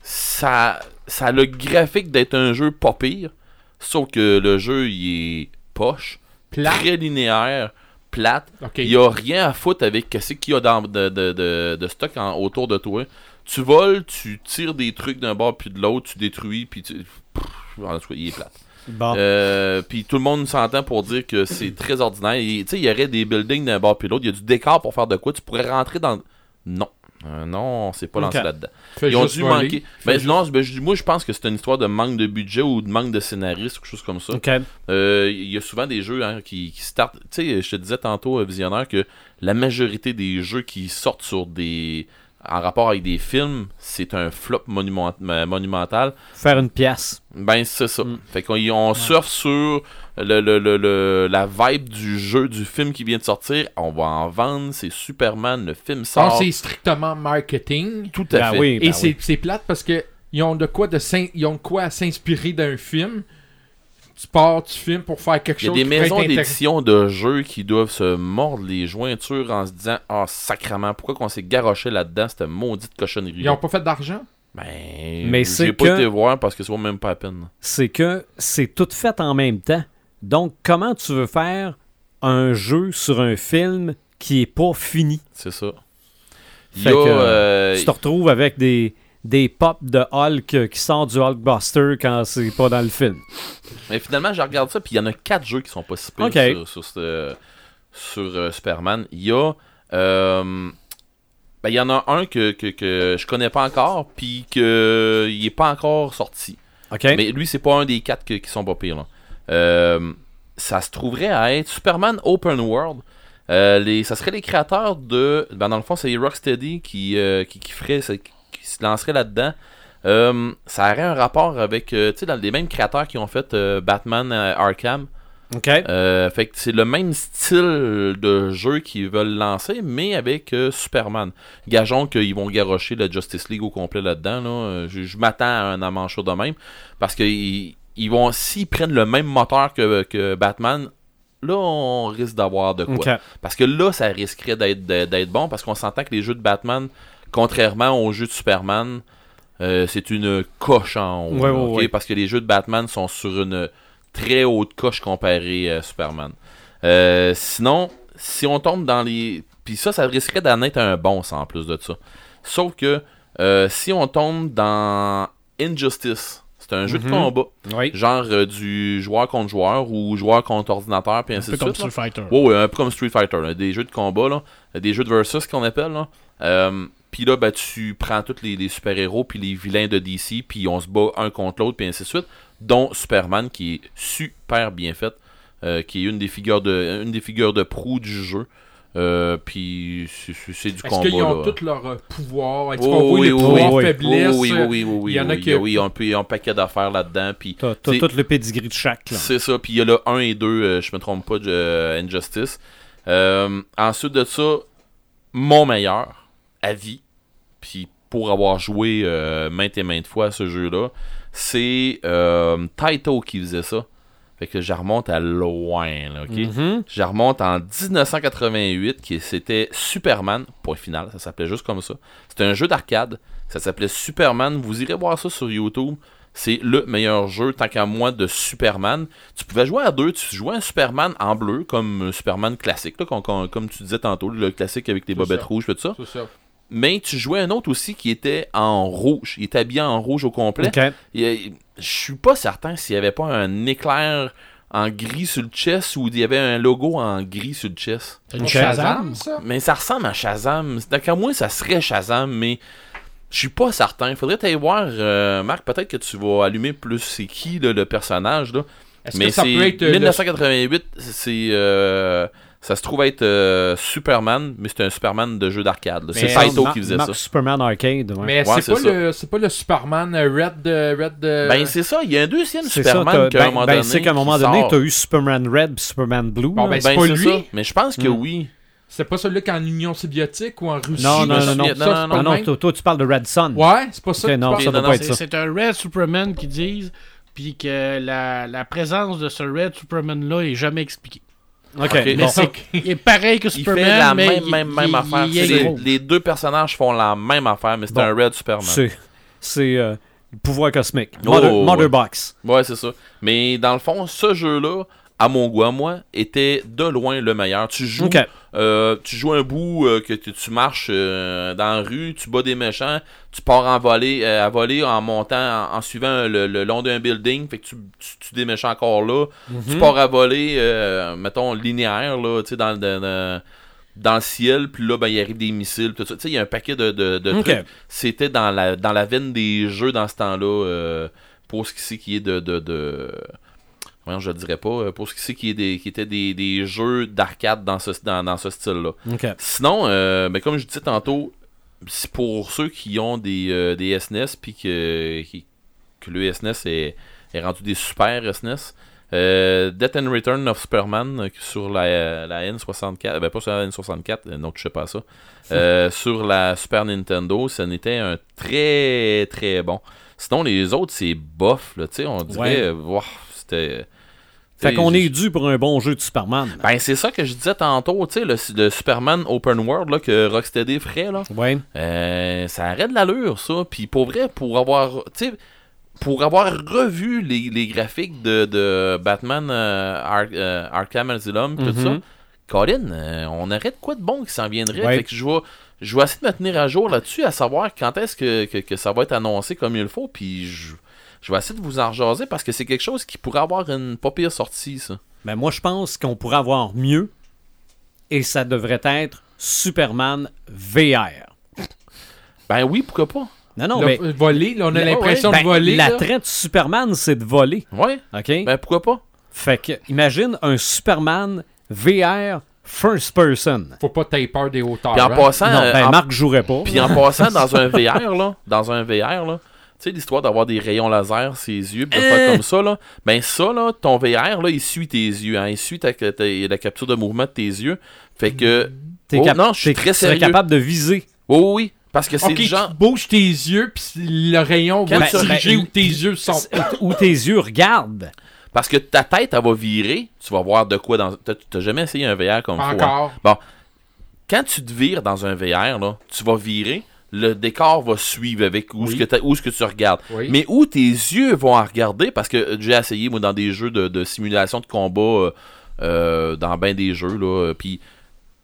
ça, ça a le graphique d'être un jeu pas pire, sauf que le jeu il est poche, Plat. très linéaire, plate. Il y a rien à foutre avec ce qu'il y a dans, de, de, de, de stock en- autour de toi. Tu voles, tu tires des trucs d'un bord puis de l'autre, tu détruis, puis tu... Pff, en tout cas, il est plate. Bon. Euh, puis tout le monde s'entend pour dire que c'est très ordinaire. Tu sais, il y aurait des buildings d'un bord puis l'autre. Il y a du décor pour faire de quoi. Tu pourrais rentrer dans. Non. Euh, non, on s'est pas lancé là-dedans. Ils ont dû manquer. Ben, juste- non, ben, moi je pense que c'est une histoire de manque de budget ou de manque de scénariste ou quelque chose comme ça. Euh, Il y a souvent des jeux hein, qui, qui startent. Tu sais, je te disais tantôt, euh, Visionnaire, que la majorité des jeux qui sortent sur des. En rapport avec des films, c'est un flop monument- monumental. Faire une pièce. Ben, c'est ça. Mm. Fait qu'on on surfe sur le, le- le- le- la vibe du jeu, du film qui vient de sortir. On va en vendre, c'est Superman, le film sort. c'est strictement marketing. tout à Ben fait. oui, Et ben c'est oui. c'est plate parce que ils ont de quoi de ils ont de quoi à s'inspirer d'un film. Tu pars du film pour faire quelque Il y a chose des maisons d'édition de jeux qui doivent se mordre les jointures en se disant Ah, sacrement, pourquoi qu'on s'est garoché là-dedans, cette maudite cochonnerie Ils ont pas fait d'argent. Ben, Mais j'ai c'est pas que- été voir parce que ça vaut même pas la peine. c'est que c'est tout fait en même temps. Donc, comment tu veux faire un jeu sur un film qui est pas fini? C'est ça. Fait que, euh, Tu te retrouves avec des, des pops de Hulk qui sortent du Hulkbuster quand c'est pas dans le film. Mais finalement, je regarde ça, puis il y en a quatre jeux qui sont pas si pires sur, sur, ce- sur, euh, Superman. Il y a. euh, ben, il y en a un que, que, que je connais pas encore, puis que il est pas encore sorti. Mais lui, c'est pas un des quatre que- qui sont pas pires. là. Euh, ça se trouverait à être Superman Open World. Euh, les, ça serait les créateurs de. Ben dans le fond, c'est Rocksteady qui, euh, qui, qui, ferait, qui, se lanceraient là-dedans. Euh, ça aurait un rapport avec tu sais, dans les mêmes créateurs qui ont fait Batman Arkham. OK? Fait que c'est le même style de jeu qu'ils veulent lancer, mais avec Superman. Gageons qu'ils vont garrocher la Justice League au complet là-dedans. Là. Je, je m'attends à un amanchot de même. Parce que ils vont, s'ils prennent le même moteur que, que Batman, là, on risque d'avoir de quoi. Parce que là, ça risquerait d'être, bon, parce qu'on s'entend que les jeux de Batman, contrairement aux jeux de Superman, euh, c'est une coche en haut. Ouais. Parce que les jeux de Batman sont sur une très haute coche comparée à Superman. Euh, sinon, si on tombe dans les... Puis ça, ça risquerait d'en être un bon, ça, en plus de ça. Sauf que euh, si on tombe dans Injustice, c'est un jeu de Mhm. combat. Oui. Genre euh, du joueur contre joueur ou joueur contre ordinateur, puis Un ainsi peu de comme suite. là. Street Fighter. Ouais, un peu comme Street Fighter, là, des jeux de combat, là, des jeux de versus qu'on appelle. Là. Euh, puis là, ben, tu prends tous les, les super-héros puis les vilains de DC, puis on se bat un contre l'autre, puis ainsi de suite, dont Superman, qui est super bien fait, euh, qui est une des figures de, une des figures de proue du jeu. Euh, puis c'est- c'est c'est du Est-ce combat. qu'ils ont tous leurs euh, pouvoirs? Est-ce Oh, qu'on voit oui, les oui, pouvoirs oui. faiblesses? oui, oui, oui, oui, oui, Il y en a qui- oui, on peut, il y a un paquet d'affaires là-dedans, puis T'as tout le pedigree de chaque. là. c'est ça, puis il y a le 1 et 2, euh, je me trompe pas, de euh, Injustice. Euh, ensuite de ça, mon meilleur, à vie, puis pour avoir joué euh, maintes et maintes fois à ce jeu-là, c'est euh, Taito qui faisait ça. Fait que je remonte à loin, là, ok? Mhm. Je remonte en 1988, qui c'était Superman, point final, ça s'appelait juste comme ça. C'était un jeu d'arcade, ça s'appelait Superman. Vous irez voir ça sur YouTube. C'est le meilleur jeu, tant qu'à moi, de Superman. Tu pouvais jouer à deux, tu jouais un Superman en bleu, comme un Superman classique, là, comme, comme- comme tu disais tantôt, le classique avec les bobettes ça. rouges, tout ça. C'est ça. Mais tu jouais un autre aussi qui était en rouge. Il était habillé en rouge au complet. OK. Il y a- Je suis pas certain s'il y avait pas un éclair en gris sur le chest ou il y avait un logo en gris sur le chest. Une. Shazam? ça? Mais ça ressemble à Shazam. D'accord, moi, ça serait Shazam, mais je suis pas certain. Faudrait t'aller voir, euh, Marc, peut-être que tu vas allumer plus c'est qui là, le personnage. Là. Est-ce Mais que ça c'est peut être euh, le- 1988, c'est euh, ça se trouve être euh, Superman, mais c'est un Superman de jeu d'arcade. C'est Saito qui faisait ça. Superman Arcade. ouais. Mais Ouais, c'est pas, ça. le- c'est pas le Superman euh, Red de. Red de... Ben c'est ça, il y a un deuxième. Superman qu'à un Ben, moment ben, donné. c'est qu'à un moment donné, t'as eu Superman Red puis Superman Blue. Bon, ben, Ben, c'est pas c'est lui. ça. Mais je pense que Mm. oui. C'est pas celui qui est en Union soviétique ou en Russie. Non, non, non, non. ça, Non, non, pas Ah non, toi, tu parles de Red Sun. Ouais, c'est pas ça. Ok, que tu non, ça non, pas être C'est ça. c'est un Red Superman qui disent, puis que la, la présence de ce Red Superman-là est jamais expliquée. Ok. Mais bon. il est pareil que Il Superman, fait la mais même, il- même, même il- affaire. il les, deux personnages font la même affaire, mais c'est Bon. un Red Superman. C'est c'est, euh, le pouvoir cosmique. Oh, Mother, ouais. Mother Box. Ouais, c'est ça. Mais dans le fond, ce jeu-là, à mon goût, à moi, était de loin le meilleur. Tu joues, euh, tu joues un bout euh, que tu, marches euh, dans la rue, tu bats des méchants, tu pars en voler, euh, à voler en montant, en, en suivant le, le long d'un building, fait que tu, tu tues des méchants encore là. Mhm. Tu pars à voler, euh, mettons, linéaire, là, tu sais, dans, dans, dans, dans le ciel, puis là, ben, il arrive des missiles, tout ça. Tu sais, il y a un paquet de, de, de Ok. trucs. C'était dans la, dans la veine des jeux dans ce temps-là, euh, pour ce qui est de... de, de Voyons, je le dirais pas. euh, Pour ce qui c'est qui, est des, qui étaient des, des jeux d'arcade dans ce, dans, dans ce style-là. Sinon, euh, ben, comme je disais tantôt, pour ceux qui ont des, euh, des SNES puis que, qui- que le SNES est, est rendu des super SNES. Euh, Death and Return of Superman euh, sur la, la N64, ben pas sur la N64, euh, non, je sais pas ça. Euh, sur la Super Nintendo, ça n'était un très très bon. Sinon, les autres, c'est bof, là, tu sais, on dirait, Ouais. euh, Wouah, c'était. Fait qu'on est dû pour un bon jeu de Superman. Ben, c'est ça que je disais tantôt, tu sais, le, le Superman Open World là, que Rocksteady ferait, là. Ouais. Euh, ça arrête de l'allure, ça. Puis pour vrai, pour avoir. Tu sais, pour avoir revu les, les graphiques de, de Batman euh, Ar- euh, Arkham Asylum, tout ça, Colin, euh, on aurait de quoi de bon qui s'en viendrait. Ouais. Fait que je vais, je vais essayer de me tenir à jour là-dessus, à savoir quand est-ce que, que, que ça va être annoncé comme il faut. Puis je, je vais essayer de vous en jaser parce que c'est quelque chose qui pourrait avoir une pas pire sortie, ça. Ben moi, je pense qu'on pourrait avoir mieux et ça devrait être Superman VR. Ben oui, pourquoi pas? Non, non, mais voler, là, on a Ouais, l'impression ben, de voler. là. l'attrait de Superman, c'est de voler. Ouais, OK? ben pourquoi pas? Fait que, imagine un Superman VR first person. Faut pas taper peur des hauteurs. Puis en hein? passant, non, ben en- Marc jouerait pas. Puis en passant dans un VR, là, dans un VR, là, tu sais, l'histoire d'avoir des rayons laser, ses yeux, pis de faire comme ça, là, ben ça, là, ton VR, là, il suit tes yeux, hein, il suit ta, ta- la capture de mouvement de tes yeux. Fait que, T'es oh, non, je suis très sérieux. capable de viser. oui, oui, oui, parce que c'est Ok, du genre... tu bouges tes yeux, puis le rayon va se diriger ben, où tes yeux sont. Où tes yeux regardent. Parce que ta tête, elle va virer, tu vas voir de quoi dans... T'as jamais essayé un VR comme faut, hein? Encore. Bon, quand tu te vires dans un VR, là, tu vas virer, le décor va suivre avec où, Oui. ce, que t'as- où ce que tu regardes. Oui. Mais où tes yeux vont en regarder, parce que j'ai essayé, moi, dans des jeux de, de simulation de combat, euh, euh, dans ben des jeux, là, euh, puis...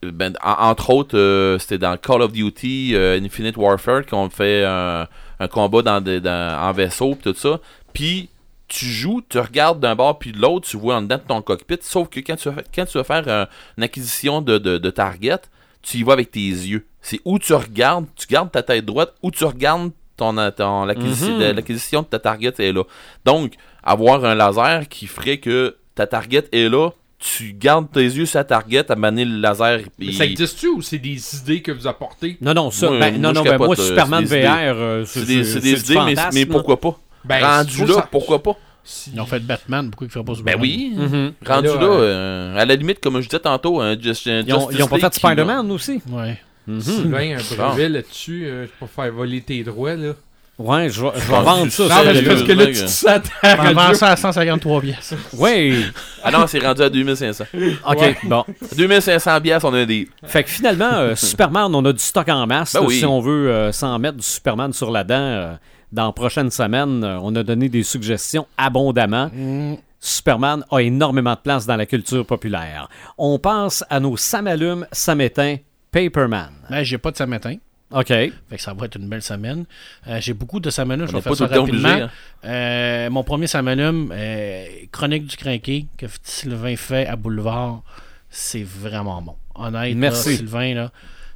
Ben, en- entre autres, euh, c'était dans Call of Duty Infinite Warfare qu'on fait un, un combat dans des- dans- en vaisseau pis tout ça. Puis tu joues, tu regardes d'un bord puis de l'autre, tu vois en dedans de ton cockpit. Sauf que quand tu vas, quand tu vas faire un- une acquisition de, de, de target, tu y vas avec tes yeux. C'est où tu regardes, tu gardes ta tête droite, où tu regardes ton, ton- l'acquisition Mhm. de- l'acquisition de ta target est là. Donc, avoir un laser qui ferait que ta target est là, tu gardes tes yeux sur la target, à manier le laser. Mais il- ça existe-tu ou c'est des idées que vous apportez? Non, non, ça. Moi, ben, non, moi, non, ben, moi, euh, Superman c'est des VR, euh, c'est des, c'est des du idées, mais, mais pourquoi pas? Ben, Rendu là, ça- pourquoi pas? Si- Ils ont fait Batman, pourquoi ils ne feraient pas Ben Superman? oui. Mhm. Rendu Là, là, euh, à la limite, comme je disais tantôt, un Just, un Ils ont, Justice ils ont pas fait Spider-Man aussi. Ouais. Mhm. Sylvain, un brevet là-dessus euh, pour faire voler tes droits, là. Ouais, je vais vendre ça. Non, mais parce que là, tu te sens à ta On vend radio. ça à 153 pièces. Ouais. Ah non, c'est rendu à 2500. OK, Ouais. bon. 2500 bières, on a des. Fait que finalement, euh, Superman, on a du stock en masse. Ben là, oui. Si on veut euh, s'en mettre du Superman sur la dent, euh, dans la prochaine semaine, euh, on a donné des suggestions abondamment. Superman a énormément de place dans la culture populaire. On pense à nos samalumes samétains Paperman. Ben, j'ai pas de samétain. OK. Fait que ça va être une belle semaine. Euh, j'ai beaucoup de samanums, je vais faire pas ça rapidement. obligé. hein. Euh, mon premier samanum, euh, Chronique du Crinqué, que Sylvain fait à Boulevard, c'est vraiment bon. Honnête, Merci. là, Sylvain, là,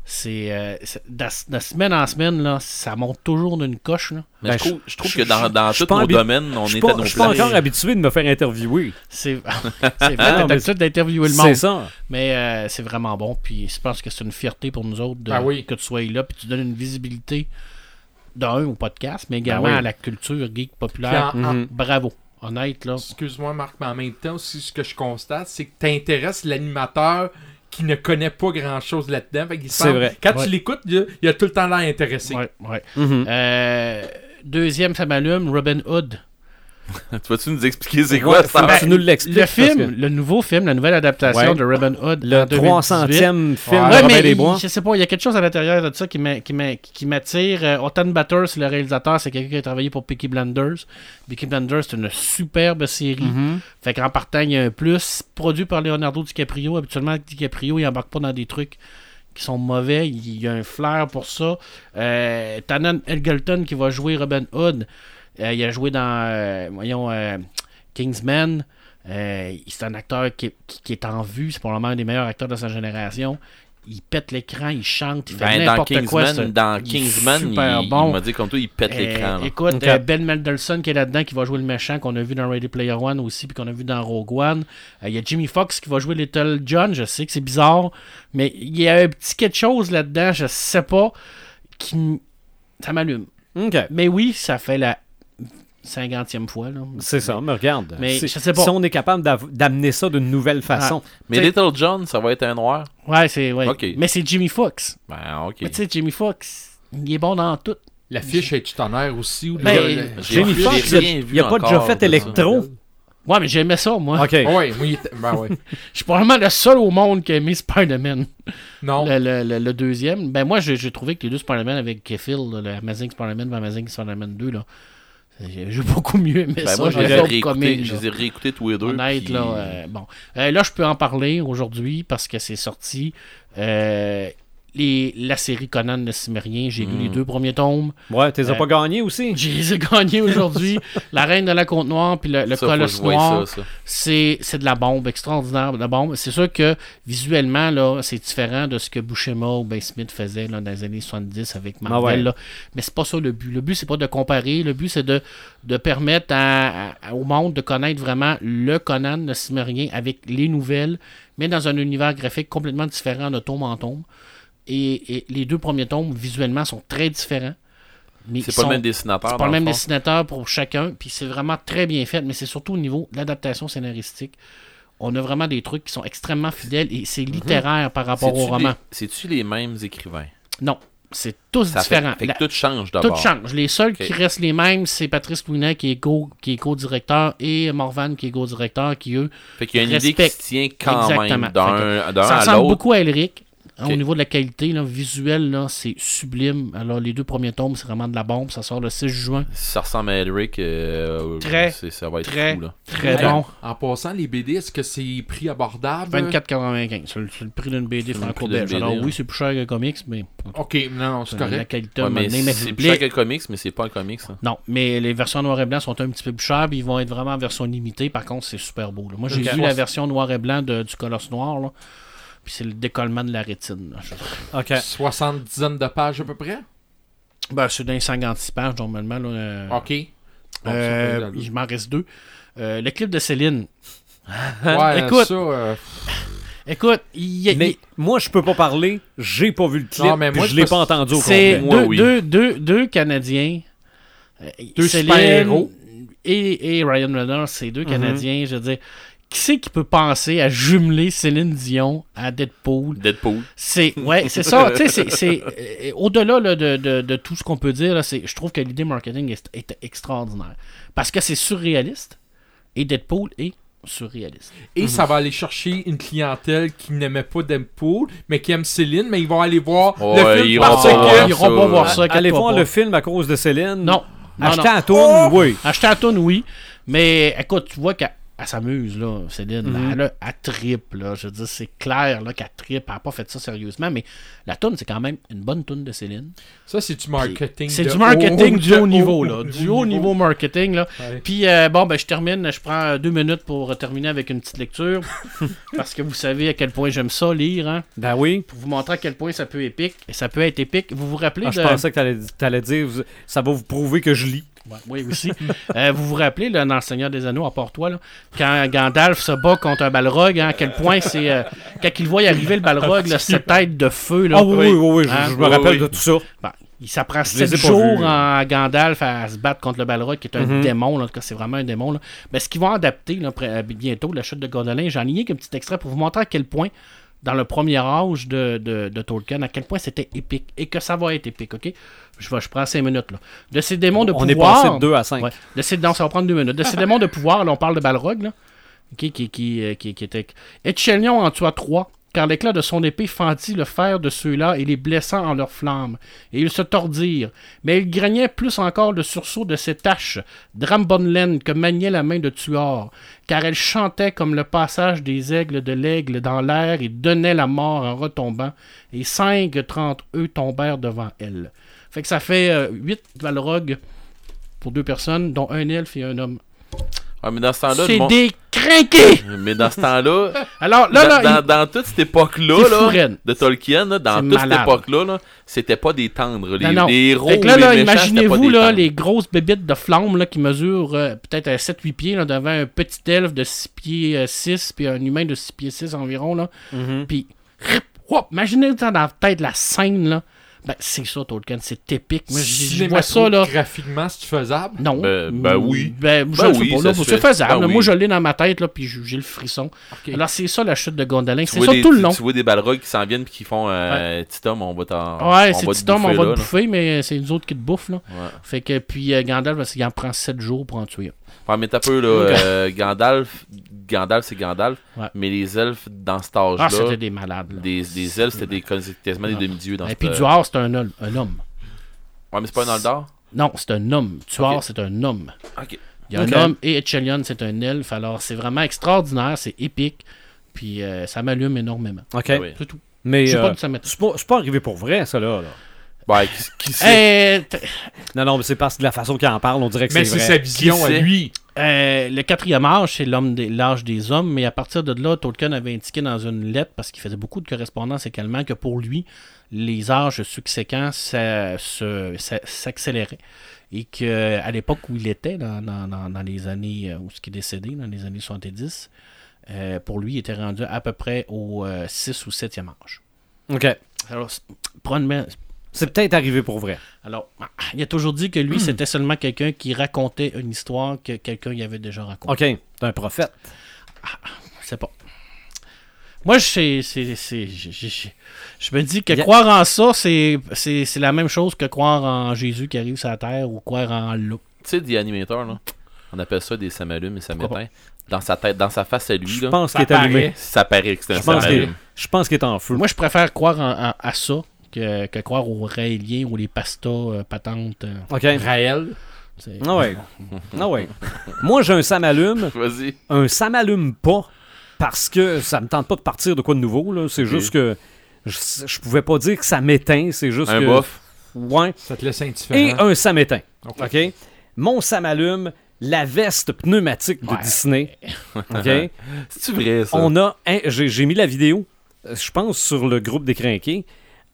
C'est euh, c'est- de, de semaine en semaine, là, ça monte toujours d'une coche. Là. Mais Ben, je trouve, je trouve je- que dans, dans tous pas nos habi- domaines, on est à pas, nos je suis pas encore habitué de me faire interviewer. C'est c'est vrai, t'as l'habitude d'interviewer le C'est monde. ça. Mais euh, c'est vraiment bon. Puis je pense que c'est une fierté pour nous autres de- Ben oui. que tu sois là. Puis tu donnes une visibilité d'un au podcast, mais également Ben oui. à la culture geek populaire. en- Mhm. Bravo. Honnête, là. Excuse-moi, Marc, mais en même temps, aussi, ce que je constate, c'est que tu intéresses l'animateur qui ne connaît pas grand-chose là-dedans. Fait qu'il C'est vrai. Quand Ouais. tu l'écoutes, il, a- il a tout le temps l'air intéressé. Ouais, ouais. Mhm. Euh, deuxième, ça m'allume, Robin Hood. tu vas-tu nous expliquer c'est quoi Ouais, ça? tu nous l'expliques. Le film, que le nouveau film, la nouvelle adaptation Ouais. de Robin Hood. Le en 2018. 300e film Ouais, de mais il- Bois. je sais pas, il y a quelque chose à l'intérieur de ça qui m'a- qui m'a- qui m'attire. Euh, Autumn Batters, le réalisateur, c'est quelqu'un qui a travaillé pour Peaky Blinders. Peaky Blinders, c'est une superbe série. Mhm. Fait qu'en partant, il y a un plus. Produit par Leonardo DiCaprio. Habituellement, DiCaprio, il embarque pas dans des trucs qui sont mauvais. Il y a un flair pour ça. Euh, Tannen Egerton qui va jouer Robin Hood. Euh, il a joué dans, euh, voyons, euh, Kingsman. Euh, c'est un acteur qui, qui- qui est en vue. C'est probablement un des meilleurs acteurs de sa génération. Il pète l'écran, il chante, il fait Ben, dans n'importe quoi. Kingsman, dans il est Kingsman, il, super il bon. m'a dit comme toi, il pète Euh, l'écran. là. écoute, Ok. euh, Ben Mendelsohn qui est là-dedans, qui va jouer le méchant, qu'on a vu dans Ready Player One aussi, puis qu'on a vu dans Rogue One. Euh, Il y a Jimmy Fox qui va jouer Little John. Je sais que c'est bizarre, mais il y a un petit quelque chose là-dedans, je sais pas, qui ça m'allume. Mais oui, ça fait la cinquantième fois. Là. C'est ça, mais regarde. Mais si, je sais pas. si on est capable d'amener ça d'une nouvelle façon. Mais t'sais- Little John, ça va être un noir. Ouais, c'est ouais. Ok. Mais c'est Jimmy Fox. Ben, ok. Mais tu sais, Jimmy Fox, il est bon dans tout. L'affiche est du tonnerre aussi. Ou Ben, le- Foxx, rien il n'y a pas déjà fait ça. électro. Ouais, mais j'aimais ça, moi. OK. Ouais, était- ben ouais. Je suis probablement le seul au monde qui a aimé Spider-Man. Non. Le, le- le- le deuxième, ben moi j'ai trouvé que les deux Spider-Man avec Phil, le Amazing Spider-Man et Amazing Spider-Man 2, là, j'ai beaucoup mieux aimé Ben, ça. moi, je les ai réécoutés, comique, je là. les ai réécoutés tous les deux. Honnête, puis- là, euh, bon. Euh, là, je peux en parler aujourd'hui parce que c'est sorti. Euh, les, la série Conan le Cimérien, j'ai lu les deux premiers tomes. Ouais, t'es Euh, pas gagné aussi. J'ai les ai gagnés aujourd'hui. la Reine de la Côte Noire puis le, Ça, Colosse je Noir. C'est, de la bombe, extraordinaire de la bombe. C'est sûr que visuellement, là, c'est différent de ce que Buscema ou Ben Smith faisait là, dans les années 70 avec Marvel. Ah ouais. là. Mais c'est pas ça le but. Le but, c'est pas de comparer. Le but, c'est de, de permettre à- à- au monde de connaître vraiment le Conan, le Cimérien, avec les nouvelles, mais dans un univers graphique complètement différent de tome en tome. Et, et les deux premiers tomes, visuellement, sont très différents. Mais C'est pas sont- le même dessinateur. c'est pas le même fond. dessinateur pour chacun, puis c'est vraiment très bien fait, mais c'est surtout au niveau de l'adaptation scénaristique. On a vraiment des trucs qui sont extrêmement fidèles et c'est littéraire par rapport au roman. C'est-tu les mêmes écrivains? Non, c'est tous Ça différents. fait La- tout change tout d'abord. change. Les seuls qui restent les mêmes, c'est Patrice Louinet qui est co- co-directeur et Morvan qui est co-directeur, qui eux Fait qu'il y a une idée qui se tient quand Exactement. même d'un d'un Ça à ressemble l'autre. beaucoup à Elric. Hein. Au niveau de la qualité là, visuelle, là, c'est sublime. Alors, les deux premiers tomes, c'est vraiment de la bombe. Ça sort le 6 juin. Ça ressemble à Elric. euh, Très, c'est- ça va être très, fou, là. Très Hey, bon. En passant, les BD, est-ce que c'est prix abordable? 24,95. C'est le, c'est le prix d'une BD franco-belge. Alors BD, oui, hein. c'est plus cher que comics, mais Ok, non, c'est euh, la correct. qualité Ouais, c'est plus cher que le comics, mais c'est pas un comics. ça. Non, mais les versions noir et blanc sont un petit peu plus chères, puis ils vont être vraiment en version limitée. Par contre, c'est super beau. là. Moi, j'ai vu la version noir et blanc de- du Colosse Noir, là. Puis c'est le décollement de la rétine. là. OK. 70 de pages à peu près? Ben, c'est dans les 56 pages, normalement. Là, euh, Ok. Donc, euh, il m'en reste deux. Euh, le clip de Céline. ouais, écoute. ça, euh, Écoute, il y a- Mais moi, je peux pas parler. J'ai pas vu le clip. Non, mais moi, je l'ai pas entendu au C'est deux, oui. deux, deux, deux Canadiens. Deux Céline super-héros. Et, et Ryan Reynolds, c'est Mhm. deux Canadiens. Je veux dire, qui c'est qui peut penser à jumeler Céline Dion à Deadpool? Deadpool. C'est ouais, c'est ça. tu sais, c'est- c'est euh, au-delà là, de, de- de tout ce qu'on peut dire. Là, je trouve que l'idée marketing est, est extraordinaire parce que c'est surréaliste et Deadpool est surréaliste. Et ça va aller chercher une clientèle qui n'aimait pas Deadpool, mais qui aime Céline, mais ils vont aller voir Ouais, le film ils parce que... voir Ils iront pas ça. voir ça. Allez voir pas. le film à cause de Céline. Non. non, Acheter tourne, oui. Acheter à tune, oui. Mais écoute, tu vois qu'à elle s'amuse, là, Céline. Mhm. Elle, a- elle là. Je veux dire, c'est clair, là, qu'elle trippe. Elle n'a pas fait ça sérieusement, mais la toune, c'est quand même une bonne toune de Céline. Ça, c'est du marketing. C'est du marketing haut- du haut niveau, là. Du haut niveau marketing, là. Ouais. Puis, euh, bon, ben, je termine. Je prends deux minutes pour terminer avec une petite lecture. parce que vous savez à quel point j'aime ça, lire, hein. Ben oui. Pour vous montrer à quel point ça peut épique. Et ça peut être épique. Vous vous rappelez Ah, de... je pensais que t'allais, t'allais dire, ça va vous prouver que je lis. Ouais, oui, aussi. Euh, vous vous rappelez, là, dans Le Seigneur des Anneaux, à part toi, là, quand Gandalf se bat contre un balrog, hein, à quel point c'est. euh, quand il voit y arriver le balrog, là, cette tête de feu, là. Ah oui, oui, oui, oui, je, Hein? je me rappelle oui. de tout ça. Ben, il s'apprend Je les ai sept pas jours vus. en Gandalf à se battre contre le Balrog, qui est un Mhm. démon. Là, en tout cas, c'est vraiment un démon. Là. Ben, ce qu'ils vont adapter là, euh, bientôt, la chute de Gondolin, j'en ai qu'un petit extrait pour vous montrer à quel point, dans le premier âge de, de, de Tolkien, à quel point c'était épique et que ça va être épique. ok? Je, vais, je prends cinq minutes. Là. De ces démons de On est pouvoir. passé de 2 à 5. Ouais. De ces, non, ça va prendre deux minutes. De ces démons de pouvoir, là, on parle de Balrog, là, ok, qui, qui, euh, qui, qui était. Etchelion en tua trois, car l'éclat de son épée fendit le fer de ceux-là et les blessant en leurs flammes. Et ils se tordirent. Mais il graignait plus encore le sursaut de ses taches, Drambonlen, que maniait la main de Tuor, car elle chantait comme le passage des aigles de l'aigle dans l'air et donnait la mort en retombant, et cinq trente eux tombèrent devant elle. Fait que ça fait euh, huit Balrog pour deux personnes, dont un elfe et un homme. Ouais, mais dans ce temps-là, C'est des crinqués! mais dans ce temps-là, Alors là, là, dans, dans- il- dans toute cette époque-là, là, de Tolkien, là, dans toute malade. cette époque-là, là, c'était pas des tendres. Les, Non, non. les héros, Fait que là, là, imaginez-vous là, les grosses bébites de flammes là, qui mesurent euh, peut-être à 7-8 pieds là, devant un petit elfe de 6 pieds euh, 6 puis un humain de 6 pieds 6 environ. Là. Puis, rip, whoop, imaginez dans la tête la scène. Là. Ben, c'est ça, Tolkien, c'est épique. Moi, je je vois ça. là. Graphiquement, c'est faisable? Non. Ben- ben oui. Ben, je Ben sais oui, pas, là, c'est faisable. Ben oui. Moi, je l'ai dans ma tête, là, puis j'ai le frisson. Ok. Alors, c'est ça la chute de Gondolin. C'est ça des- tout le long. Tu vois des balrogs qui s'en viennent puis qui font euh, petit homme, on va t'en. Ouais, c'est homme, on va te bouffer, mais c'est nous autres qui te bouffent. Là. Ouais. Fait que, puis euh, Gandalf, parce qu'il en prend 7 jours pour en tuer un. Ouais, mais t'as peu, là. euh, Gandalf, Gandalf c'est Gandalf. Ouais. Mais les elfes, dans cet Ah, âge-là, c'était des malades. Là. des, des elfes, c'était des, quasiment des demi-dieux dans Et puis Duar, c'est un, homme- un homme. Ouais, mais c'est pas un Aldar? Non, c'est un homme. Tuar, Ok. c'est un homme. Ok. Il y a un homme et Etchelion, c'est un elfe. Alors, c'est vraiment extraordinaire, c'est épique. Puis euh, ça m'allume énormément. OK. Ah oui. C'est tout. Mais Je sais euh, pas c'est pas, c'est pas arrivé pour vrai, ça, là. là. Ouais, qui, qui sait? Euh, t- Non, non, mais c'est parce que de la façon qu'il en parle, on dirait que Mais c'est c'est vrai. sa vision à sait? lui. Euh, le quatrième âge, c'est l'homme des- l'âge des hommes, mais à partir de là, Tolkien avait indiqué dans une lettre, parce qu'il faisait beaucoup de correspondance également, que pour lui, les âges subséquents ça- se- ça- s'accéléraient. Et qu'à l'époque où il était, dans, dans- dans- dans les années euh, où ce qui est décédé, dans les années 70, euh, pour lui, il était rendu à peu près au 6 ou 7e âge. OK. Alors, probablement- C'est peut-être arrivé pour vrai. alors, ah, il a toujours dit que lui, c'était seulement quelqu'un qui racontait une histoire que quelqu'un y avait déjà racontée. OK. T'es un prophète. Je sais pas. Moi, je sais- c'est, c'est- je, je- je- je me dis que croire en ça, c'est, c'est, c'est la même chose que croire en Jésus qui arrive sur la terre ou croire en l'eau. Tu sais, des animateurs, là. On appelle ça des samalumes et samétins. Dans sa tête, dans sa face à lui, Je là. pense ça qu'il est allumé. paraît. Ça paraît que c'est un Je pense qu'il samalume. je pense qu'il est en feu. Moi, je préfère croire en- en- à ça que, que croire aux raéliens ou les pastas euh, patentes. euh, OK. Raël. c'est- Ah ouais. Ah ouais. Moi, j'ai un samalume. Vas-y. Un ça m'allume pas parce que ça me tente pas de partir de quoi de nouveau. là. C'est juste que je, je pouvais pas dire que ça m'éteint. C'est juste Un que. bof. Ouais. Ça te laisse indifférent. Et un ça m'éteint. Ok. OK? Mon ça m'allume, la veste pneumatique de Ouais. Disney. OK? C'est-tu vrai, ça? On a. un- J'ai j'ai mis la vidéo, euh, je pense, sur le groupe des crinqués.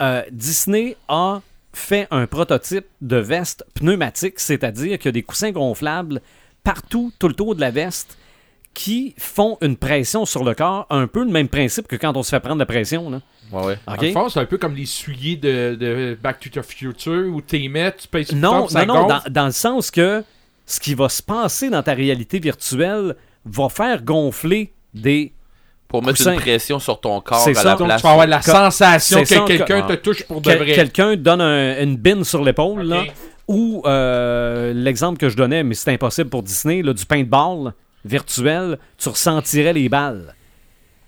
Euh, Disney a fait un prototype de veste pneumatique, c'est-à-dire qu'il y a des coussins gonflables partout, tout le tour de la veste, qui font une pression sur le corps, un peu le même principe que quand on se fait prendre la pression. Là. Ouais, ouais. Dans OK? le fond, c'est un peu comme les souliers de, de Back to the Future où t'es mets, tu pèses sur Non, non, non, dans le sens que ce qui va se passer dans ta réalité virtuelle va faire gonfler des. Pour mettre Coussin. une pression sur ton corps C'est à ça. la Donc, place. tu vas avoir la Comme- sensation ça, que quelqu'un te touche pour de Quel- vrai. Quelqu'un donne un- une bine sur l'épaule, là, Ok. ou euh, l'exemple que je donnais, mais c'est impossible pour Disney, là, du paintball virtuel, tu ressentirais les balles.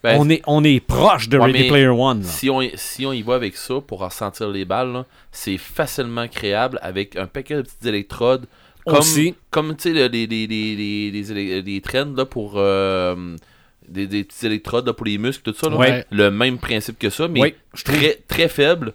Ben, on, est, on est proche de Ouais, Ready mais Player One. là. Si on, si on y va avec ça pour ressentir les balles, là, c'est facilement créable avec un paquet de petites électrodes Comme, Aussi. comme tu sais, le- les, les, les, les, les, les- les trends là, pour euh, des, des petits électrodes là, pour les muscles, tout ça. là. Ouais. Le même principe que ça, mais très, très faible.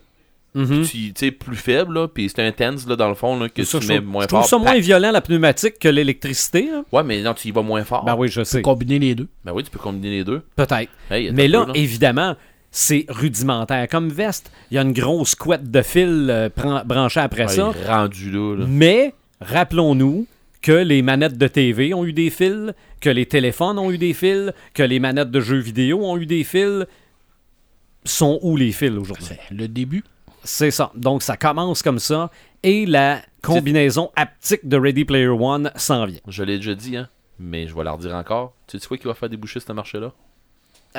Mhm. Tu tu sais, plus faible, là, puis c'est un tense là, dans le fond là, que Ça, tu je mets trouve, moins je trouve fort. ça moins violent la pneumatique que l'électricité. hein. Ouais, mais non, tu y vas moins fort. Ben oui, je sais. Combiner les deux. Ben oui, tu peux combiner les deux. Peut-être. Hey, Mais là, évidemment, c'est rudimentaire. Comme veste, il y a une grosse couette de fil euh, branchée après Ouais, ça. rendu là. là. Mais rappelons-nous que les manettes de TV ont eu des fils, que les téléphones ont eu des fils, que les manettes de jeux vidéo ont eu des fils. Sont où les fils aujourd'hui? Le début. C'est ça. Donc ça commence comme ça. Et la combinaison haptique de Ready Player One s'en vient. Je l'ai déjà dit, hein. Mais je vais leur dire encore. Tu sais quoi qui va faire déboucher ce marché-là?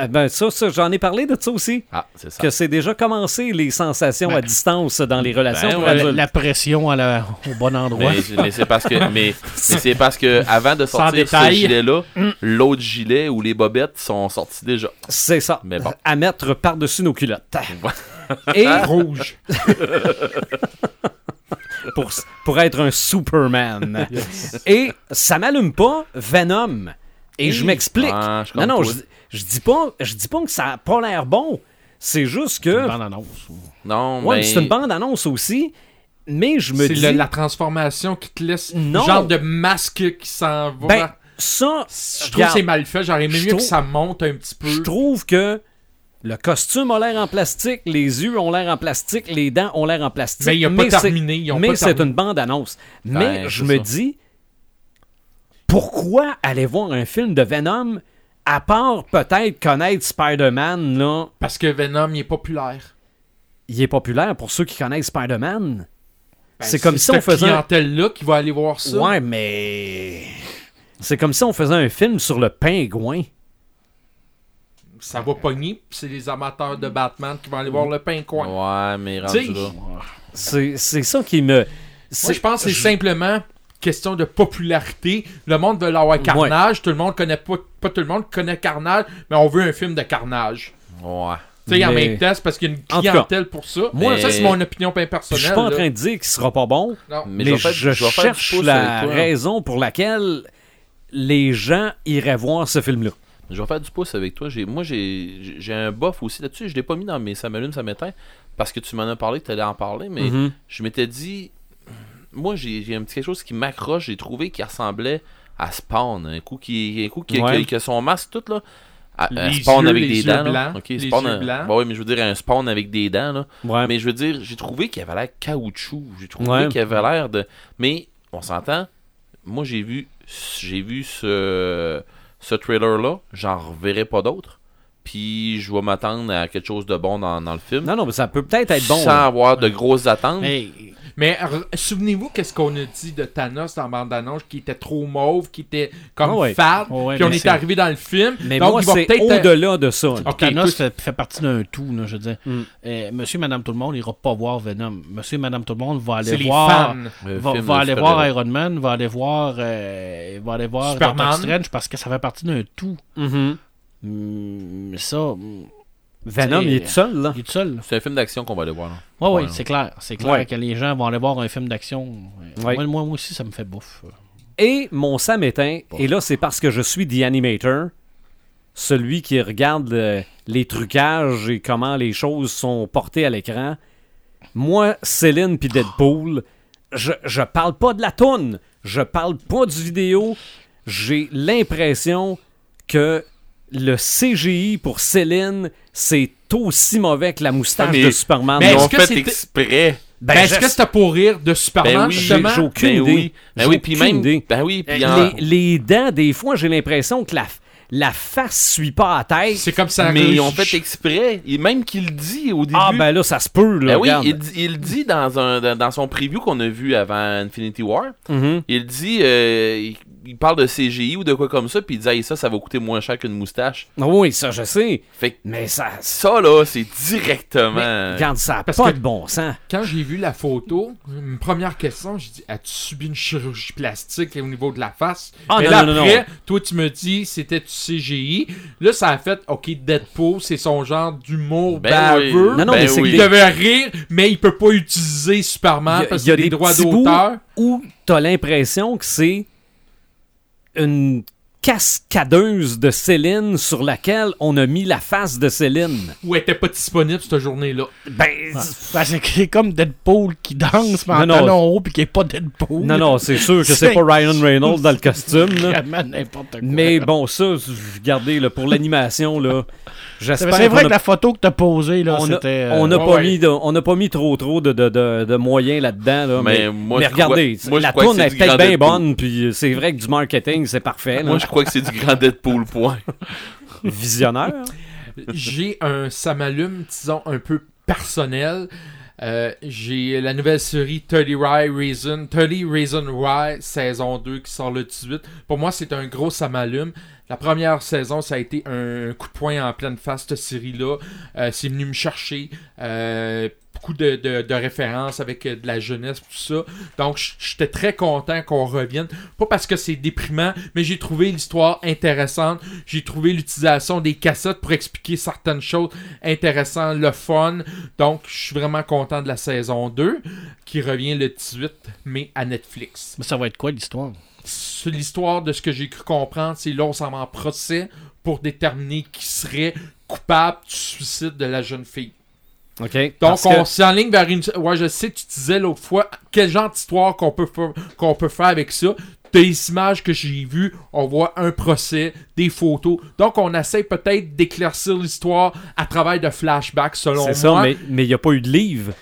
Eh ben ça, ça j'en ai parlé de ça aussi. Ah, c'est ça. Que c'est déjà commencé les sensations Ben, à distance dans les relations ben ouais, La, pression à la- au bon endroit. Mais, mais c'est parce que mais, mais c'est parce que avant de sortir ce gilet-là, l'autre gilet ou les bobettes sont sortis déjà. C'est ça. Mais bon. À mettre par-dessus nos culottes. Et Rouge. pour, pour être un Superman. Et ça m'allume pas Venom. Et je m'explique. Ah, je non, non, je, je dis pas, je dis pas que ça a pas l'air bon. C'est juste que. Bande annonce. Non, Ouais, mais c'est une bande-annonce aussi. Mais je me C'est dis. le- la transformation qui te laisse Non. genre de masque qui s'en va. Ben, ça. je trouve que c'est mal fait. J'aurais aimé je mieux trouve- que ça monte un petit peu. Je trouve que le costume a l'air en plastique, les yeux ont l'air en plastique, les dents ont l'air en plastique. Ben, il a pas mais c'est- terminé, ils ont mais c'est une bande-annonce. Mais Ben, je c'est me ça. dis, pourquoi aller voir un film de Venom à part peut-être connaître Spider-Man, là, Parce que Venom, il est populaire. il est populaire pour ceux qui connaissent Spider-Man. Ben, c'est comme si on faisait un... clientèle-là qui va aller voir ça. Ouais, mais... C'est comme si on faisait un film sur le pingouin. Ça va pogner, puis c'est les amateurs de Batman qui vont aller voir le pingouin. Ouais, mais rendu là. C'est c'est ça qui me... Moi, je pense que c'est simplement question de popularité. Le monde veut l'avoir Carnage. Tout le monde connaît pas, pas tout le monde connaît Carnage, mais on veut un film de Carnage. Ouais. Tu sais, en Mais- même temps, c'est parce qu'il y a une En clientèle pour ça. moi, ça, c'est mon opinion bien Je personnelle. suis pas en train de dire qu'il sera pas bon, Non. Mais, mais, je je, je cherche la raison pour laquelle les gens iraient voir ce film-là. Je vais faire du pouce avec toi. J'ai, moi, j'ai, un bof aussi là-dessus. Je l'ai pas mis dans mes ça m'allume, ça m'éteint. Parce que tu m'en as parlé, tu allais en parler. Mais Mhm. je m'étais dit. Moi, j'ai, un petit quelque chose qui m'accroche. J'ai trouvé qui ressemblait à Spawn. Un coup qui, un coup qui, Ouais. son masque tout là. À, à Les Spawn yeux- avec les des dents. là. blancs. Ok, Les Spawn. euh, bah ouais, mais je veux dire un Spawn avec des dents là. Ouais. Mais je veux dire, j'ai trouvé qu'il avait l'air caoutchouc. J'ai trouvé Ouais. qu'il avait l'air de. Mais on s'entend. Moi, j'ai vu, j'ai vu ce, ce trailer-là. J'en reverrai pas d'autres. Puis je vais m'attendre à quelque chose de bon dans, dans le film. Non, non, mais ça peut peut-être être bon. sans là. avoir de grosses attentes. Mais souvenez-vous qu'est-ce qu'on a dit de Thanos dans bande annonce qui était trop mauve, qui était comme Ah ouais. fade, Ah ouais, puis on est arrivé dans le film. Mais Donc, moi, il va c'est peut-être au-delà de ça. Thanos fait, fait partie d'un tout, là, je veux dire. Mm. Euh, monsieur et Madame Tout le Monde n'ira pas voir Venom. Monsieur et Madame Tout le Monde va aller les voir. Va, va aller voir Iron Man, va aller voir, euh, va aller voir Superman. Doctor Strange parce que ça fait partie d'un tout. Mhm. Mm, mais ça, mm, Venom, il est tout seul, là. il est tout seul. C'est un film d'action qu'on va aller voir. là. Ouais, Ouais, oui, non. c'est clair. C'est clair Ouais. que les gens vont aller voir un film d'action. Ouais. Moi, moi, moi aussi, ça me fait bouffe. Et mon Sam éteint, et là, c'est parce que je suis The Animator, celui qui regarde les trucages et comment les choses sont portées à l'écran. Moi, Céline puis Deadpool, je, je parle pas de la toune, je parle pas du vidéo. J'ai l'impression que le CGI pour Céline, c'est aussi mauvais que la moustache Ah, mais- de Superman. mais Ils est-ce ont que fait exprès. Ben, Ben, est-ce que c'était pour rire de Superman, Ben oui, justement? j'ai aucune ben idée. oui. Ben oui, puis même. idée. Ben oui, puis Euh, en- les, les dents, des fois, j'ai l'impression que la, la face suit pas à tête. C'est comme ça. Mais ils ont fait exprès. Et même qu'il le dit au début. Ah, ben là, ça se peut, là. Ben oui, il, dit- il dit dans, un, dans, dans son preview qu'on a vu avant Infinity War. Mhm. Il dit, euh, il, parle de CGI ou de quoi comme ça, puis il dit, Hey, ça, ça va coûter moins cher qu'une moustache. Ah Oui, ça, je sais. Fait que Mais ça. ça, là, c'est directement. Regarde, ça a Parce pas que- de bon sens. Quand j'ai vu la photo, une première question, j'ai dit As-tu subi une chirurgie plastique au niveau de la face? Ah, Et non, là, non, non, après, non. toi, tu me dis C'était-tu CGI. Là, ça a fait, OK, Deadpool, c'est son genre d'humour Ben baveux. oui. Non, non, Ben mais c'est oui. que Il devait rire, mais il peut pas utiliser Superman a- parce il qu'il a des des droits d'auteur. où t'as l'impression que c'est une cascadeuse de Céline sur laquelle on a mis la face de Céline. Ou elle était pas disponible cette journée-là. Ben, Ben, c'est c'est comme Deadpool qui danse, mais en Non, talons hauts, puis qui est pas Deadpool. non, non, c'est sûr que c'est C'est- pas Ryan Reynolds dans le costume. là. Vraiment n'importe quoi. Mais bon, ça, regardez, là, pour l'animation, là, j'espère c'est vrai que la photo que t'as posée, là, on a- c'était. euh, on n'a ouais, pas, ouais. mis de- on n'a pas mis trop trop de, de, de, de moyens là-dedans. Là, mais Mais moi, mais je regardez, crois- moi, je la tourne est peut-être bien bonne, puis c'est vrai que du marketing, c'est parfait. là. Moi, je crois que c'est du grand Deadpool, point. Visionnaire. J'ai un ça m'allume, disons, un peu personnel. Euh, j'ai la nouvelle série 30 Rye Reason, 30 Reason Why, saison 2 qui sort le 18. Pour moi, c'est un gros ça m'allume. La première saison, ça a été un coup de poing en pleine face, cette série-là. Euh, c'est venu me chercher. Euh, beaucoup de, de- de références avec euh, de la jeunesse, tout ça. Donc, j'étais très content qu'on revienne. Pas parce que c'est déprimant, mais j'ai trouvé l'histoire intéressante. J'ai trouvé l'utilisation des cassettes pour expliquer certaines choses intéressantes, le fun. Donc, je suis vraiment content de la saison 2 qui revient le 18 mai à Netflix. Mais ça va être quoi l'histoire? L'histoire de ce que j'ai cru comprendre, c'est là on s'en va en procès pour déterminer qui serait coupable du suicide de la jeune fille. OK. Donc, Parce que- on s'enligne vers une. Ouais, je sais, tu disais l'autre fois, quel genre d'histoire qu'on peut, fa- qu'on peut faire avec ça? Des images que j'ai vues, on voit un procès, des photos. Donc, on essaie peut-être d'éclaircir l'histoire à travers de flashbacks, selon moi. C'est ça, mais mais il n'y a pas eu de livre.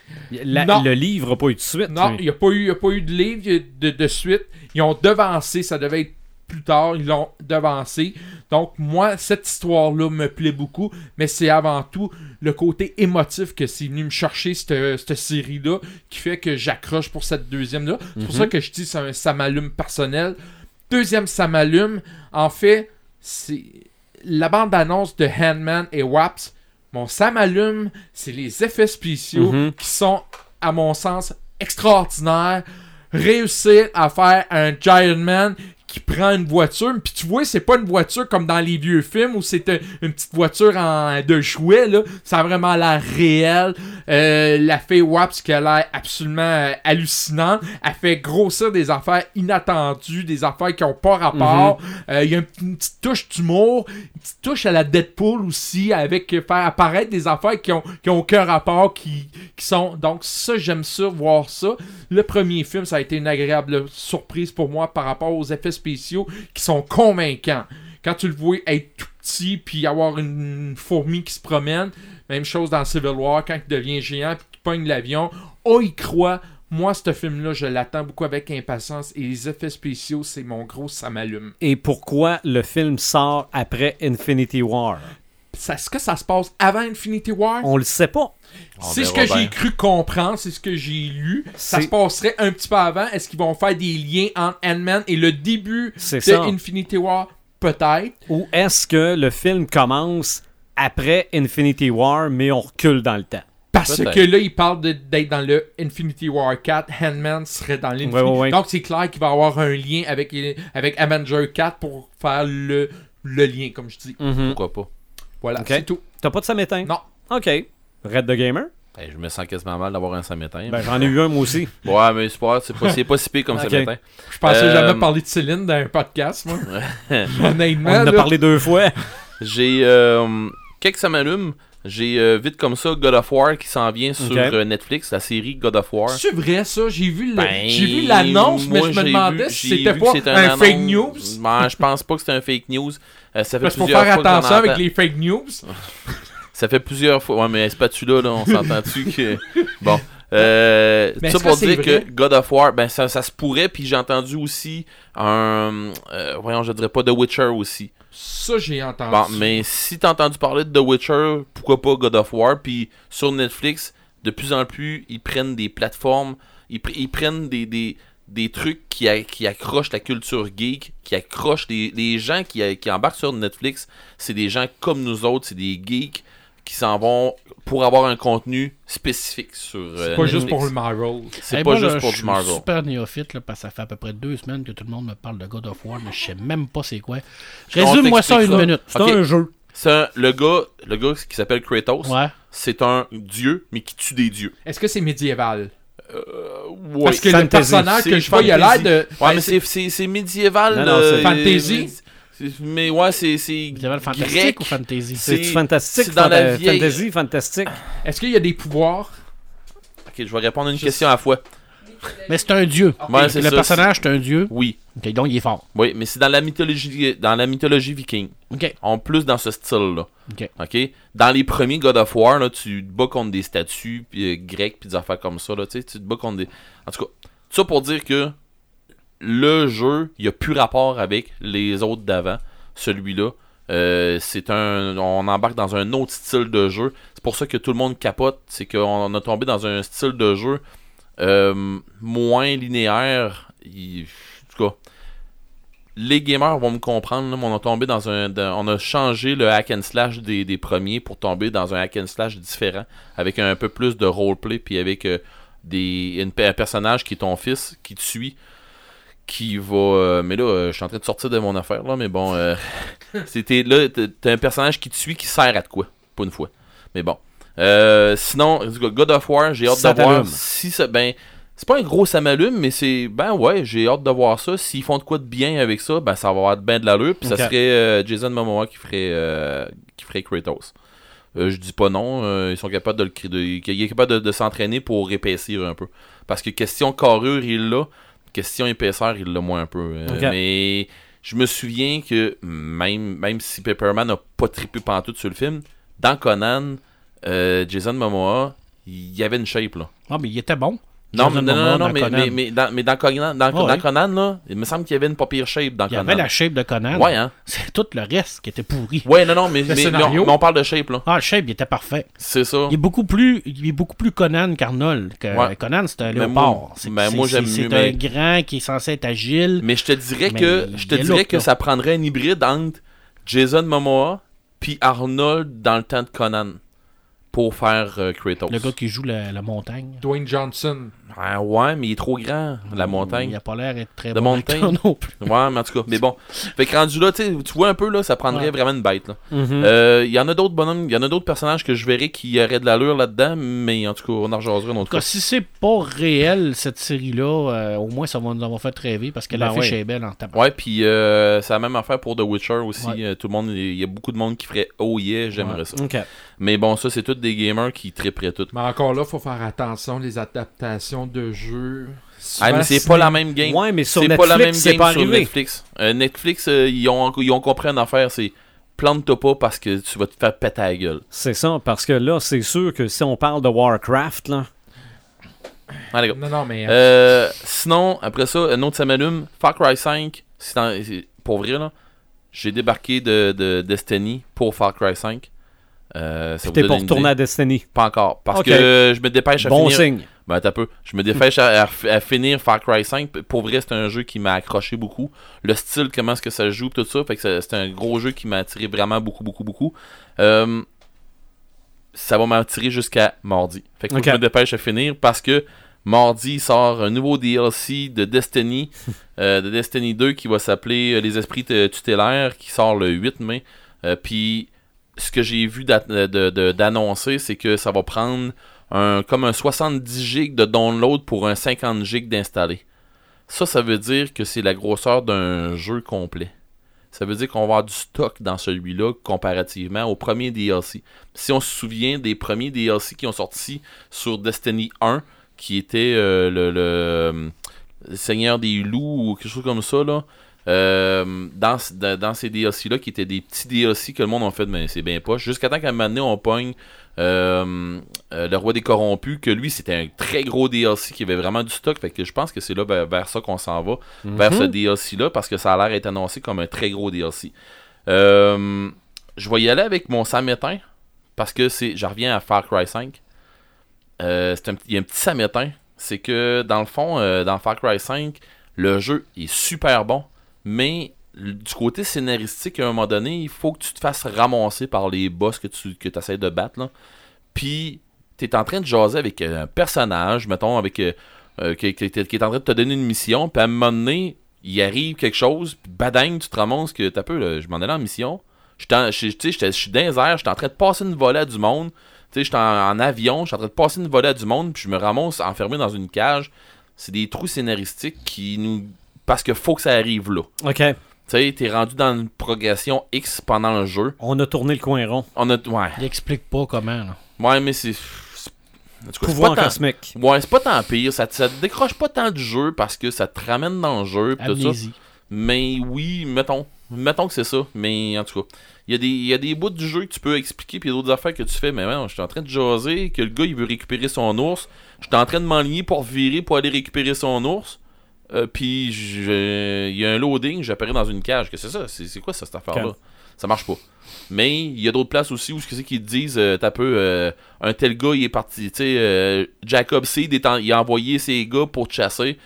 La- Non. le livre n'a pas eu de suite. Non, il n'y a, pas eu- y a pas eu de livre de, de suite. Ils ont devancé, ça devait être plus tard, ils l'ont devancé. Donc, moi, cette histoire-là me plaît beaucoup, mais c'est avant tout le côté émotif que c'est venu me chercher, cette, cette série-là, qui fait que j'accroche pour cette deuxième-là. C'est pour ça que je dis c'est un ça m'allume personnel. Deuxième ça m'allume, en fait, c'est la bande-annonce de Handman et Waps. Mon ça m'allume, c'est les effets spéciaux Mhm. qui sont, à mon sens, extraordinaires. Réussir à faire un Giant Man qui prend une voiture, puis tu vois, c'est pas une voiture comme dans les vieux films où c'était une petite voiture en, de jouet, là. Ça a vraiment l'air réel. Euh, la fée Waps qui a l'air absolument euh, hallucinante. Elle fait grossir des affaires inattendues, des affaires qui ont pas rapport. Euh, Il y a une, une petite touche d'humour, une petite touche à la Deadpool aussi, avec faire apparaître des affaires qui ont, qui ont aucun rapport, qui, qui sont... Donc ça, j'aime ça, voir ça. Le premier film, ça a été une agréable surprise pour moi par rapport aux effets spéciaux qui sont convaincants. Quand tu le vois être tout petit, puis avoir une fourmi qui se promène, même chose dans Civil War, quand il devient géant, puis qu'il pogne l'avion, on y croit. Moi, ce film-là, je l'attends beaucoup avec impatience, et les effets spéciaux, c'est mon gros, ça m'allume. Et pourquoi le film sort après Infinity War? Est-ce que ça se passe avant Infinity War? On le sait pas. C'est ce que j'ai cru comprendre, c'est ce que j'ai lu. Ça se passerait un petit peu avant. Est-ce qu'ils vont faire des liens entre Ant-Man et le début de ça. Infinity War? Peut-être. Ou est-ce que le film commence après Infinity War, mais on recule dans le temps? Parce que là, il parle de- d'être dans le Infinity War 4. Handman serait dans l'Infinity Ouais, ouais, ouais. Donc, c'est clair qu'il va avoir un lien avec, avec Avenger 4 pour faire le, le lien, comme je dis. Mhm. Pourquoi pas? Voilà, Ok. c'est tout. T'as pas de samétain? Non. OK. Red the Gamer? Ben, je me sens quasiment mal d'avoir un samétain. Ben, j'en ai eu un, moi aussi. Ouais, mais c'est pas, c'est pas, c'est pas si pire comme Ok. samétain. Je pensais Euh, jamais parler de Céline dans un podcast, moi. Honnêtement. On en a là. parlé deux fois. J'ai. Euh, quelques ça m'allume. J'ai euh, vite comme ça God of War qui s'en vient sur euh, Netflix, la série God of War. C'est vrai, ça? J'ai vu le- Ben, j'ai vu l'annonce, mais moi, je me demandais vu- si c'était pas un, fake news. Ben, je pense pas que c'était un fake news. Euh, ça fait Parce qu'il faut plusieurs faire fois attention avec les fake news. Ça fait plusieurs fois. Ouais, mais spatula, là, on s'entend-tu que. Bon. Euh, ça pour dire que God of War, ben ça, ça se pourrait, puis j'ai entendu aussi un. euh, voyons, je dirais pas The Witcher aussi. Ça, j'ai entendu. Mais si t'as entendu parler de The Witcher, pourquoi pas God of War? Puis sur Netflix, de plus en plus, ils prennent des plateformes, ils, pr- ils prennent des, trucs qui, accrochent la culture geek, qui accrochent les, gens qui, qui embarquent sur Netflix. C'est des gens comme nous autres, c'est des geeks qui s'en vont pour avoir un contenu spécifique sur. euh, C'est pas juste pour le Marvel. C'est Hey, pas moi, juste là, pour je du suis Marvel. super néophyte, là, parce que ça fait à peu près deux semaines que tout le monde me parle de God of War, mais je sais même pas c'est quoi. Résume-moi ça t'explique une ça. minute. C'est un jeu. C'est un- le gars, le gars qui s'appelle Kratos. Ouais. C'est un dieu, mais qui tue des dieux. Est-ce que c'est médiéval? Ouais. Parce que le fantasy. personnage C'est que je vois, il a l'air fantasy. de. Ouais, mais c'est, c'est, c'est médiéval. Non, non, euh, c'est fantasy. Mais ouais, c'est. c'est Médiéval fantastique grec. ou fantasy? C'est- C'est fantastique. c'est dans la fanta- vieille- Fantasy, fantastique? Est-ce qu'il y a des pouvoirs? Ok, je vais répondre à une question à la fois. Mais c'est un dieu. Ouais, le ça, personnage, c'est un dieu. Oui. Ok, donc il est fort. Oui, mais c'est dans la mythologie, dans la mythologie viking. Ok. En plus dans ce style-là. Ok. OK? Dans les premiers God of War, là, tu te bats contre des statues puis, euh, grecques puis des affaires comme ça. Là, tu te bats contre des. En tout cas, ça pour dire que le jeu, il a plus rapport avec les autres d'avant. Celui-là. Euh, c'est un. On embarque dans un autre style de jeu. C'est pour ça que tout le monde capote. C'est qu'on a tombé dans un style de jeu euh, moins linéaire. En les gamers vont me comprendre, mais on a changé le hack and slash des, premiers pour tomber dans un hack and slash différent, avec un peu plus de roleplay, puis avec euh, des, un personnage qui est ton fils, qui te suit, qui va. euh, mais là, euh, je suis en train de sortir de mon affaire, là, mais bon. euh, c'était là, t'as un personnage qui te suit qui sert à de quoi, pas une fois. Mais bon. Euh, sinon, God of War, j'ai hâte Ça de voir t'allume. si ça. Ben, c'est pas un gros ça m'allume, mais c'est. Ben ouais, j'ai hâte de voir ça. S'ils font de quoi de bien avec ça, ben ça va avoir bien de l'allure. Puis ça serait euh, Jason Momoa qui ferait, qui ferait Kratos. Euh, je dis pas non, euh, ils sont capables de le de, il est capable de, de s'entraîner pour épaissir un peu. Parce que question carrure, il l'a. Question épaisseur, il l'a moins un peu. Euh. Mais je me souviens que même, même si Pepperman n'a pas trippé pantoute sur le film, dans Conan, euh, Jason Momoa, il y avait une shape là. Ah, mais il était bon. Non, mais, non, non, non, dans mais, Conan. mais, mais dans, mais dans Conan, dans, Ah dans. Conan, là, il me semble qu'il y avait une pas pire shape dans Il y Conan. avait la shape de Conan. Ouais, hein. C'est tout le reste qui était pourri. Ouais, non, non, mais, mais, on, on parle de shape, là. Ah, le shape, il était parfait. C'est ça. Il est beaucoup plus, il est beaucoup plus Conan qu'Arnold. Que Ouais. Conan, c'est un léopard. C'est un grand qui est censé être agile. Mais je te dirais que je te dirais que ça prendrait un hybride entre Jason Momoa puis Arnold dans le temps de Conan pour faire euh, Kratos. Le gars qui joue la, la montagne. Dwayne Johnson. Ah, ouais, mais il est trop grand, la montagne. Il a pas l'air d'être très De bon montagne. non plus. Ouais, mais en tout cas, mais bon. Fait que rendu là, tu sais, tu vois un peu, là, ça prendrait Ouais. vraiment une bête. Mhm. Euh, Il y en a d'autres bonhommes, il y en a d'autres personnages que je verrais qui auraient de l'allure là-dedans, mais en tout cas, on en rejaserait une autre En tout cas, fois. si c'est pas réel, cette série-là, euh, au moins ça va nous avoir fait rêver parce que Ben l'affiche ouais. est belle en tabac. Ouais, puis euh, c'est la même affaire pour The Witcher aussi. Ouais. Euh, tout le monde, il y a beaucoup de monde qui ferait Oh yeah, j'aimerais Ouais. ça. OK. Mais bon, ça, c'est tous des gamers qui tripperaient tout. Mais encore là, faut faire attention, les adaptations de jeux. Ah, mais c'est pas la même game. Ouais, mais sur c'est Netflix, pas la même game pas sur. Netflix. Euh, Netflix, euh, ils, ont, ils ont compris une affaire, c'est plante-toi pas parce que tu vas te faire péter la gueule. C'est ça, parce que là, c'est sûr que si on parle de Warcraft, là, Allez, go. Non, non, mais. Euh, sinon, après ça, un autre ça m'allume. Far Cry 5, c'est en- c'est- pour vrai, là, j'ai débarqué de, de Destiny pour Far Cry 5. Euh, ça t'es idée? à Destiny. Pas encore. Parce que je me dépêche à Bon finir. signe. Ben, t'as peu. Je me dépêche à, à- à finir Far Cry 5. Pour vrai, c'est un jeu qui m'a accroché beaucoup. Le style, comment est-ce que ça se joue, tout ça. Fait que c'est- un gros jeu qui m'a attiré vraiment beaucoup, beaucoup, beaucoup. Euh, ça va m'attirer jusqu'à mardi. Fait que faut Ok. que je me dépêche à finir parce que mardi il sort un nouveau DLC de Destiny, euh, de Destiny 2 qui va s'appeler euh, Les Esprits Tutélaires, qui sort le 8 mai. Puis ce que j'ai vu de- d'annoncer, c'est que ça va prendre comme un 70 gigs de download pour un 50 gigs d'installer. Ça, ça veut dire que c'est la grosseur d'un jeu complet. Ça veut dire qu'on va avoir du stock dans celui-là comparativement au premier DLC. Si on se souvient des premiers DLC qui ont sorti sur Destiny 1, qui était euh, le, le, euh, Seigneur des loups ou quelque chose comme ça, là, euh, dans, dans, ces DLC-là, qui étaient des petits DLC que le monde a fait, mais c'est bien poche. Jusqu'à temps qu'à un moment donné, on pogne euh, euh, le roi des corrompus, que lui, c'était un très gros DLC qui avait vraiment du stock. Fait que je pense que c'est là vers, vers ça qu'on s'en va, vers ce DLC-là, parce que ça a l'air d'être annoncé comme un très gros DLC. Je vais y aller avec mon samétain, parce que c'est, je reviens à Far Cry 5. Euh, c'est un, petit- il y a un petit samétain, c'est que dans le fond, dans Far Cry 5, le jeu est super bon, mais du côté scénaristique, à un moment donné, il faut que tu te fasses ramasser par les boss que tu que essaies de battre. Là. Puis, tu es en train de jaser avec euh, un personnage, mettons, avec euh, euh, qui, est en train de te donner une mission, puis à un moment donné, il arrive quelque chose, puis badang, tu te ramasses que t'as peu, là, je m'en allais en mission. Je je suis dans les airs, j'étais en train de passer une volée à du monde. Tu sais, j'étais en, en avion, j'étais en train de passer une volée à du monde, puis je me ramasse enfermé dans une cage. C'est des trous scénaristiques qui nous. Parce que faut que ça arrive là. OK. Tu sais, t'es rendu dans une progression X pendant le jeu. On a tourné le coin rond. On a. Ouais. Il explique pas comment. là. Ouais, mais c'est. c'est- en tout cas, c'est Pouvoir pas tant- cosmique. Ouais, c'est pas tant pire. Ça, te- ça te décroche pas tant du jeu parce que ça te ramène dans le jeu. pis tout ça. Mais oui, mettons. Mettons que c'est ça. Mais en tout cas, il y, a des- il y a des bouts du jeu que tu peux expliquer, puis il y a d'autres affaires que tu fais. Mais ouais, je suis en train de jaser, que le gars il veut récupérer son ours. Je suis en train de m'enligner pour virer pour aller récupérer son ours. Euh, puis il y a un loading, j'apparais dans une cage. Que c'est ça? C'est c'est quoi ça, cette affaire-là? Ça marche pas. Mais il y a d'autres places aussi où ce que c'est qu'ils te disent, euh, t'as peu, euh, un tel gars il est parti, tu sais, euh, Jacob Seed il a envoyé ses gars pour te chasser,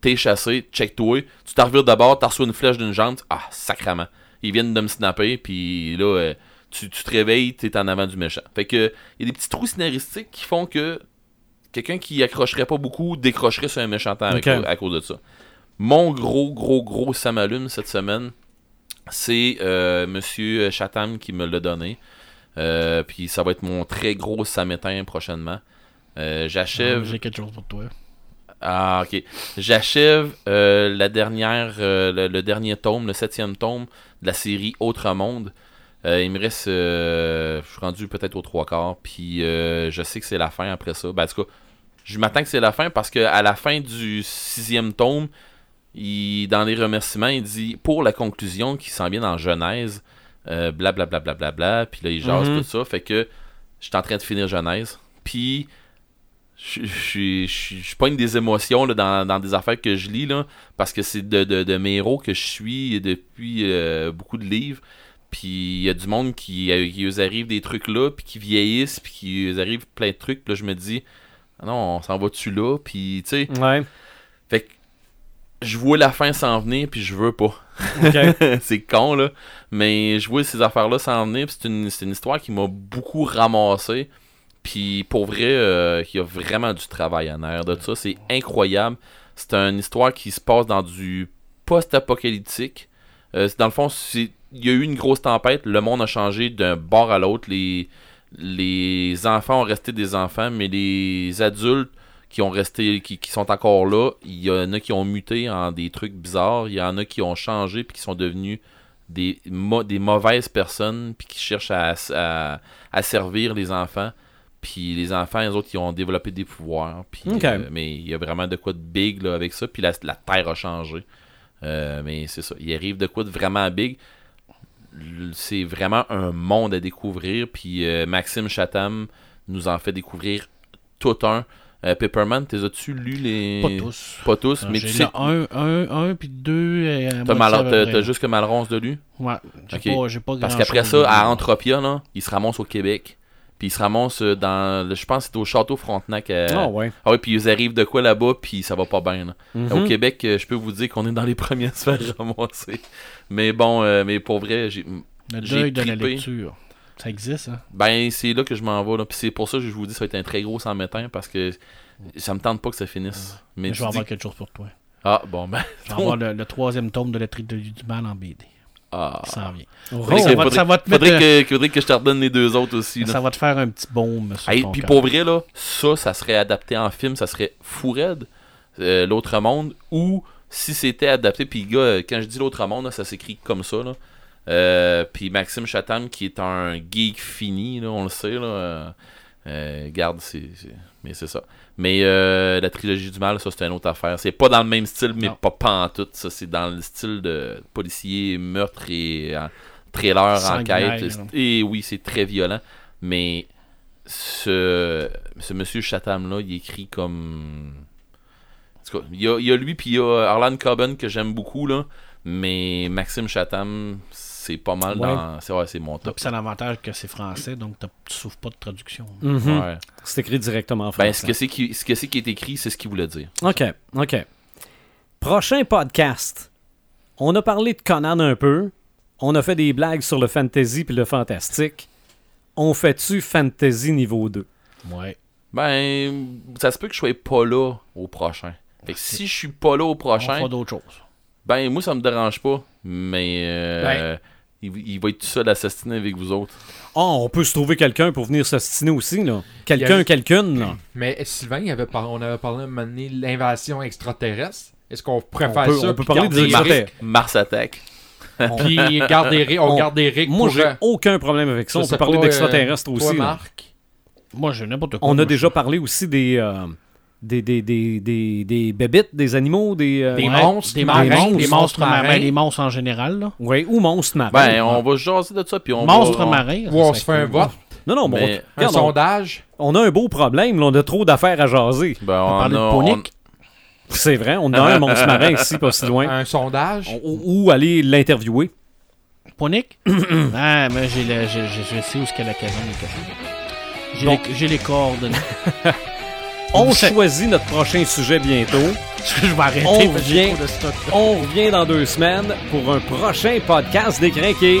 t'es chassé, check-toi, tu t'en revires d'abord, t'as reçu une flèche d'une jante, ah, sacrament. Ils viennent de me snapper, puis là, euh, tu, tu te réveilles, t'es en avant du méchant. Fait que, il y a des petits trous scénaristiques qui font que quelqu'un qui accrocherait pas beaucoup décrocherait sur un méchant temps à cause de ça. Mon gros, gros, gros ça m'allume cette semaine, c'est euh, Monsieur Chatham qui me l'a donné. Euh, puis ça va être mon très gros samétain prochainement. Euh, J'achève. J'ai quelque chose pour toi. Ah, ok. J'achève la dernière, le, le dernier tome, le septième tome de la série Autre Monde. Euh, il me reste, euh, je suis rendu peut-être aux trois quarts, puis euh, je sais que c'est la fin après ça. Ben, en tout cas, je m'attends que c'est la fin parce que à la fin du sixième tome, il, dans les remerciements, il dit pour la conclusion qui s'en vient en Genèse, euh, blablabla, bla, bla, bla, bla, puis là il jase Mhm. tout ça, fait que je suis en train de finir Genèse, puis je pogne des émotions là, dans, dans des affaires que je lis là, parce que c'est de, de, de mes héros que je suis depuis euh, beaucoup de livres. Puis il y a du monde qui, euh, qui eux arrive des trucs là, puis qui vieillissent, puis qui eux arrive plein de trucs. Puis là, je me dis, ah non, on s'en va-tu là? Puis tu sais, Ouais. fait que je vois la fin s'en venir, puis je veux pas. C'est con, là. Mais je vois ces affaires-là s'en venir. puis C'est une, c'est une histoire qui m'a beaucoup ramassé. Puis pour vrai, euh, il y a vraiment du travail en arrière de ça. C'est incroyable. C'est une histoire qui se passe dans du post-apocalyptique. Euh, dans le fond, c'est- il y a eu une grosse tempête. Le monde a changé d'un bord à l'autre. Les, les enfants ont resté des enfants, mais les adultes qui ont resté, qui, qui sont encore là, il y en a qui ont muté en des trucs bizarres. Il y en a qui ont changé puis qui sont devenus des, des mauvaises personnes puis qui cherchent à, à, à servir les enfants. Puis les enfants, les autres, ils ont développé des pouvoirs. Puis, euh, mais il y a vraiment de quoi de big là, avec ça. Puis la, la Terre a changé. Euh, mais c'est ça. Il arrive de quoi de vraiment big. C'est vraiment un monde à découvrir. Puis euh, Maxime Chatham nous en fait découvrir tout un. Euh, Pepperman, t'es as-tu lu les. Pas tous. Pas tous, mais J'ai tu sais. un, un, un, puis deux. et à T'as mal- juste que Malronce de lui? Ouais, j'ai pas, pas Parce grand-chose qu'après ça, à Entropia, là, il se ramasse au Québec. Puis il se ramasse euh, dans. le- Je pense que c'est au Château Frontenac. à- Ah ouais. Ah ouais, puis ils arrivent de quoi là-bas, puis ça va pas bien. là. Mhm. Au Québec, euh, je peux vous dire qu'on est dans les se faire ramasser. Mais bon, euh, mais pour vrai, j'ai. Le deuil de la lecture. Ça existe, hein? Ben, c'est là que je m'en vais. Là. Puis c'est pour ça que je vous dis que ça va être un très gros sans métain parce que ça me tente pas que ça finisse. Mais je vais avoir dis- quelque chose pour toi. Ah, bon, ben. Je vais avoir le, le troisième tome de la trilogie du mal en BD. Ah. Ça s'en vient. Oh. Faudrait, que- va- faudrait- ça va te mettre, faudrait que, faudrait que je te redonne les deux autres aussi. là. Ça va te faire un petit baume sur Hey, ton puis cœur. pour vrai, là, ça, ça serait adapté en film, ça serait fou raide, euh, l'autre monde, ou si c'était adapté, puis gars, euh, quand je dis l'autre monde, là, ça s'écrit comme ça, là. Euh, puis Maxime Chatham, qui est un geek fini, là, on le sait, là. euh, euh, garde, c'est, c'est- mais c'est ça. Mais euh, la trilogie du mal, ça c'est une autre affaire. C'est pas dans le même style, mais Non. pas pantoute. Ça, c'est dans le style de policier, meurtre et euh, trailer, enquête. là. Et oui, c'est très violent. Mais ce, ce monsieur Chatham-là, il écrit comme. En tout cas, il y a, il y a lui, puis il y a Arlan Coben que j'aime beaucoup, là. Mais Maxime Chatham, c'est pas mal Ouais. dans. C'est ouais, c'est mon top. puis c'est l'avantage que c'est français, donc tu souffres pas de traduction. Mhm. Ouais. C'est écrit directement en français. Ben, ce que c'est qui, ce que c'est qui est écrit, c'est ce qu'il voulait dire. OK, OK. Prochain podcast. On a parlé de Conan un peu. On a fait des blagues sur le fantasy puis le fantastique. On fait-tu fantasy niveau 2? Ouais. Ben, ça se peut que je sois pas là au prochain. Fait que si je suis pas là au On prochain, fera d'autres choses. ben moi ça me dérange pas. Mais euh, Ben. Il, il va être tout seul à s'astiner avec vous autres. Oh, on peut se trouver quelqu'un pour venir s'ostiner aussi, là. Quelqu'un, Il y a- quelqu'une, là. Mais Sylvain, il avait par- on avait parlé à un moment donné de l'invasion extraterrestre. Est-ce qu'on pourrait On faire peut- ça? on peut parler des extraterrestres. Mars attaque. Puis garder Eric- on, On- garde Eric Moi, j'ai euh, aucun problème avec ça. je On peut parler d'extraterrestres euh, aussi. toi, là. Marc? Moi, j'ai n'importe quoi. On a déjà je- parlé aussi des, euh, des, des, des, des, des bébites, des animaux, des... euh, Des Ouais, monstres des marins, monstres, des des monstres marins, marins. des monstres en général. Là. ouais, ou monstres marins. Ben, on va jaser de ça puis on Monstres va. on- marins. Ou on se fait un vote, Non, non, bon, Mais- un regarde, sondage. on a un beau problème. là, on a trop d'affaires à jaser. Ben, On on parlait de a- Ponic. C'est vrai, on a un monstre marin ici, pas si loin. Un sondage? Ou, ou aller l'interviewer. Ponic? ah, mais j'ai le- j'ai- j'ai- je sais où est-ce qu'est la cabane les, j'ai les coordonnées. On choisit notre prochain sujet bientôt. je vais arrêter. On revient. de stock. On revient dans deux semaines pour un prochain podcast des Crinqués.